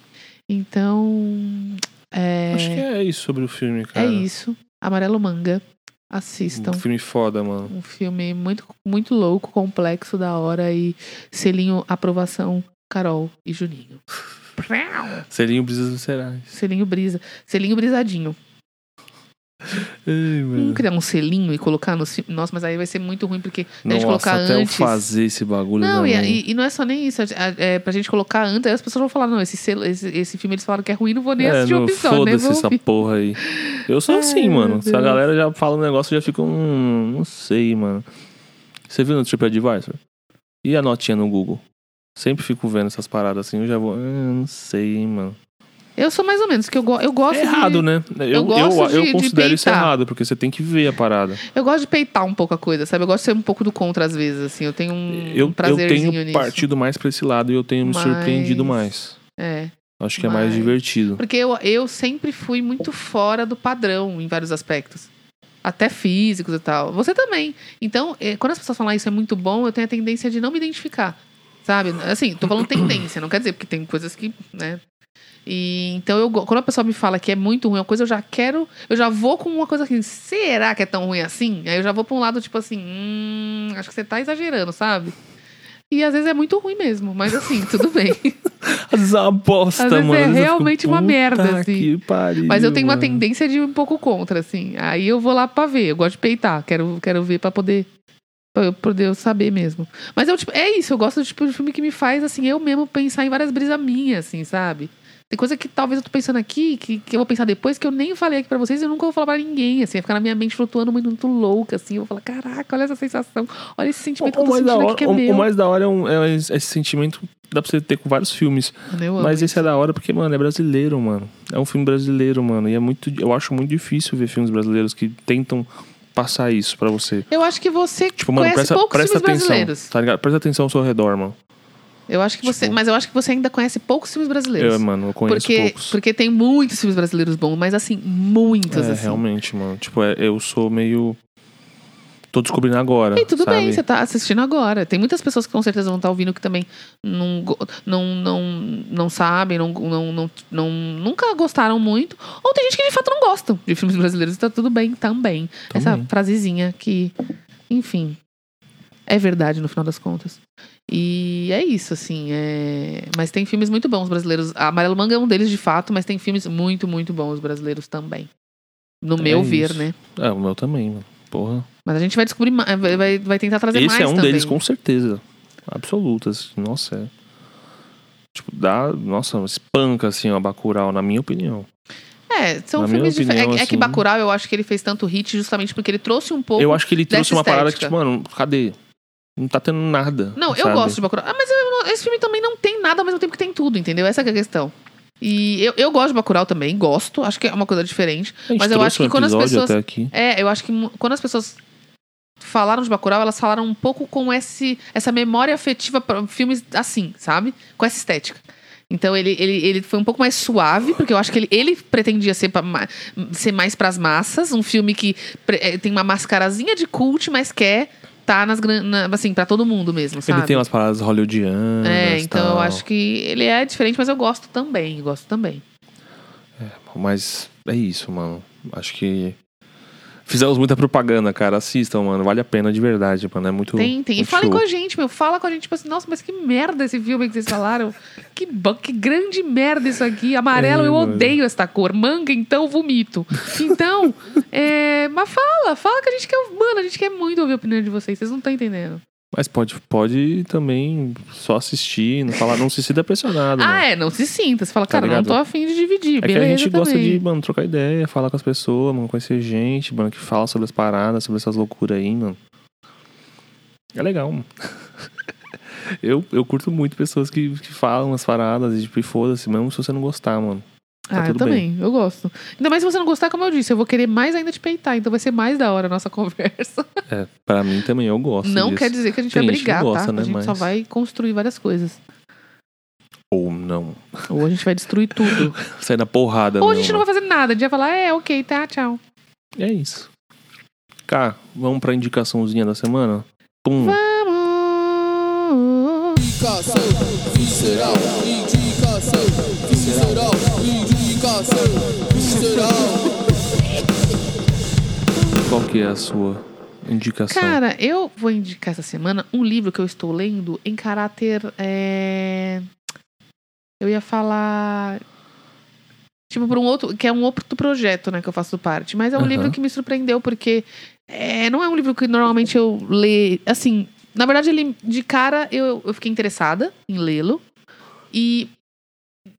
Então, é, Acho que é isso sobre o filme, é cara. isso. Amarelo Manga. Assistam. Um filme foda, mano. Um filme muito, muito louco, complexo, da hora e selinho aprovação, Carol e Juninho. Seria um Brisas Viscerais. Selinho brisa. Selinho brisadinho. Ai, Vamos criar um selinho e colocar no. Nossa, mas aí vai ser muito ruim, porque se a gente Nossa, colocar até antes. eu fazer esse bagulho Não, e, e- não é só nem isso. a- É, pra gente colocar antes, aí as pessoas vão falar, não, esse, selo, esse, esse filme eles falaram que é ruim, não vou nem É, assistir o episódio, né? foda-se essa porra aí. Eu sou Ai, assim, mano. Se a galera já fala um negócio, eu já fico. Hum, não sei, mano. Você viu no TripAdvisor? E a notinha no Google? Sempre fico vendo essas paradas assim, eu já vou. "Ah, não sei, hein, mano. Eu sou mais ou menos, que eu, go eu gosto É errado, de, né? Eu, eu, gosto eu, de- de considero isso peitar. errado, porque você tem que ver a parada. Eu gosto de peitar um pouco a coisa, sabe? Eu gosto de ser um pouco do contra às vezes, assim. Eu tenho um, Eu, um eu prazerzinho tenho nisso. partido mais pra esse lado e eu tenho me Mas- surpreendido mais. É. Acho que é mais Mas- divertido. Porque eu, eu sempre fui muito fora do padrão em vários aspectos. Até físicos e tal. Você também. Então, eh, quando as pessoas falam "Ah, isso é muito bom, eu tenho a tendência de não me identificar. Sabe? Assim, tô falando tendência, não quer dizer, porque tem coisas que, né? E, então, eu, quando a pessoa me fala que é muito ruim uma coisa, eu já quero. Eu já vou com uma coisa assim, será que é tão ruim assim? Aí eu já vou pra um lado, tipo assim, hum, acho que você tá exagerando, sabe? E às vezes é muito ruim mesmo, mas assim, tudo bem. Às vezes é uma bosta, Às vezes mano. é eu fico, realmente uma "Puta merda, assim." que pariu, Mas eu tenho uma mano. tendência de ir um pouco contra, assim. Aí eu vou lá pra ver. Eu gosto de peitar. Quero, quero ver pra poder. Eu poder saber mesmo. Mas eu, tipo, é isso. Eu gosto do tipo de filme que me faz, assim, eu mesmo pensar em várias brisas minhas, assim, sabe? Tem coisa que talvez eu tô pensando aqui, que, que eu vou pensar depois, que eu nem falei aqui pra vocês e eu nunca vou falar pra ninguém, assim. Vai ficar na minha mente flutuando muito, muito louca, assim. Eu vou falar, caraca, olha essa sensação. Olha esse sentimento que O, eu tô mais da sentindo hora, aqui que é o- meu. o mais da hora é, um- é esse sentimento que dá pra você ter com vários filmes. Mano, eu amo Mas isso. esse é da hora porque, mano, é brasileiro, mano. É um filme brasileiro, mano. E é muito. Eu acho muito difícil ver filmes brasileiros que tentam passar isso pra você. Eu acho que você Tipo, mano, conhece presta, poucos presta filmes atenção. brasileiros. Tá ligado? Presta atenção ao seu redor, mano. Eu acho que você. Tipo- Mas eu acho que você ainda conhece poucos filmes brasileiros. Eu, mano, eu conheço porque, poucos. porque tem muitos filmes brasileiros bons, mas assim, muitos, é, assim. realmente, mano. Tipo, é- eu sou meio. Tô descobrindo agora. E tudo sabe? bem, você tá assistindo agora. Tem muitas pessoas que com certeza vão estar ouvindo que também não, não, não, não sabem, não, não, não, não- nunca gostaram muito. Ou tem gente que de fato não gostam de filmes brasileiros, tá tudo bem também. Essa frasezinha que, enfim. é verdade no final das contas. E é isso, assim. é- Mas tem filmes muito bons brasileiros. A Amarelo Manga é um deles, de fato, mas tem filmes muito, muito bons brasileiros também. No É meu ver, isso. né? É, o meu também, mano. Porra. Mas a gente vai descobrir mais, vai, vai, tentar trazer Esse mais é um também. deles, com certeza. Absolutas. Nossa, é. Tipo, dá. Nossa, espanca, assim, ó, Bacurau, na minha opinião. É, são Na filmes diferentes. É, é que assim- Bacurau, eu acho que ele fez tanto hit justamente porque ele trouxe um pouco... eu acho que ele trouxe uma parada que, estética. tipo, mano, cadê? Não tá tendo nada. Não, eu sabe? gosto de Bacurau. Ah, mas eu esse filme também não tem nada ao mesmo tempo que tem tudo, entendeu? Essa é a questão. E eu, eu gosto de Bacurau também, gosto. Acho que é uma coisa diferente. Mas eu acho que um quando as pessoas- até aqui. É, eu acho que quando as pessoas falaram de Bacurau, elas falaram um pouco com esse, essa memória afetiva para filmes assim, sabe? Com essa estética. Então ele, ele, ele foi um pouco mais suave, porque eu acho que ele, ele pretendia ser, pra ser mais pras massas, um filme que eh, tem uma mascarazinha de cult, mas quer tá nas na, assim, para todo mundo mesmo, sabe? Ele tem umas paradas hollywoodianas. É, então eu tal. acho que ele é diferente, mas eu gosto também, gosto também. Mas é isso, mano. Acho que. Fizemos muita propaganda, cara. Assistam, mano. Vale a pena de verdade, mano. É muito. Tem, tem. E muito falem show. com a gente, meu. Fala com a gente, tipo assim, nossa, mas que merda esse filme que vocês falaram. que, que grande merda isso aqui. Amarelo, É, eu mano. odeio esta cor. Manga, então, vomito. Então, é, mas fala, fala que a gente quer. Mano, a gente quer muito ouvir a opinião de vocês. Vocês não estão entendendo. Mas pode, pode também só assistir, não falar, não se sinta pressionado. Ah, mano. é, não se sinta. Você fala, Tá cara, não ligado? tô afim de dividir. É que Beleza a gente gosta também. de, mano, trocar ideia, falar com as pessoas, mano, conhecer gente, mano, que fala sobre as paradas, sobre essas loucuras aí, mano. É legal, mano. eu, eu curto muito pessoas que, que falam as paradas e, tipo, foda-se, mesmo se você não gostar, mano. Tá ah, eu também, eu gosto. Ainda mais se você não gostar, como eu disse, eu vou querer mais ainda te peitar, então vai ser mais da hora a nossa conversa. É, pra mim também, eu gosto não disso. quer dizer que a gente Tem vai gente brigar, gosta, tá? né, a gente só mas- vai construir várias coisas. Ou não. Ou a gente vai destruir tudo. Sair na porrada, Ou a gente não vai fazer nada. A gente vai falar, é, ok, tá, tchau. É isso. Cá, vamos pra indicaçãozinha da semana? Pum. Vamos! Indicação visceral, indicação visceral, indicação visceral. Qual que é a sua indicação? Cara, eu vou indicar essa semana um livro que eu estou lendo em caráter. é, Eu ia falar. Tipo, por um outro. Que é um outro projeto, né, que eu faço parte. Mas é um Aham. livro que me surpreendeu, porque é, não é um livro que normalmente eu leio. Assim, na verdade, ele de cara eu, eu fiquei interessada em lê-lo. E.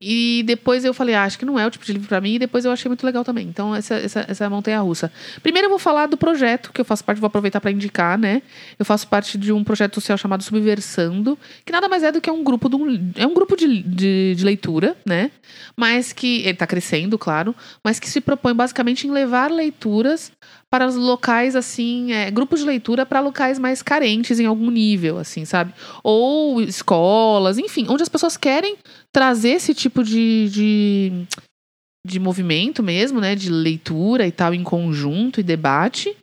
E depois eu falei, ah, acho que não é o tipo de livro pra mim. E depois eu achei muito legal também. Então, essa, essa, essa montanha russa. Primeiro eu vou falar do projeto que eu faço parte, vou aproveitar para indicar, né? Eu faço parte de um projeto social chamado Subversando, que nada mais é do que um grupo de um, é um grupo de, de, de leitura, né? Mas que ele tá crescendo, claro, mas que se propõe basicamente em levar leituras para os locais assim, é, grupos de leitura para locais mais carentes em algum nível, assim, sabe? Ou escolas, enfim, onde as pessoas querem trazer esse tipo de, de de movimento mesmo, né, de leitura e tal em conjunto e debate.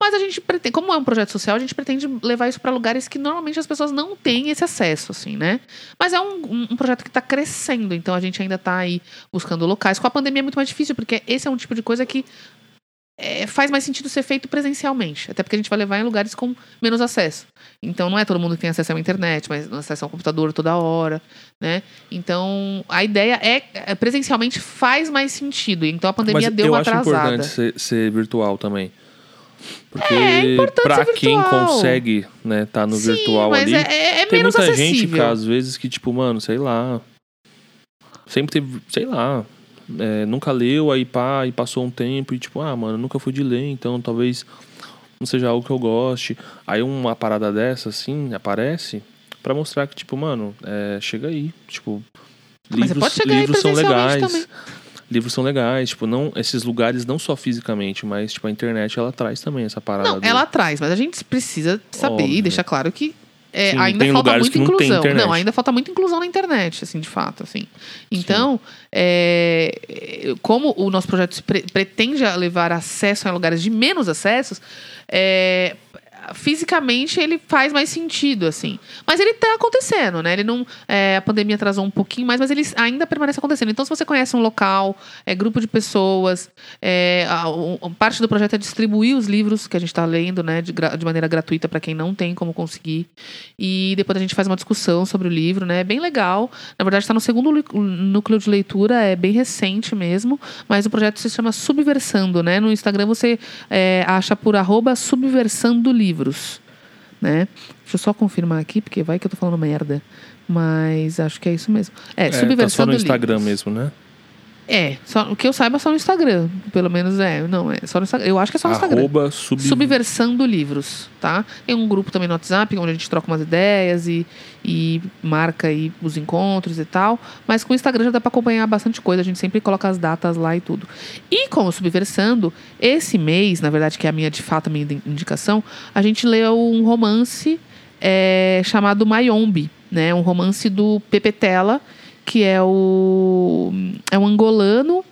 Mas a gente pretende, como é um projeto social, a gente pretende levar isso para lugares que normalmente as pessoas não têm esse acesso, assim, né? Mas é um, um- projeto que está crescendo, então a gente ainda está aí buscando locais. Com a pandemia é muito mais difícil, porque esse é um tipo de coisa que é, faz mais sentido ser feito presencialmente. Até porque a gente vai levar em lugares com menos acesso. Então não é todo mundo que tem acesso à internet, mas acesso ao computador toda hora, né? Então a ideia é, é, presencialmente faz mais sentido. Então a pandemia Mas deu eu uma acho atrasada. importante ser, ser virtual também. Porque É, pra ser quem consegue, né, tá no Sim, virtual ali, é, é, é tem muita gente, acessível. cara, às vezes, que, tipo, mano, sei lá. Sempre teve, sei lá. é, nunca leu, aí pá, e passou um tempo, e tipo, ah, mano, nunca fui de ler, então talvez não seja algo que eu goste. Aí uma parada dessa, assim, aparece pra mostrar que, tipo, mano, é, chega aí. Tipo, Mas livros, livros são legais. também. Livros são legais, tipo, não, esses lugares não só fisicamente, mas tipo, a internet ela traz também essa parada. Não, do- ela traz, mas a gente precisa saber e Óbvio. deixar claro que é, Sim, ainda falta muita não inclusão. internet. Não, ainda falta muita inclusão na internet, assim, de fato, assim. Então, é, como o nosso projeto pre- pretende levar acesso a lugares de menos acessos, é, fisicamente ele faz mais sentido, assim. Mas ele tá acontecendo, né? Ele não. é, a pandemia atrasou um pouquinho mais, mas ele ainda permanece acontecendo. Então, se você conhece um local, é, grupo de pessoas, é, a- o- parte do projeto é distribuir os livros que a gente está lendo, né? De, de maneira gratuita para quem não tem como conseguir. E depois a gente faz uma discussão sobre o livro, né? É bem legal. Na verdade, está no segundo núcleo de leitura, é bem recente mesmo. Mas o projeto se chama Subversando, né? No Instagram você é, acha por arroba Subversando Livros, né? Deixa eu só confirmar aqui, porque vai que eu tô falando merda. Mas acho que é isso mesmo. É, É, tá Subversando só no Instagram Livros. mesmo, né? É, só, o que eu saiba é só no Instagram. Pelo menos é. Não, é só no Instagram. Eu acho que é só no Instagram. Arroba sub... Subversando livros, tá? Tem um grupo também no WhatsApp, onde a gente troca umas ideias e, e marca aí os encontros e tal. Mas com o Instagram já dá pra acompanhar bastante coisa. A gente sempre coloca as datas lá e tudo. E com o Subversando, esse mês, na verdade, que é a minha, de fato, a minha indi- indicação, a gente leu um romance é, chamado Mayombe, né? Um romance do Pepe Tela, que é o é um angolano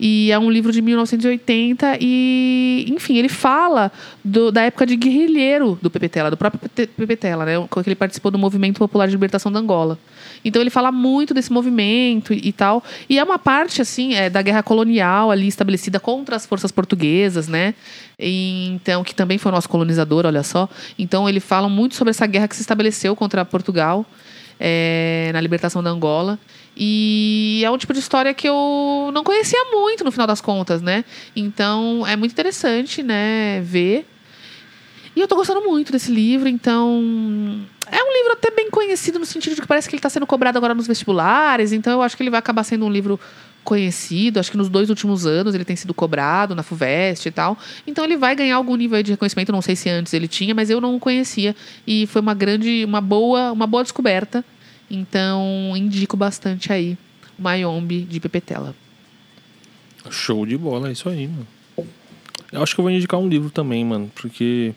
e é um livro de 1980 e, enfim, ele fala do- da época de guerrilheiro do Pepe do próprio Pepe né? Quando ele participou do Movimento Popular de Libertação da Angola. Então ele fala muito desse movimento e, e tal. E é uma parte, assim, é, da guerra colonial ali estabelecida contra as forças portuguesas, né? E, então, que também foi nosso colonizador, olha só. Então ele fala muito sobre essa guerra que se estabeleceu contra Portugal é, na libertação da Angola. E é um tipo de história que eu não conhecia muito, no final das contas, né? Então, é muito interessante, né, ver. E eu tô gostando muito desse livro, então... É um livro até bem conhecido, no sentido de que parece que ele está sendo cobrado agora nos vestibulares, então eu acho que ele vai acabar sendo um livro conhecido. Acho que nos dois últimos anos ele tem sido cobrado na FUVEST e tal. Então ele vai ganhar algum nível aí de reconhecimento. Não sei se antes ele tinha, mas eu não o conhecia. E foi uma grande, uma boa, uma boa descoberta. Então indico bastante aí o Mayombe de Pepetela. Show de bola, é isso aí, mano. Eu acho que eu vou indicar um livro também, mano, porque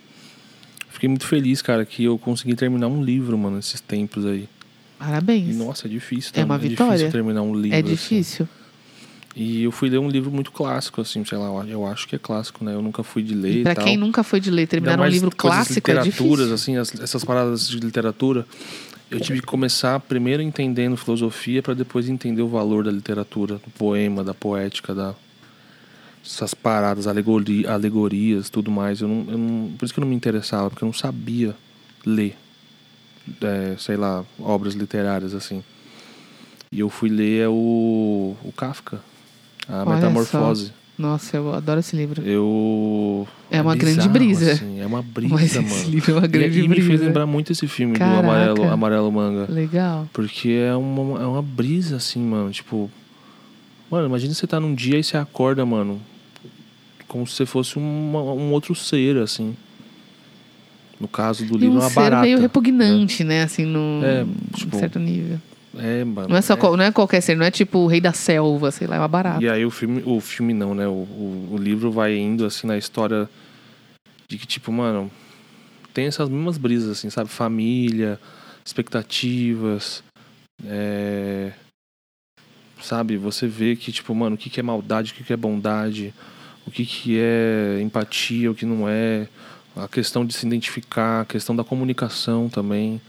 fiquei muito feliz, cara, que eu consegui terminar um livro, mano, nesses tempos aí. E, Parabéns. nossa, é difícil, É tá? uma É vitória. difícil terminar um livro. é assim. E eu fui ler um livro muito clássico, assim, sei lá, eu acho que é clássico, né? Eu nunca fui de ler E e pra tal. quem nunca foi de ler, terminar um livro clássico é literaturas, difícil. assim, as- essas paradas de literatura. Eu tive que começar primeiro entendendo filosofia para depois entender o valor da literatura, do poema, da poética, da essas paradas, alegori, alegorias, tudo mais. Eu não, eu não- por isso que eu não me interessava, porque eu não sabia ler, é, sei lá, obras literárias assim. E eu fui ler é o, o Kafka, a Olha Metamorfose. Nossa, eu adoro esse livro. Eu É uma grande bizarro, brisa. assim, é uma brisa, Mas esse mano. livro é uma grande e, e me fez brisa. lembrar muito esse filme Caraca. do Amarelo, Amarelo Manga. Legal. Porque é uma, é uma brisa, assim, mano. Tipo. Mano, imagina você tá num dia e você acorda, mano. Como se você fosse uma- um outro ser, assim. No caso do E livro, um é uma ser barata. meio repugnante, né? Assim, num É, tipo, certo nível. É, mano. Não é, só, é. não é qualquer ser, não é tipo o rei da selva, sei lá, é uma barata. E aí o filme, o filme não, né? O, o, o livro vai indo assim na história de que, tipo, mano, tem essas mesmas brisas, assim, sabe? Família, expectativas. É... Sabe? Você vê que, tipo, mano, o que, que é maldade, o que, que é bondade, o que, que é empatia, o que não é. A questão de se identificar, a questão da comunicação também.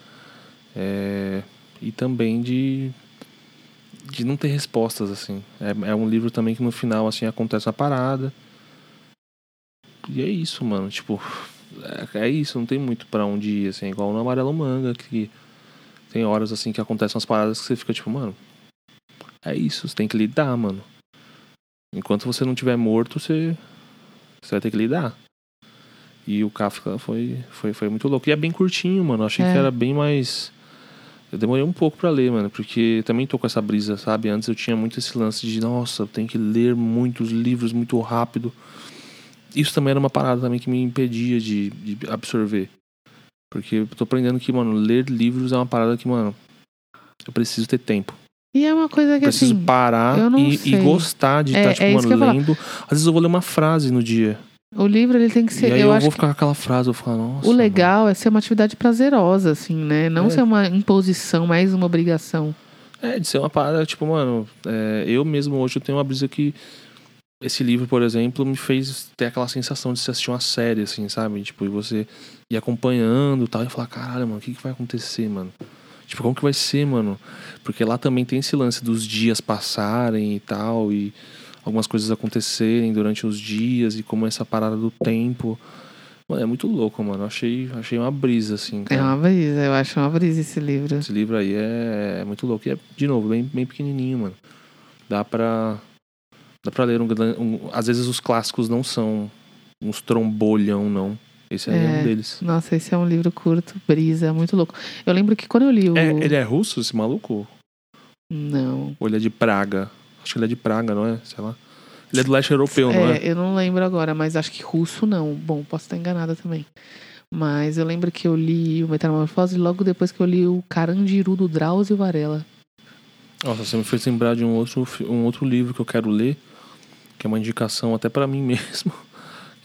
É... E também de de não ter respostas, assim. É, é um livro também que no final, assim, acontece uma parada. E é isso, mano. Tipo, é, é isso, não tem muito pra onde ir, assim. Igual no Amarelo Manga, que tem horas, assim, que acontecem umas paradas que você fica, tipo, mano, é isso, você tem que lidar, mano. Enquanto você não tiver morto, você, você vai ter que lidar. E o Kafka foi, foi, foi muito louco. E é bem curtinho, mano. Eu achei É. que era bem mais. Eu demorei um pouco pra ler, mano, porque também tô com essa brisa, sabe? Antes eu tinha muito esse lance de, nossa, eu tenho que ler muitos livros muito rápido. Isso também era uma parada também que me impedia de, de absorver. Porque eu tô aprendendo que, mano, ler livros é uma parada que, mano, eu preciso ter tempo. E é uma coisa que preciso assim. parar eu não e, e gostar de É- estar, tipo, é isso que eu mano, lendo. Às vezes eu vou ler uma frase no dia. O livro ele tem que ser. e aí eu, eu, vou ficar com aquela frase, eu vou falar, nossa. o legal é ser uma atividade prazerosa, assim, né? Não É. ser uma imposição, mais uma obrigação. É, de ser uma parada, tipo, mano, é, eu mesmo hoje eu tenho uma brisa que esse livro, por exemplo, me fez ter aquela sensação de se assistir uma série, assim, sabe? Tipo, e você ir acompanhando e tal, e falar, caralho, mano, o que, que vai acontecer, mano? Tipo, como que vai ser, mano? Porque lá também tem esse lance dos dias passarem e tal, e algumas coisas acontecerem durante os dias, e como essa parada do tempo. Mano, é muito louco, mano. Eu Achei, achei uma brisa, assim, É cara. uma brisa, eu acho uma brisa esse livro. Esse livro aí é, é muito louco. E é, de novo, bem, bem pequenininho, mano. Dá pra. Dá pra ler um, um. Às vezes os clássicos não são uns trombolhão, não. Esse aí é, É. um deles. Nossa, esse é um livro curto, brisa, muito louco. Eu lembro que quando eu li o. É, ele é russo, esse maluco? Não. Ou ele é de Praga? Acho que ele é de Praga, não é? Sei lá. Ele é do leste europeu, não é? É, eu não lembro agora, mas acho que russo não. Bom, posso estar enganada também. Mas eu lembro que eu li o Metamorfose logo depois que eu li o Carandiru do Drauzio Varela. Nossa, você me fez lembrar de um outro, um outro livro que eu quero ler, que é uma indicação até pra mim mesmo,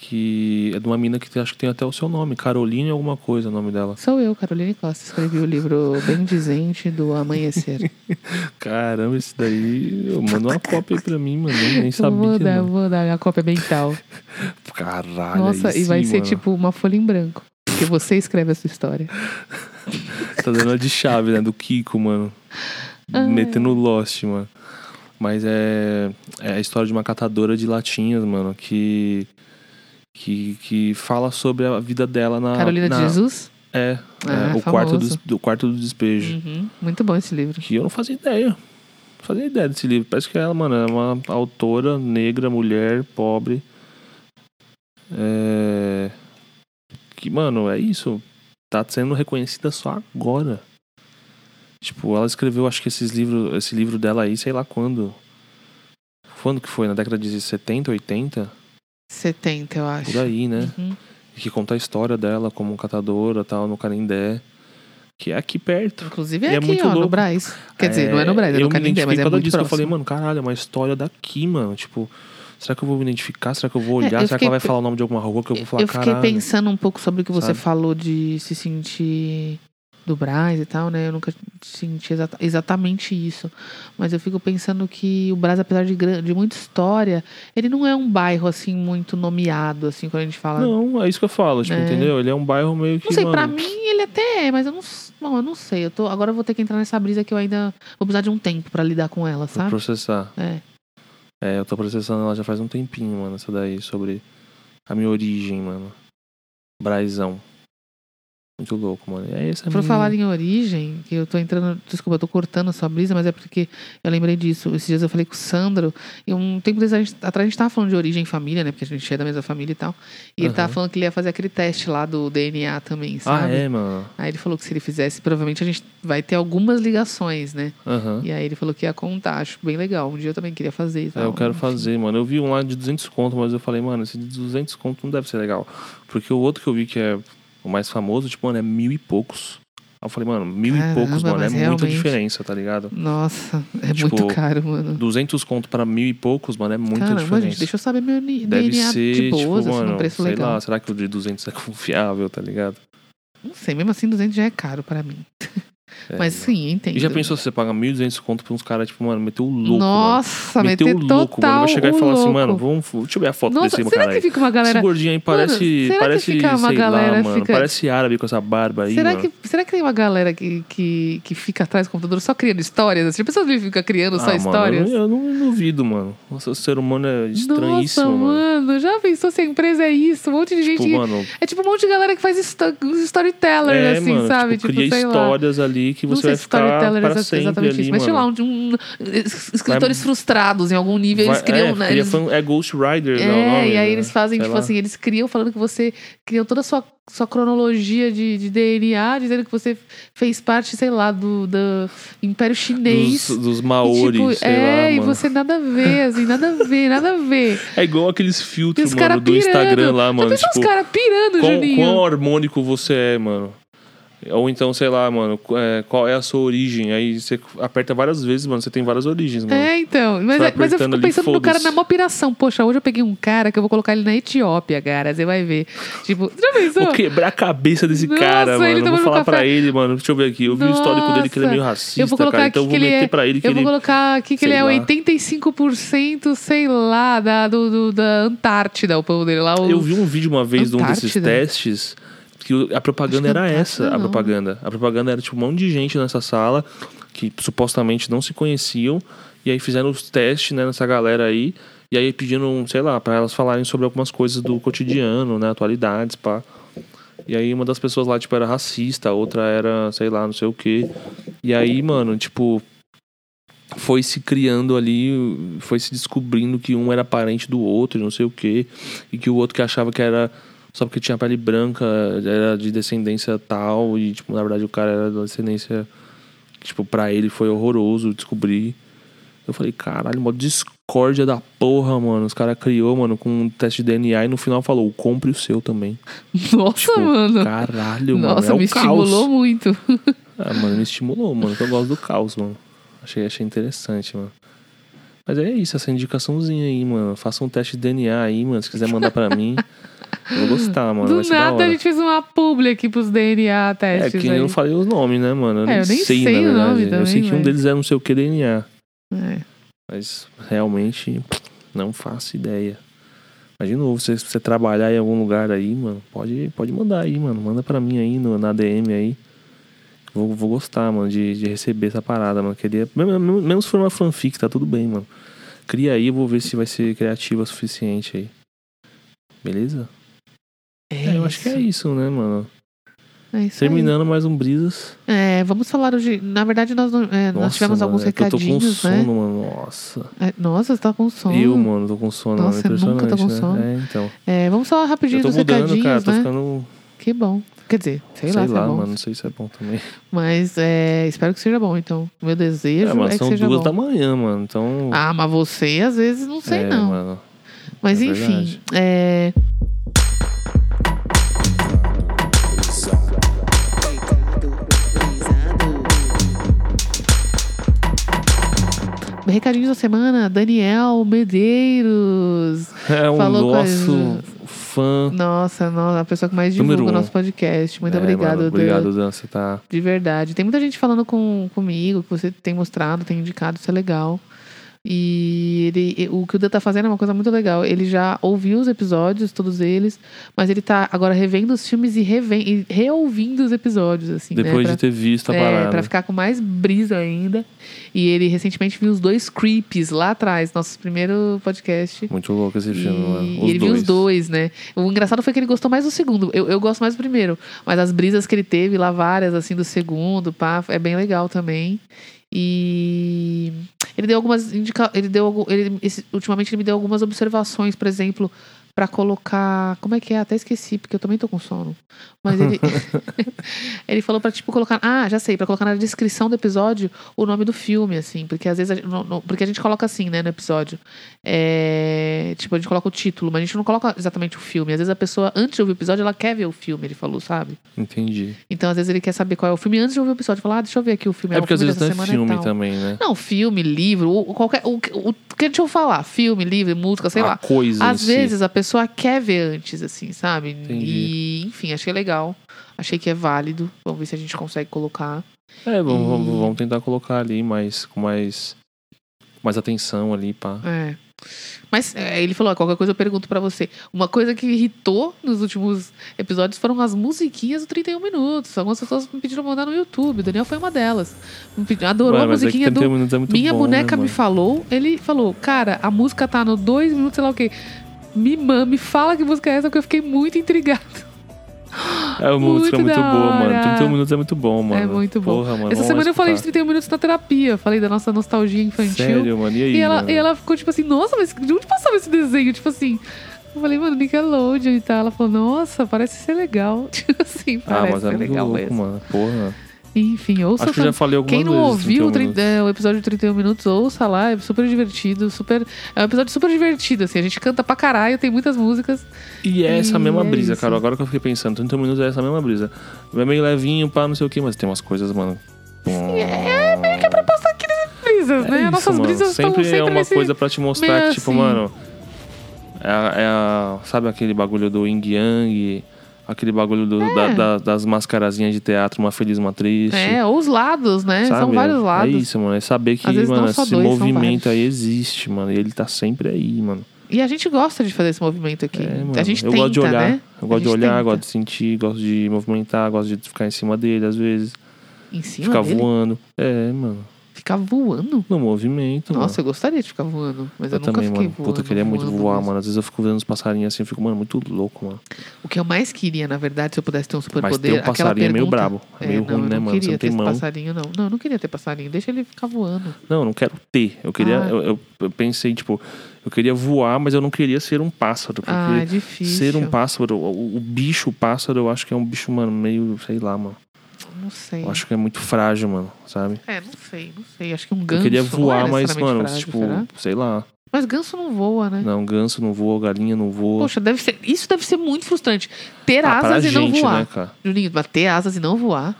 que é de uma mina que acho que tem até o seu nome, Caroline alguma coisa, o nome dela. Sou eu, Caroline Costa. Escrevi o livro Bem Dizente do Amanhecer. Caramba, esse daí, eu mando uma cópia aí pra mim, mano, eu nem sabia. vou dar, mano. vou dar a cópia mental. Caralho, Nossa, aí e vai sim, ser mano. tipo uma folha em branco. Porque você escreve a sua história. Tá dando a de chave, né? Do Kiko, mano. Metendo Lost, mano. Mas é, é a história de uma catadora de latinhas, mano, que. Que, que fala sobre a vida dela na. Carolina na, de Jesus? É, Ah, é, o quarto do, do quarto do despejo. Uhum, Muito bom esse livro. Que eu não fazia ideia. Não fazia ideia desse livro. Parece que ela, mano, é uma autora negra, mulher, pobre. É... Que, mano, é isso. Tá sendo reconhecida só agora. Tipo, ela escreveu, acho que esses livros, esse livro dela aí, sei lá quando. Quando que foi? Na década de 70, 80? 70, eu acho. Por aí, né? Uhum. Que conta a história dela como catadora tal, no Canindé. Que é aqui perto. Inclusive E é é aqui, muito ó, no louco. Braz. Quer dizer, não é no Braz, é eu no Canindé, mas é muito disso que eu próximo. falei, mano, caralho, é uma história daqui, mano. Tipo, será que eu vou me identificar? Será que eu vou É, olhar? eu será que ela vai falar o nome de alguma rua que eu vou falar, eu fiquei caralho? pensando um pouco sobre o que você Sabe? falou de se sentir do Braz e tal, né? Eu nunca senti exata- exatamente isso. Mas eu fico pensando que o Braz, apesar de, de muita história, ele não é um bairro, assim, muito nomeado, assim, quando a gente fala. Não, é isso que eu falo, tipo, É. entendeu? Ele é um bairro meio que, Não sei, mano, pra mim ele até é, mas eu não, bom, eu não sei. Eu tô, agora eu vou ter que entrar nessa brisa que eu ainda vou precisar de um tempo pra lidar com ela, pra sabe? processar. É. É, eu tô processando ela já faz um tempinho, mano, essa daí, sobre a minha origem, mano. Brazão. Muito louco, mano. E aí, essa Por minha- falar em origem, que eu tô entrando. Desculpa, eu tô cortando a sua brisa, mas é porque eu lembrei disso. Esses dias eu falei com o Sandro, e um tempo a gente- atrás a gente tava falando de origem e família, né? Porque a gente é da mesma família e tal. E ele tava falando que ele ia fazer aquele teste lá do DNA também, Ah, sabe? é, mano. Aí ele falou que se ele fizesse, provavelmente a gente vai ter algumas ligações, né? Aham. E aí ele falou que ia contar, acho bem legal. Um dia eu também queria fazer e É, eu quero fazer, mano. Eu vi um lá de 200 conto, mas eu falei, mano, esse de 200 conto não deve ser legal. Porque o outro que eu vi que é o mais famoso, tipo, mano, é mil e poucos. Aí eu falei, mano, mil Caramba, e poucos, mano, é mas muita realmente- diferença, tá ligado? Nossa, é Tipo, muito caro, mano. 200 conto pra mil e poucos, mano, é muita Caramba, diferença. gente, deixa eu saber meu ni- Deve DNA ser, de boas, tipo, assim, mano, preço sei legal. lá, será que o de 200 é confiável, tá ligado? Não sei, mesmo assim 200 já é caro pra mim. É, Mas sim, entendo. E já pensou se você paga 1.200 conto pra uns caras, tipo, mano, meteu o louco, mano. Nossa, Meteu meter o louco, mano. Vai chegar e falar assim, louco. mano, vamos, deixa eu ver a foto Nossa, desse será cara que aí. fica uma galera... Esse gordinho aí parece, será que parece fica uma sei galera lá, mano, fica- parece árabe com essa barba aí, Será mano. que, será que tem uma galera que, que, que fica atrás do computador só criando histórias? Assim, a pessoa fica criando só Ah, histórias? Mano, eu, não, eu não duvido, mano. Nossa, o ser humano é estranhíssimo, Nossa, mano. mano, já pensou se a empresa é isso? Um monte de gente. Tipo, que- mano, É tipo um monte de galera que faz storytellers, é, assim, mano, sabe? tipo, Tipo, cria histórias ali que você vai se ficar storyteller é sempre exatamente ali, isso, mas sei lá, um, um- es- escritores frustrados em algum nível, eles Vai- criam, é, né? eles- é Ghost Rider, É, não, nome, e aí né? eles fazem, Sei tipo lá. assim, eles criam falando que você criou toda a sua, sua cronologia de, de DNA, dizendo que você fez parte, sei lá, do, do Império Chinês. Dos, dos E, Maori, tipo, é, lá, e você nada a ver, assim, nada a ver, nada a ver. É igual aqueles filtros, mano, do pirando. Instagram lá, mano. Tipo, os caras pirando, quão, Juninho? quão harmônico você é, mano. Ou então, sei lá, mano, é, qual é a sua origem? Aí você aperta várias vezes, mano, você tem várias origens, mano. É, então. Mas, é- mas eu fico ali, pensando no cara na mó piração. Poxa, hoje eu peguei um cara que eu vou colocar ele na Etiópia, cara. Você vai ver. Tipo, já pensou? Vou quebrar a cabeça desse Nossa, cara, ele mano. Eu vou tomando falar café. pra ele, mano. Deixa eu ver aqui. Eu vi o histórico dele que ele é meio racista, eu vou colocar cara. aqui Então eu que vou ele meter é, pra ele que Eu ele. vou colocar aqui que ele é lá. 85%, sei lá, da, do, do- da Antártida, o povo dele lá. O... Eu vi um vídeo uma vez de um desses Antártida? testes que a propaganda era Antártida essa, a não. propaganda. A propaganda era tipo um monte de gente nessa sala que supostamente não se conheciam e aí fizeram os testes, né, nessa galera aí. E aí pedindo, sei lá, pra elas falarem sobre algumas coisas do cotidiano, né, atualidades, pá. E aí uma das pessoas lá, tipo, era racista, a outra era, sei lá, não sei o quê. E aí, mano, tipo, foi se criando ali, foi se descobrindo que um era parente do outro, não sei o quê. E que o outro que achava que era só porque tinha pele branca, era de descendência tal, e, tipo, na verdade o cara era da descendência que, tipo, pra ele foi horroroso descobrir. Eu falei, caralho, mó discórdia da porra, mano. Os caras criou, mano, com um teste de DNA e no final falou, compre o seu também. Nossa, Tipo, mano. Caralho, mano. Nossa, é o me caos. estimulou muito. Ah, mano, me estimulou, mano. Eu gosto do caos, mano. Achei, achei interessante, mano. Mas é isso, essa indicaçãozinha aí, mano. Faça um teste de DNA aí, mano. Se quiser mandar pra mim, eu vou gostar, mano. Do nada a gente fez uma publi aqui pros DNA É, testes. que aí. eu não falei os nomes, né, mano? Eu É, nem, eu nem sei, sei na o verdade. eu também, sei que um mas- deles é não sei o que DNA. É. Mas realmente não faço ideia. Mas de novo, se você trabalhar em algum lugar aí, mano, pode, pode mandar aí, mano. Manda pra mim aí no, na DM aí. Vou, vou gostar, mano, de, de receber essa parada, mano. Queria. Mesmo se for uma fanfic, tá tudo bem, mano. Cria aí, eu vou ver se vai ser criativa o suficiente aí. Beleza? É, eu acho que é isso, né, mano? É isso aí. Terminando mais um Brisas. É, vamos falar hoje. Na verdade, nós, não- é, nós tivemos mano, alguns é que eu tô com recadinhos, sono, né? mano. Nossa. É, nossa, você tá com sono. Eu, mano, tô com sono, Nossa, mano. você nunca Impressionante, com né? sono. É, então. É, vamos falar rapidinho Eu tô dos mudando, recadinhos, cara. Tô né? ficando. Que bom. Quer dizer, sei, Sei, lá, se lá, é bom. mano. Não sei se é bom também. Mas é, espero que seja bom, então. Meu desejo É, é, mas que são seja duas bom. da manhã, mano. Então. Ah, mas você às vezes não sei é, não. Mano. Mas é enfim, verdade. é, recadinhos da semana, Daniel Medeiros. É um Falou nosso fã. Nossa, nossa, a pessoa que mais divulga o um. nosso podcast. Muito É, obrigado, mano. Obrigado, Dan. Você tá. De verdade. Tem muita gente falando com, comigo, que você tem mostrado, tem indicado, isso é legal. E ele, o que o Dan tá fazendo é uma coisa muito legal. Ele já ouviu os episódios, todos eles, mas ele tá agora revendo os filmes e, reven, e reouvindo os episódios, assim, né? Depois Pra- de ter visto a é, parada. pra ficar com mais brisa ainda. E ele recentemente viu os dois Creeps lá atrás, nosso primeiro podcast. Muito louco esse E, filme, mano. e Os ele viu os dois, né? O engraçado foi que ele gostou mais do segundo. Eu, eu gosto mais do primeiro. Mas as brisas que ele teve lá, várias, assim, do segundo, pá, é bem legal também. E ele deu algumas indica... ele deu ele esse- ultimamente ele me deu algumas observações, por exemplo, pra colocar, como é que é? Até esqueci, porque eu também tô com sono. Mas ele ele falou pra tipo colocar, ah, já sei, pra colocar na descrição do episódio o nome do filme assim, porque às vezes a, gente- no- no- porque a gente coloca assim, né, no episódio. É, tipo, a gente coloca o título, mas a gente não coloca exatamente o filme. Às vezes a pessoa antes de ouvir o episódio, ela quer ver o filme, ele falou, sabe? Entendi. Então às vezes ele quer saber qual é o filme antes de ouvir o episódio, fala, ah, deixa eu ver aqui o filme, É o porque às vezes não é filme também, né? Não, filme, livro, o, qualquer. O, o, que deixa eu falar? Filme, livro, música, sei a lá. coisa Às si. vezes a pessoa quer ver antes, assim, sabe? Entendi. E, enfim, achei legal. Achei que é válido. Vamos ver se a gente consegue colocar. É, vamos, E- vamos- tentar colocar ali mais, com mais, mais atenção ali, pá. É. Mas é, ele falou: "Ah, qualquer coisa eu pergunto pra você. Uma coisa que irritou nos últimos episódios foram as musiquinhas do 31 minutos. Algumas pessoas me pediram mandar no YouTube. O Daniel foi uma delas. Pediu, adorou Ué, a é musiquinha 31 do. é Minha bom, boneca né, me falou. Ele falou: Cara, a música tá no 2 minutos, sei lá o quê. Me, ma- me fala que música é essa, porque eu fiquei muito intrigado. É, a música é Muito muito da boa, mano. hora. 31 minutos é muito bom, mano. É muito bom. Porra, mano. Essa semana eu falei de escutar. 31 minutos na terapia. Falei da nossa nostalgia infantil. Sério, mano. E aí, E ela, mano? e ela ficou tipo assim, nossa, mas de onde passava esse desenho? Tipo assim. Eu falei, mano, Nickelodeon e tal. Ela falou, nossa, parece ser legal. Tipo assim, Ah, parece mas é ser muito legal louco, mesmo. mano. Porra. Enfim, ouça. Acho que já falei Quem não vezes. ouviu o, 31 tri- minutos. é, o episódio de 31 minutos, ouça lá, é super divertido, super. É um episódio super divertido, assim. A gente canta pra caralho, tem muitas músicas. E é essa E mesma é brisa, isso. cara. Agora que eu fiquei pensando, 30 minutos é essa mesma brisa. É meio levinho, pá, não sei o que, mas tem umas coisas, mano. É meio que a proposta aqui das brisas, né? É isso, Nossas mano. brisas estão sempre, sempre é uma nesse... coisa pra te mostrar que, tipo, assim. mano. É, é sabe aquele bagulho do Yin Yang? Aquele bagulho do- da- da- das mascarazinhas de teatro, uma feliz, uma triste. É, ou os lados, né? São sabe? vários lados. É isso, mano. É saber que, mano, esse dois, são movimento aí existe, mano. E ele tá sempre aí, mano. E a gente gosta de fazer esse movimento aqui. É, a gente eu tenta, gosto de olhar. né? Eu gosto de olhar, tenta. gosto de sentir, gosto de movimentar, gosto de ficar em cima dele às vezes. Em cima ficar dele? voando. É, mano. Ficar voando? No movimento, Nossa, mano. eu gostaria de ficar voando. Mas eu, Eu nunca também, fiquei mano. voando. Puta, eu queria muito voar, mesmo. mano. Às vezes eu fico vendo os passarinhos assim, eu fico, mano, muito louco, mano. O que eu mais queria, na verdade, se eu pudesse ter um Mas superpoder... ter um passarinho é meio pergunta- brabo. É meio não, ruim, né, não mano? Você queria não ter tem esse mão. passarinho, não. Não, eu não queria ter passarinho. Deixa ele ficar voando. Não, eu não quero ter. Eu queria. Ah. Eu, eu- eu pensei, tipo, eu queria voar, mas eu não queria ser um pássaro. Ah, é difícil. ser um pássaro, o, o bicho pássaro, eu acho que é um bicho, mano, meio, sei lá, mano. Não sei. Eu acho que é muito frágil, mano, sabe? É, não sei, não sei. Acho que um Eu ganso queria não é voar, mas, mano, frágil, tipo, será? sei lá. Mas ganso não voa, né? Não, ganso não voa, galinha não voa. Poxa, deve ser, isso deve ser muito frustrante. Ter ah, asas e não gente, voar. né, cara? Juninho, mas ter asas e não voar.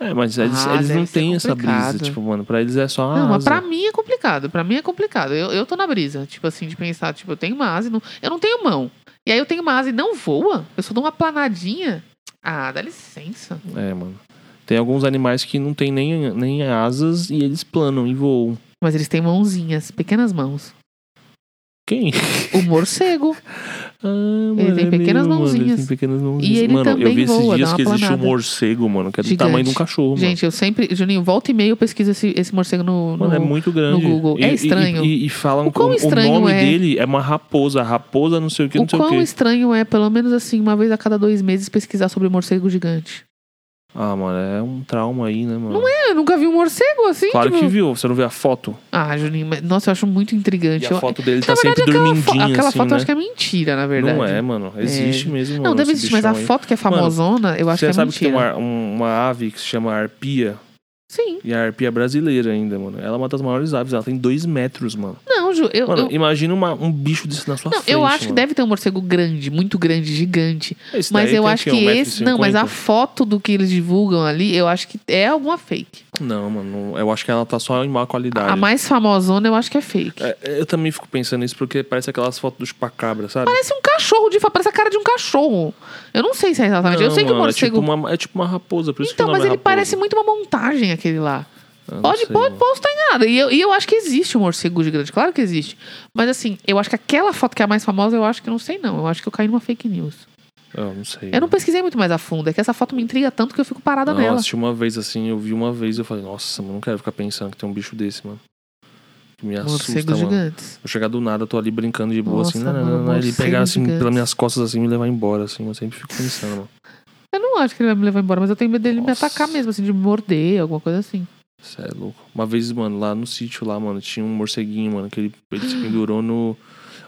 É, mas eles, Ah, eles não têm essa brisa. Tipo, mano, pra eles é só. não, mas asa. pra mim é complicado. Pra mim é complicado. Eu, eu tô na brisa. Tipo assim, de pensar, tipo, eu tenho uma asa e não. Eu não tenho mão. E aí eu tenho uma asa e não voa. Eu só dou uma planadinha. Ah, dá licença. É, mano. Tem alguns animais que não tem nem, nem asas e eles planam e voam. Mas eles têm mãozinhas, pequenas mãos. Quem? O morcego. Ah, mano, Ele tem é pequenas mesmo, mano, mãozinhas. Ele tem pequenas mãozinhas. ele mano, eu também vi esses voa, dias que uma existe um planada. morcego, mano, que é do Gigante. tamanho de um cachorro, mano. Gente, eu sempre. Juninho, volta e meia eu pesquiso esse, esse morcego no. Mano, é no- muito grande. Google. E- É e- estranho. E, e falam O quão o- estranho o nome é? dele é uma raposa. Raposa não sei o que, O não sei o quão que. estranho é, pelo menos assim, uma vez a cada dois meses, pesquisar sobre morcego gigante. Ah, mano, é um trauma aí, né, mano? Não é, eu nunca vi um morcego assim. Claro tipo... que viu, você não vê a foto. Ah, Juninho, mas- nossa, eu acho muito intrigante. E a Eu- foto dele tá sempre verdade, aquela, fo- dormindinho, aquela assim, foto né? eu acho que é mentira, na verdade. Não é, mano. Existe mesmo, Não, mano, deve existir, mas a aí. foto que é famosona, eu acho Você que é sabe que mentira. tem uma, um- uma ave que se chama arpia? Sim. E a arpia é brasileira ainda, mano. Ela é uma das maiores aves. Ela tem dois metros, mano. Não, Ju, eu. Mano, eu... imagina uma- um bicho desse na sua Não, frente, eu acho que mano. deve ter um morcego grande, muito grande, gigante. Esse Mas eu acho que Um metro e esse. Não, mas a foto do que eles divulgam ali, eu acho que é alguma fake. Não, mano. Eu acho que ela tá só em má qualidade. A mais famosona eu acho que é fake. É, eu também fico pensando nisso porque parece aquelas fotos do chupacabra, sabe? Parece um cachorro de parece a cara de um cachorro. Eu não sei se é exatamente. eu Não, sei que o mano, morcego. É tipo, uma, é tipo uma raposa, por isso então, que mas nome ele é raposa. parece muito uma montagem aquele lá. Eu não Pode, sei, pode, mano. posso estar enganada. E eu, e eu acho que existe um morcego gigante. Claro que existe. Mas assim, eu acho que aquela foto que é a mais famosa, eu acho que não sei, não. Eu acho que eu caí numa fake news. Eu não sei. Eu não pesquisei muito mais a fundo. É que essa foto me intriga tanto que eu fico parada Não, eu nela. assisti uma vez assim, eu vi uma vez e eu falei, nossa, mano, não quero ficar pensando que tem um bicho desse, mano. Que me assusta, Morcegos mano. gigantes. Eu chegar do nada, tô ali brincando de boa, assim, Nossa, não, não, não, não. Ele pegar assim gigantes. pelas minhas costas assim e me levar embora, assim, eu sempre fico pensando, mano. Eu não acho que ele vai me levar embora, mas eu tenho medo dele me Nossa. atacar mesmo, assim, de me morder, alguma coisa assim. Você é louco. Uma vez, mano, lá no sítio lá, mano, tinha um morceguinho, mano, que ele, ele se pendurou no.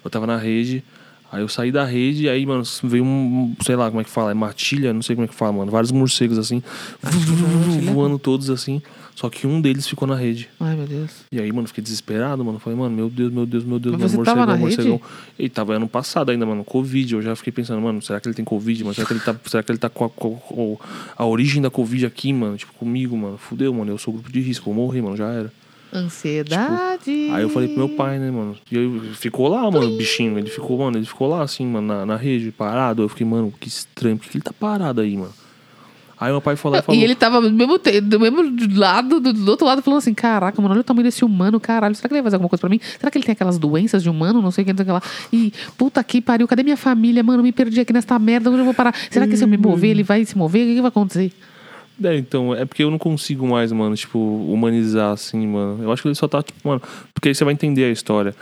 Eu tava na rede. Aí eu saí da rede e aí, mano, veio um, sei lá como é que fala, é matilha, não sei como é que fala, mano. Vários morcegos assim, voando todos assim. Só que um deles ficou na rede. Ai, meu Deus. E aí, mano, fiquei desesperado, mano. Falei, mano, meu Deus, meu Deus, meu Deus, Mas mano, você tava morcegão, rede? morcegão. E tava ano passado ainda, mano, Covid. Eu já fiquei pensando, mano, será que ele tem Covid, mano? Será que ele tá, será que ele tá com, a, com a origem da Covid aqui, mano? Tipo, comigo, mano. Fudeu, mano. Eu sou grupo de risco, vou morrer, mano, já era. Ansiedade. Tipo, Aí eu falei pro meu pai, né, mano? E aí ficou lá, mano, o bichinho. Ele ficou, mano, ele ficou lá assim, mano, na, na rede, parado. Eu fiquei, mano, que estranho, por que que ele tá parado aí, mano? Aí meu pai falou e falou. E ele tava do mesmo, te- do mesmo lado, do, do outro lado, falando assim: Caraca, mano, olha o tamanho desse humano, caralho. Será que ele vai fazer alguma coisa pra mim? Será que ele tem aquelas doenças de humano? Não sei o que, não sei o que lá. E puta que pariu, cadê minha família? Mano, me perdi aqui nesta merda, onde eu vou parar? Será que se eu me mover, ele vai se mover? O que, que vai acontecer? É, então, é porque eu não consigo mais, mano, tipo, humanizar assim, mano. Eu acho que ele só tá, tipo, mano, porque aí você vai entender a história.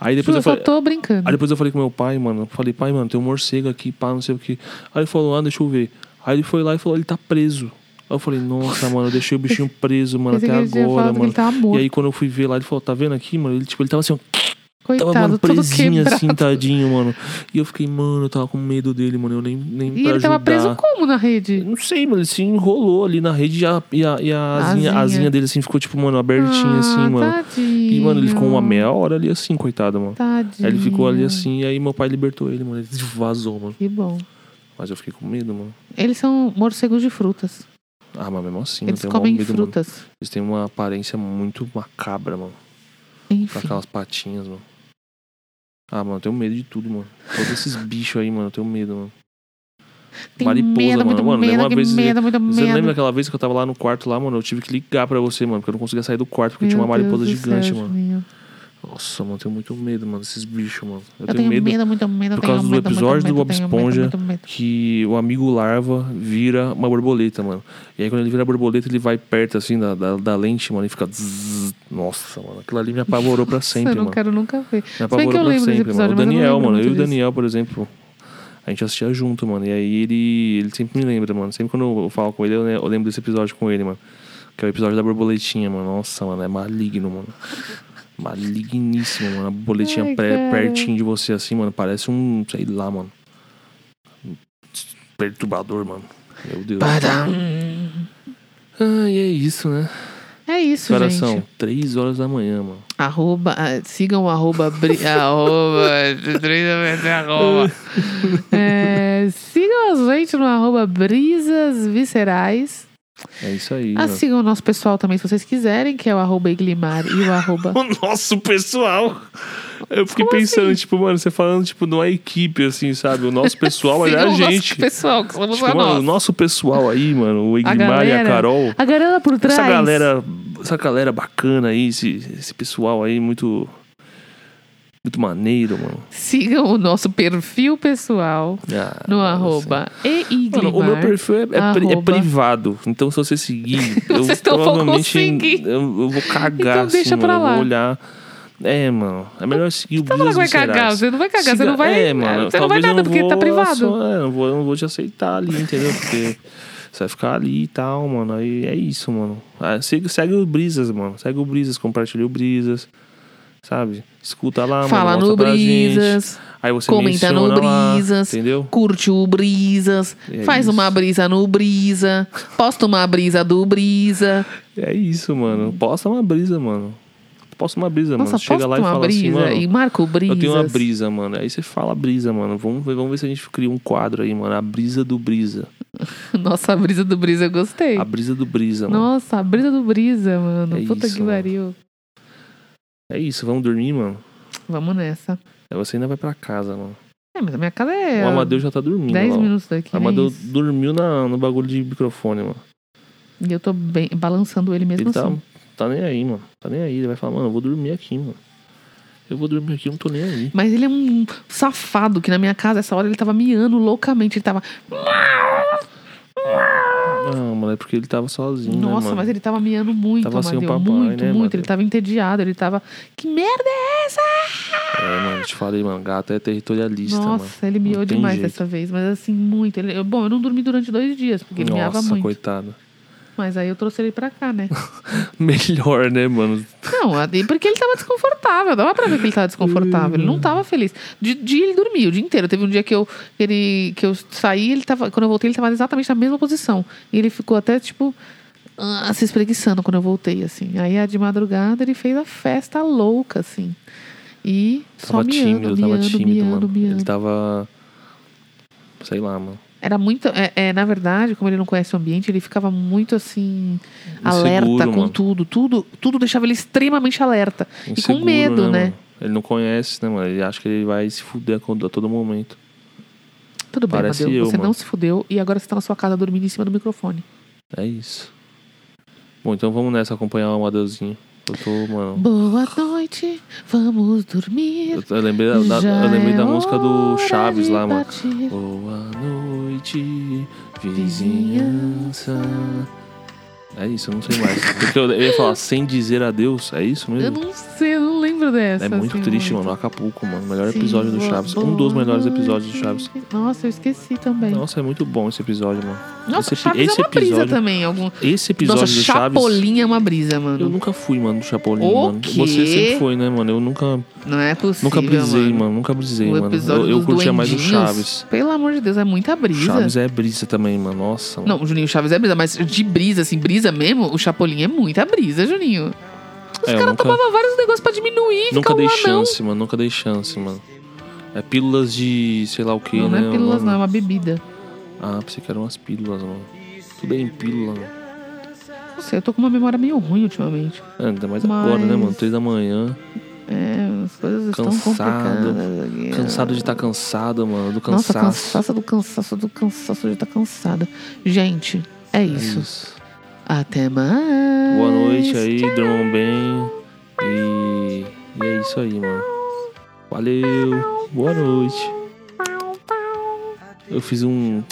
Aí depois eu eu só falei. tô brincando. Aí depois eu falei com meu pai, mano. Falei, pai, mano, tem um morcego aqui, pá, não sei o que. Aí ele falou, ah, deixa eu ver. Aí ele foi lá e falou, ele tá preso. Aí eu falei, nossa, mano, eu deixei o bichinho preso, mano, até agora, mano. tava E aí quando eu fui ver lá, ele falou, tá vendo aqui, mano? Ele, tipo, ele tava assim, ó, Coitado, tava, mano, presinho assim, tadinho, mano. E eu fiquei, mano, eu tava com medo dele, mano. Eu nem, nem E ele tava ajudar. preso como na rede? Não sei, mano, ele se enrolou ali na rede e a, e a, e a asinha, Asinha. asinha dele assim ficou, tipo, mano, abertinha ah, assim, mano. Tadinho. E, mano, ele ficou uma meia hora ali assim, coitado, mano. Tadinho. Aí ele ficou ali assim, e aí meu pai libertou ele, mano. Ele vazou, mano. Que bom. Mas eu fiquei com medo, mano. Eles são morcegos de frutas. Ah, mas mesmo assim, Eles eu comem medo, mano. frutas. Eles têm uma aparência muito macabra, mano. Com Enfim. aquelas patinhas, mano. Ah, mano, eu tenho medo de tudo, mano. Todos esses bichos aí, mano, eu tenho medo, mano. Tem mariposa, medo, mano. Mano, medo, uma que vez- medo, muito Você medo. lembra daquela vez que eu tava lá no quarto lá, mano? Eu tive que ligar pra você, mano, porque eu não conseguia sair do quarto porque tinha uma Meu Deus mariposa do gigante, céu, mano. Nossa, mano, eu tenho muito medo, mano, desses bichos, mano. Eu, Eu tenho medo, muito medo, por tenho causa do medo, muito episódio do medo, Bob tenho medo, Esponja. muito medo. que o amigo larva vira uma borboleta, mano. E aí quando ele vira a borboleta, ele vai perto, assim, da, da, da lente, mano, e fica... zzz. Nossa, mano, aquilo ali me apavorou pra sempre, eu não mano. quero nunca ver. Me apavorou pra sempre, episódio, mano. O Daniel, mano, eu e o. Daniel, por exemplo, a gente assistia junto, mano. E aí ele, ele sempre me lembra, mano. Sempre quando eu falo com ele, eu lembro desse episódio com ele, mano. Que é o episódio da borboletinha, mano. Nossa, mano, é maligno, mano. Maligníssimo, mano. A borboletinha Ai, pré- pertinho de você, assim, mano. Parece um, sei lá, mano. Perturbador, mano. Meu Deus. Ah, e é isso, né? É isso, Que horas gente. são? Três horas da manhã, mano. Arroba, ah, sigam o arroba, bri, arroba, arroba. É, sigam a gente no arroba brisas viscerais. É isso aí, Ah, mano. sigam o nosso pessoal também, se vocês quiserem, que é o arroba Iglimar e o arroba... O nosso pessoal. Eu fiquei Como pensando, assim? tipo, mano, você falando, tipo, de uma equipe, assim, sabe? O nosso pessoal é Sigam a o nosso gente. pessoal, que somos Tipo, mano, o nós. nosso pessoal aí, mano, o A Igmar e a Carol. A galera por trás. Essa galera, essa galera bacana aí, esse, esse pessoal aí, muito. Muito maneiro, mano. Sigam o nosso perfil pessoal Ah, no arroba assim. Mano, o meu perfil é, é pri- é privado. Então, se você seguir, eu provavelmente conseguir. eu, eu vou cagar, Então assim, deixa mano. pra Eu lá. vou olhar. É, mano. É melhor seguir o Tá falando Brisas que vai cagar, você não vai cagar, você não vai. É, mano. você não vai eu nada, porque tá privado. só- é, eu não vou, eu não vou te aceitar ali, entendeu? Porque você vai ficar ali e tal, mano. Aí é isso, mano. Ah, segue, segue o Brisas, mano. Segue o Brisas, compartilha o Brisas. Sabe? Escuta lá, Fala mano. no. Brisas, Aí você comenta no menciona lá, Brisas, entendeu? curte o Brisas, É faz isso. uma brisa no Brisa, posta uma brisa do Brisa. É isso, mano. Posta uma brisa, mano. Posta uma brisa, Nossa, mano. Chega lá e fala brisa assim, mano. e marca o Brisas. Eu tenho uma brisa, mano. Aí você fala brisa, mano. Vamos ver, vamos ver se a gente cria um quadro aí, mano. A brisa do brisa. Nossa, a brisa do Brisa eu gostei. A brisa do brisa, mano. Nossa, a brisa do Brisa, mano. É Puta isso, que pariu. É isso, vamos dormir, mano. Vamos nessa. Aí você ainda vai pra casa, mano. É, mas a minha casa é O Amadeu já tá dormindo. 10 lá, ó. minutos daqui. O Amadeu isso. dormiu na, no bagulho de microfone, mano. E eu tô bem, balançando ele mesmo Ele tá, assim. tá nem aí, mano. Tá nem aí. Ele vai falar, mano, eu vou dormir aqui, mano. Eu vou dormir aqui, eu não tô nem aí. Mas ele é um safado que na minha casa, essa hora, ele tava miando loucamente. Ele tava. Não, mano, é porque ele tava sozinho, né, Nossa, mano? mas ele tava miando muito, Tava sem o Amadeu. papai, muito, né, muito. Amadeu? Ele tava entediado, ele tava. Que merda é essa? É, mano, te falei, mano, gato é territorialista, Nossa, mano. ele miou demais jeito. dessa vez, mas assim, muito. Ele, bom, eu não dormi durante dois dias, porque ele miava Nossa, muito. coitado. Mas aí eu trouxe ele pra cá, né? Melhor, né, mano? Não, porque ele tava desconfortável. Dava pra ver que ele tava desconfortável. Ele não tava feliz. De dia ele dormia o dia inteiro. Teve um dia que eu, ele, que eu saí, ele tava. Quando eu voltei, ele tava exatamente na mesma posição. E ele ficou até, tipo, ah, se espreguiçando quando eu voltei, assim. Aí, de madrugada, ele fez a festa louca, assim. E só Tava miando, tímido, tava miando, tímido, miando, mano. miando. Ele tava. Sei lá, mano. Era muito. É, é, na verdade, como ele não conhece o ambiente, ele ficava muito assim. alerta Inseguro, com mano. tudo. Tudo tudo deixava ele extremamente alerta. e com Inseguro, medo, né? mano? Ele não conhece, né, mano? Ele acha que ele vai se fuder a todo momento. Tudo bem, Parece Amadeu. eu, Você mano. não se fudeu e agora você tá na sua casa dormindo em cima do microfone. É isso. Bom, então vamos nessa acompanhar o Amadeuzinho. Eu tô, mano. Boa noite, vamos dormir. Eu, eu lembrei da, da- eu lembrei da é música do Chaves lá, mano. Boa noite, vizinhança. É isso, eu não sei mais. Porque eu, eu ia falar sem dizer adeus, é isso Eu mesmo? não sei, eu não lembro dessa. É muito assim, triste, mano. Acapulco, mano. Melhor Sim, episódio do Chaves. Um dos melhores episódios do Chaves. Nossa, eu esqueci também. Nossa, Nossa, é muito bom esse episódio, mano. esse, epi- Chaves esse é uma brisa episódio, também. Algum... Esse episódio Nossa, do Chaves. Chapolin é uma brisa, mano. Eu nunca fui, mano, do Chapolin, O mano. quê? Você sempre foi, né, mano? Eu nunca, Não é possível, nunca brisei, mano. mano. Nunca brisei, O mano. Eu, eu curtia mais o Chaves. Pelo amor de Deus, é muita brisa. Chaves é brisa também, mano. Nossa. mano. Não, Juninho Chaves é brisa, mas de brisa, assim, brisa mesmo, o Chapolin é muita brisa, Juninho. Os É, caras nunca- tomavam vários negócios pra diminuir, Nunca dei chance, mano. Nunca dei chance, mano. É pílulas de sei lá o que, Não, né? não é pílulas, o não, é uma bebida. Ah, pensei que eram umas pílulas, mano. Tudo é em pílula, mano. Não sei, eu tô com uma memória meio ruim ultimamente. É, ainda mais agora, né, Mas- mano? Três da manhã. É, as coisas estão Cansado. complicadas. aqui. Cansado de estar cansado, mano. Do Nossa, cansaço. cansaço do cansaço do cansaço de estar cansada. Gente, é É isso. Até mais. Boa noite aí, durmam bem. E, e é isso aí, mano. Valeu. Boa noite. Eu fiz um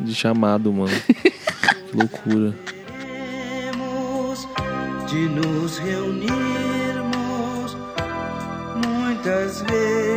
de chamado, mano. que loucura. Temos de nos reunirmos muitas vezes.